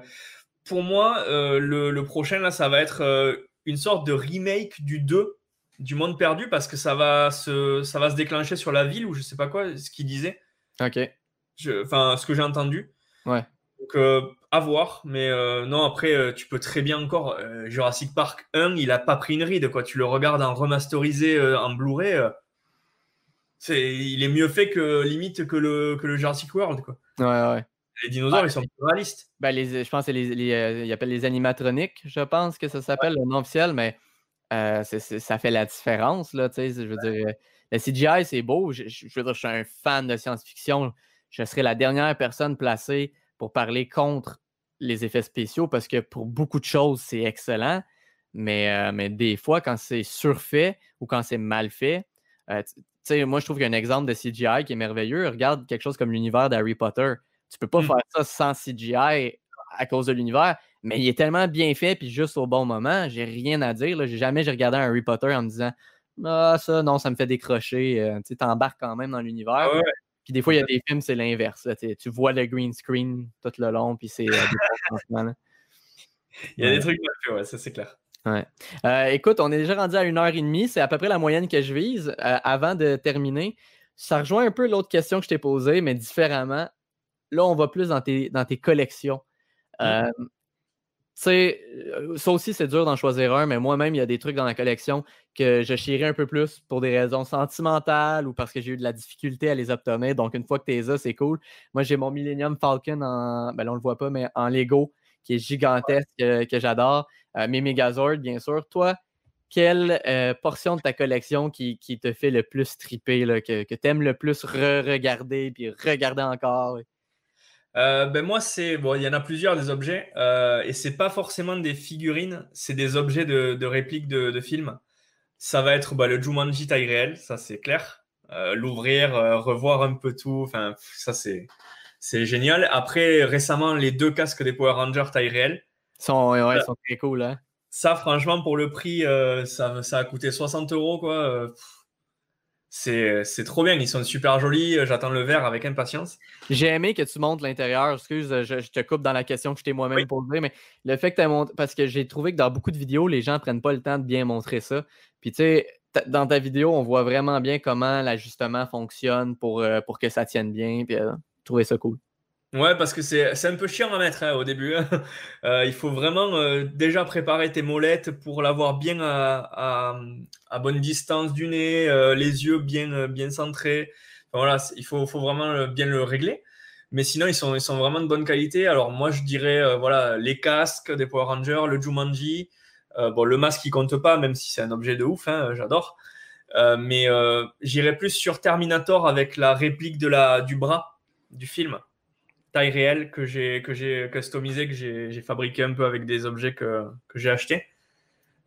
pour moi, le, prochain, là, ça va être une sorte de remake du 2 du monde perdu parce que ça va se, ça va se déclencher sur la ville ou je sais pas quoi, ce qu'il disait. Ok. Enfin, ce que j'ai entendu. Ouais. Donc, à voir. Mais non, après, tu peux très bien encore. Jurassic Park 1, il a pas pris une ride. Quoi. Tu le regardes en remasterisé, en Blu-ray. c'est, il est mieux fait que limite que le, que le Jurassic World. Quoi. Ouais, ouais. Les dinosaures, ils sont plus réalistes. Ben, les, je pense que les, les, ils appellent les animatroniques, je pense que ça s'appelle le nom officiel, mais ça fait la différence. Là, je veux dire, le CGI, c'est beau. Je, veux dire, je suis un fan de science-fiction. Je serais la dernière personne placée pour parler contre les effets spéciaux parce que pour beaucoup de choses, c'est excellent. Mais, mais des fois, quand c'est surfait ou quand c'est mal fait, moi, je trouve qu'un exemple de CGI qui est merveilleux. Regarde quelque chose comme l'univers d'Harry Potter. Tu peux pas mmh. faire ça sans CGI à cause de l'univers, mais il est tellement bien fait puis juste au bon moment, j'ai rien à dire. J'ai jamais regardé un Harry Potter en me disant Ah, ça, non, ça me fait décrocher. Euh, tu t'embarques quand même dans l'univers. Ah puis des fois, il y a des films, c'est l'inverse. Tu vois le green screen tout le long, puis c'est. Euh, il y a des trucs, ouais, ça c'est clair. Ouais. Euh, écoute, on est déjà rendu à une heure et demie. C'est à peu près la moyenne que je vise. avant de terminer, ça rejoint un peu l'autre question que je t'ai posée, mais différemment. Là, on va plus dans tes, dans tes collections. Mmh. Sais, ça aussi, c'est dur d'en choisir un, mais moi-même, il y a des trucs dans la collection que je chierais un peu plus pour des raisons sentimentales ou parce que j'ai eu de la difficulté à les obtenir. Donc, une fois que tu les as, c'est cool. Moi, j'ai mon Millennium Falcon en, ben là, on le voit pas, mais en Lego, qui est gigantesque, que, j'adore. mes Megazord, bien sûr. Toi, quelle portion de ta collection qui, te fait le plus triper, que, que tu aimes le plus re-regarder, puis regarder encore? Euh, ben moi, c'est bon, il y en a plusieurs des objets euh, et c'est pas forcément des figurines, c'est des objets de, de répliques de, de, films. Ça va être bah, le Jumanji taille réelle, ça c'est clair. Euh, L'ouvrir, euh, revoir un peu tout, enfin ça c'est c'est génial. Après récemment les deux casques des Power Rangers taille réelle. Sont, ouais, sont très cool hein. Ça franchement pour le prix, ça, ça a coûté 60 euros quoi. C'est trop bien, ils sont super jolis. Euh, j'attends le verre avec impatience. J'ai aimé que tu montes l'intérieur. Excuse, je, te coupe dans la question que je t'ai moi-même posée, mais le fait que tu as monté. Parce que j'ai trouvé que dans beaucoup de vidéos, les gens ne prennent pas le temps de bien montrer ça. Puis tu sais, dans ta vidéo, on voit vraiment bien comment l'ajustement fonctionne pour, euh, pour que ça tienne bien. Puis euh, trouvé ça cool. Ouais, parce que c'est un peu chiant à mettre hein, au début. Hein. Euh, il faut vraiment euh, déjà préparer tes molettes pour l'avoir bien à, à, bonne distance du nez, euh, les yeux bien, bien centrés. voilà, il faut, faut vraiment bien le régler. Mais sinon, ils sont, ils sont vraiment de bonne qualité. Alors moi, je dirais voilà, les casques des Power Rangers, le Jumanji. bon, le masque, il compte pas, même si c'est un objet de ouf, hein, j'adore. mais j'irais plus sur Terminator avec la réplique de la, du bras du film taille réelle que j'ai que j'ai customisé, que j'ai fabriqué un peu avec des objets que, que j'ai achetés.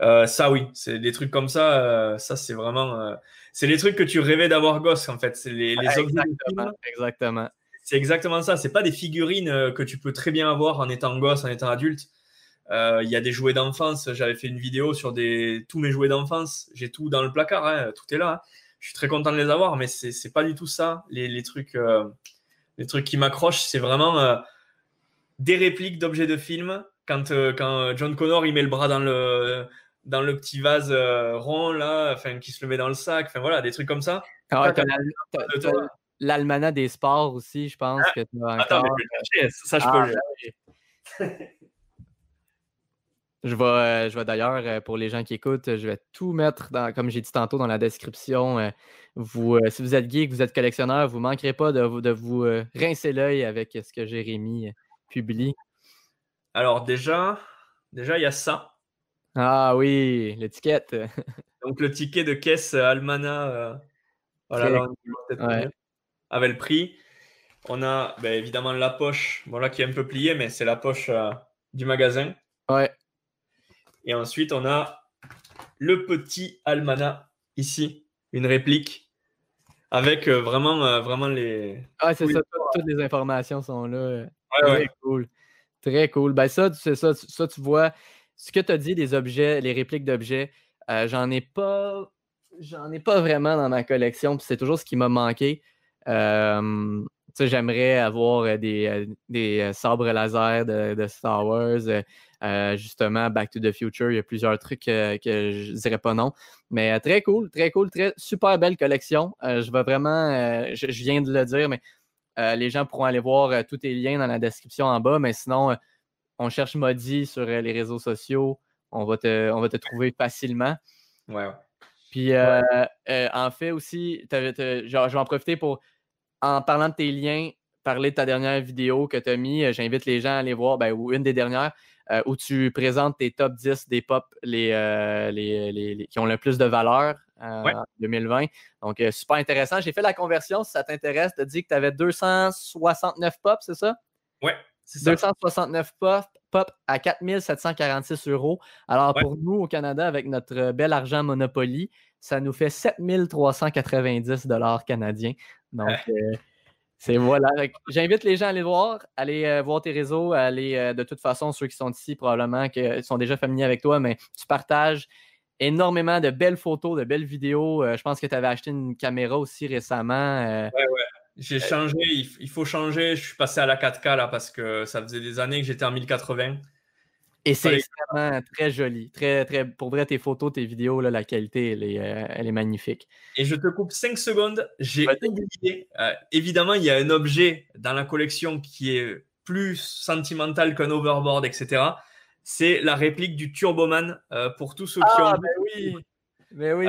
Euh, ça oui, c'est des trucs comme ça. Euh, ça c'est vraiment, euh, c'est les trucs que tu rêvais d'avoir gosse en fait. C'est les, les exactement, exactement. C'est exactement ça. C'est pas des figurines que tu peux très bien avoir en étant gosse, en étant adulte. Il y a des jouets d'enfance. J'avais fait une vidéo sur des tous mes jouets d'enfance. J'ai tout dans le placard. Hein, tout est là. Hein. Je suis très content de les avoir, mais c'est pas du tout ça. Les, les trucs les trucs qui m'accrochent, c'est vraiment euh, des répliques d'objets de films. Quand, euh, quand John Connor il met le bras dans le, dans le petit vase euh, rond, là, enfin, qui se le met dans le sac, enfin voilà, des trucs comme ça. Ah l'almanach des sports aussi, je pense ah, que tu as Attends, mais ça, je peux ah, Je vais, je vais d'ailleurs, pour les gens qui écoutent, je vais tout mettre, dans, comme j'ai dit tantôt, dans la description vous, euh, si vous êtes geek, vous êtes collectionneur, vous ne manquerez pas de, de vous euh, rincer l'œil avec ce que Jérémy euh, publie. Alors déjà, déjà il y a ça. Ah oui, l'étiquette. Donc le ticket de caisse Almana, voilà, avec le prix. On a ben, évidemment la poche, voilà qui est un peu pliée, mais c'est la poche du magasin. Ouais. Et ensuite on a le petit Almana ici, une réplique avec euh, vraiment, euh, vraiment les. Ah, c'est ça, toutes, les informations sont là. Euh, très cool. Très cool. Ben, ça, c'est ça, ça, tu vois, ce que tu as dit, les objets, les répliques d'objets, j'en ai pas. J'en ai pas vraiment dans ma collection, puis c'est toujours ce qui m'a manqué. j'aimerais avoir des, des sabres laser de, de Star Wars. Euh, justement, Back to the Future, il y a plusieurs trucs que je ne dirais pas non. Mais euh, très cool, très cool, très super belle collection. Euh, je vais vraiment, je, viens de le dire, mais les gens pourront aller voir tous tes liens dans la description en bas, mais sinon, on cherche Modi sur les réseaux sociaux. On va te, on va te trouver facilement. Ouais, Puis, en fait, aussi, je vais en profiter pour, en parlant de tes liens, parler de ta dernière vidéo que tu as mis. Euh, j'invite les gens à aller voir, ben, ou une des dernières, euh, où tu présentes tes top 10 des pop euh, les, les, qui ont le plus de valeur en 2020. Donc, super intéressant. J'ai fait la conversion, si ça t'intéresse. Tu as dit que tu avais 269 pop, c'est ça? Oui, c'est ça. 269 pop, pop à 4746 euros. Alors, pour nous, au Canada, avec notre bel argent Monopoly, ça nous fait 7390 dollars canadiens. Donc, c'est voilà. J'invite les gens à aller voir, aller euh, voir tes réseaux, aller euh, de toute façon, ceux qui sont ici, probablement qui sont déjà familiers avec toi, mais tu partages énormément de belles photos, de belles vidéos. Euh, je pense que tu avais acheté une caméra aussi récemment. ouais, ouais. J'ai changé, il, faut changer. Je suis passé à la 4K là parce que ça faisait des années que j'étais en 1080. Et c'est extrêmement très joli. Très, très, pour vrai, tes photos, tes vidéos, la qualité, elle est, euh, elle est, magnifique. Et je te coupe 5 secondes. J'ai oublié. Euh, évidemment, il y a un objet dans la collection qui est plus sentimental qu'un overboard, etc. C'est la réplique du Turboman euh, pour tous ceux qui ah, ont. Mais oui, mais oui.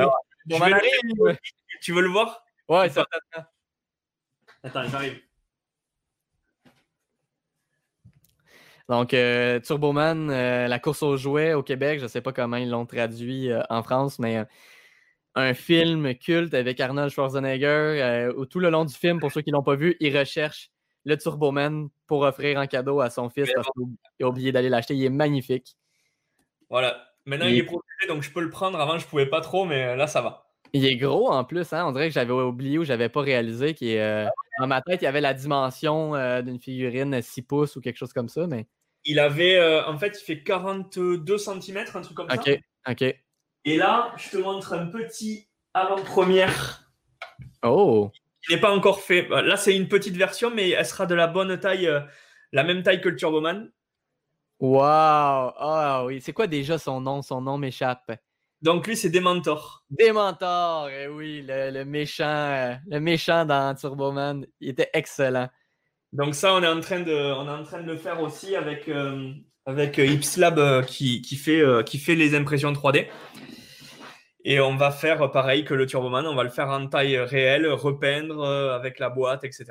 tu veux le voir? Ouais, certainement. Attends, j'arrive. Donc, euh, Turboman, euh, la course aux jouets au Québec, je ne sais pas comment ils l'ont traduit euh, en France, mais un film culte avec Arnold Schwarzenegger où tout le long du film, pour ceux qui ne l'ont pas vu, il recherche le Turboman pour offrir en cadeau à son fils parce qu'il a oublié d'aller l'acheter. Il est magnifique. Voilà. Maintenant, il... est protégé, donc je peux le prendre. Avant, je ne pouvais pas trop, mais là, ça va. Il est gros en plus, hein? on dirait que j'avais oublié ou j'avais pas réalisé dans ma tête, il y avait la dimension d'une figurine 6 pouces ou quelque chose comme ça, mais il avait, euh, en fait, il fait 42 cm, un truc comme ça. Ok, ok. Et là, je te montre un petit avant-première. Oh. Il n'est pas encore fait. Bah, là, c'est une petite version, mais elle sera de la bonne taille, euh, la même taille que le Turboman. Waouh! Ah oui, c'est quoi déjà son nom? Son nom m'échappe. Donc lui, c'est Dementor. Dementor, eh oui, le, méchant, euh, le méchant dans Turboman. Il était excellent. Donc ça, on est en train de, on est en train de le faire aussi avec, euh, avec Ipslab euh, qui, qui, fait, euh, qui fait les impressions 3D. Et on va faire pareil que le Turboman, on va le faire en taille réelle, repeindre avec la boîte, etc.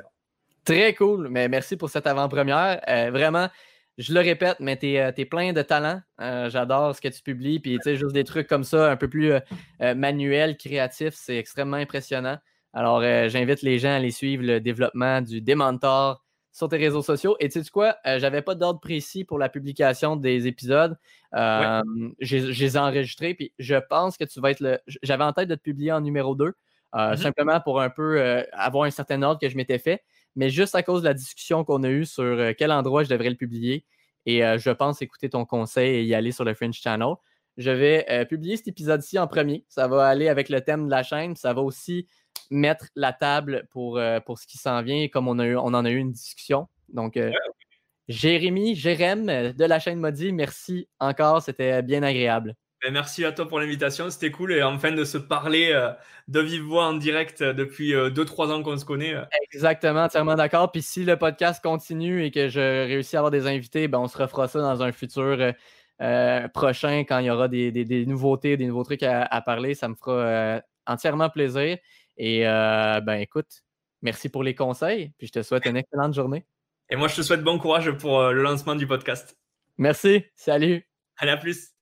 Très cool, mais merci pour cette avant-première. vraiment, je le répète, mais tu es, plein de talent. J'adore ce que tu publies. Puis, tu sais, juste des trucs comme ça, un peu plus manuels, créatifs, c'est extrêmement impressionnant. Alors, j'invite les gens à aller suivre le développement du Dementor sur tes réseaux sociaux. Et tu sais quoi, euh, j'avais pas d'ordre précis pour la publication des épisodes. Euh, je les ai enregistrés, puis je pense que tu vas être le. J'avais en tête de te publier en numéro 2, euh, mm-hmm. simplement pour un peu avoir un certain ordre que je m'étais fait, mais juste à cause de la discussion qu'on a eue sur quel endroit je devrais le publier. Et je pense écouter ton conseil et y aller sur le Fringe Channel. Je vais publier cet épisode-ci en premier. Ça va aller avec le thème de la chaîne. Ça va aussi mettre la table pour, euh, pour ce qui s'en vient, comme on, a eu, on en a eu une discussion. Donc, euh, Jérémy, Jérém euh, de la chaîne Modi, merci encore, c'était bien agréable. Ben, merci à toi pour l'invitation, c'était cool et enfin de se parler de vive voix en direct depuis 2-3 ans qu'on se connaît. Exactement, entièrement d'accord. Puis si le podcast continue et que je réussis à avoir des invités, ben, on se refera ça dans un futur prochain quand il y aura des, nouveautés, des nouveaux trucs à, à parler. Ça me fera entièrement plaisir. Et euh, ben écoute, merci pour les conseils, puis je te souhaite une excellente journée. Et moi, je te souhaite bon courage pour euh, le lancement du podcast. Merci, salut. Allez, à plus.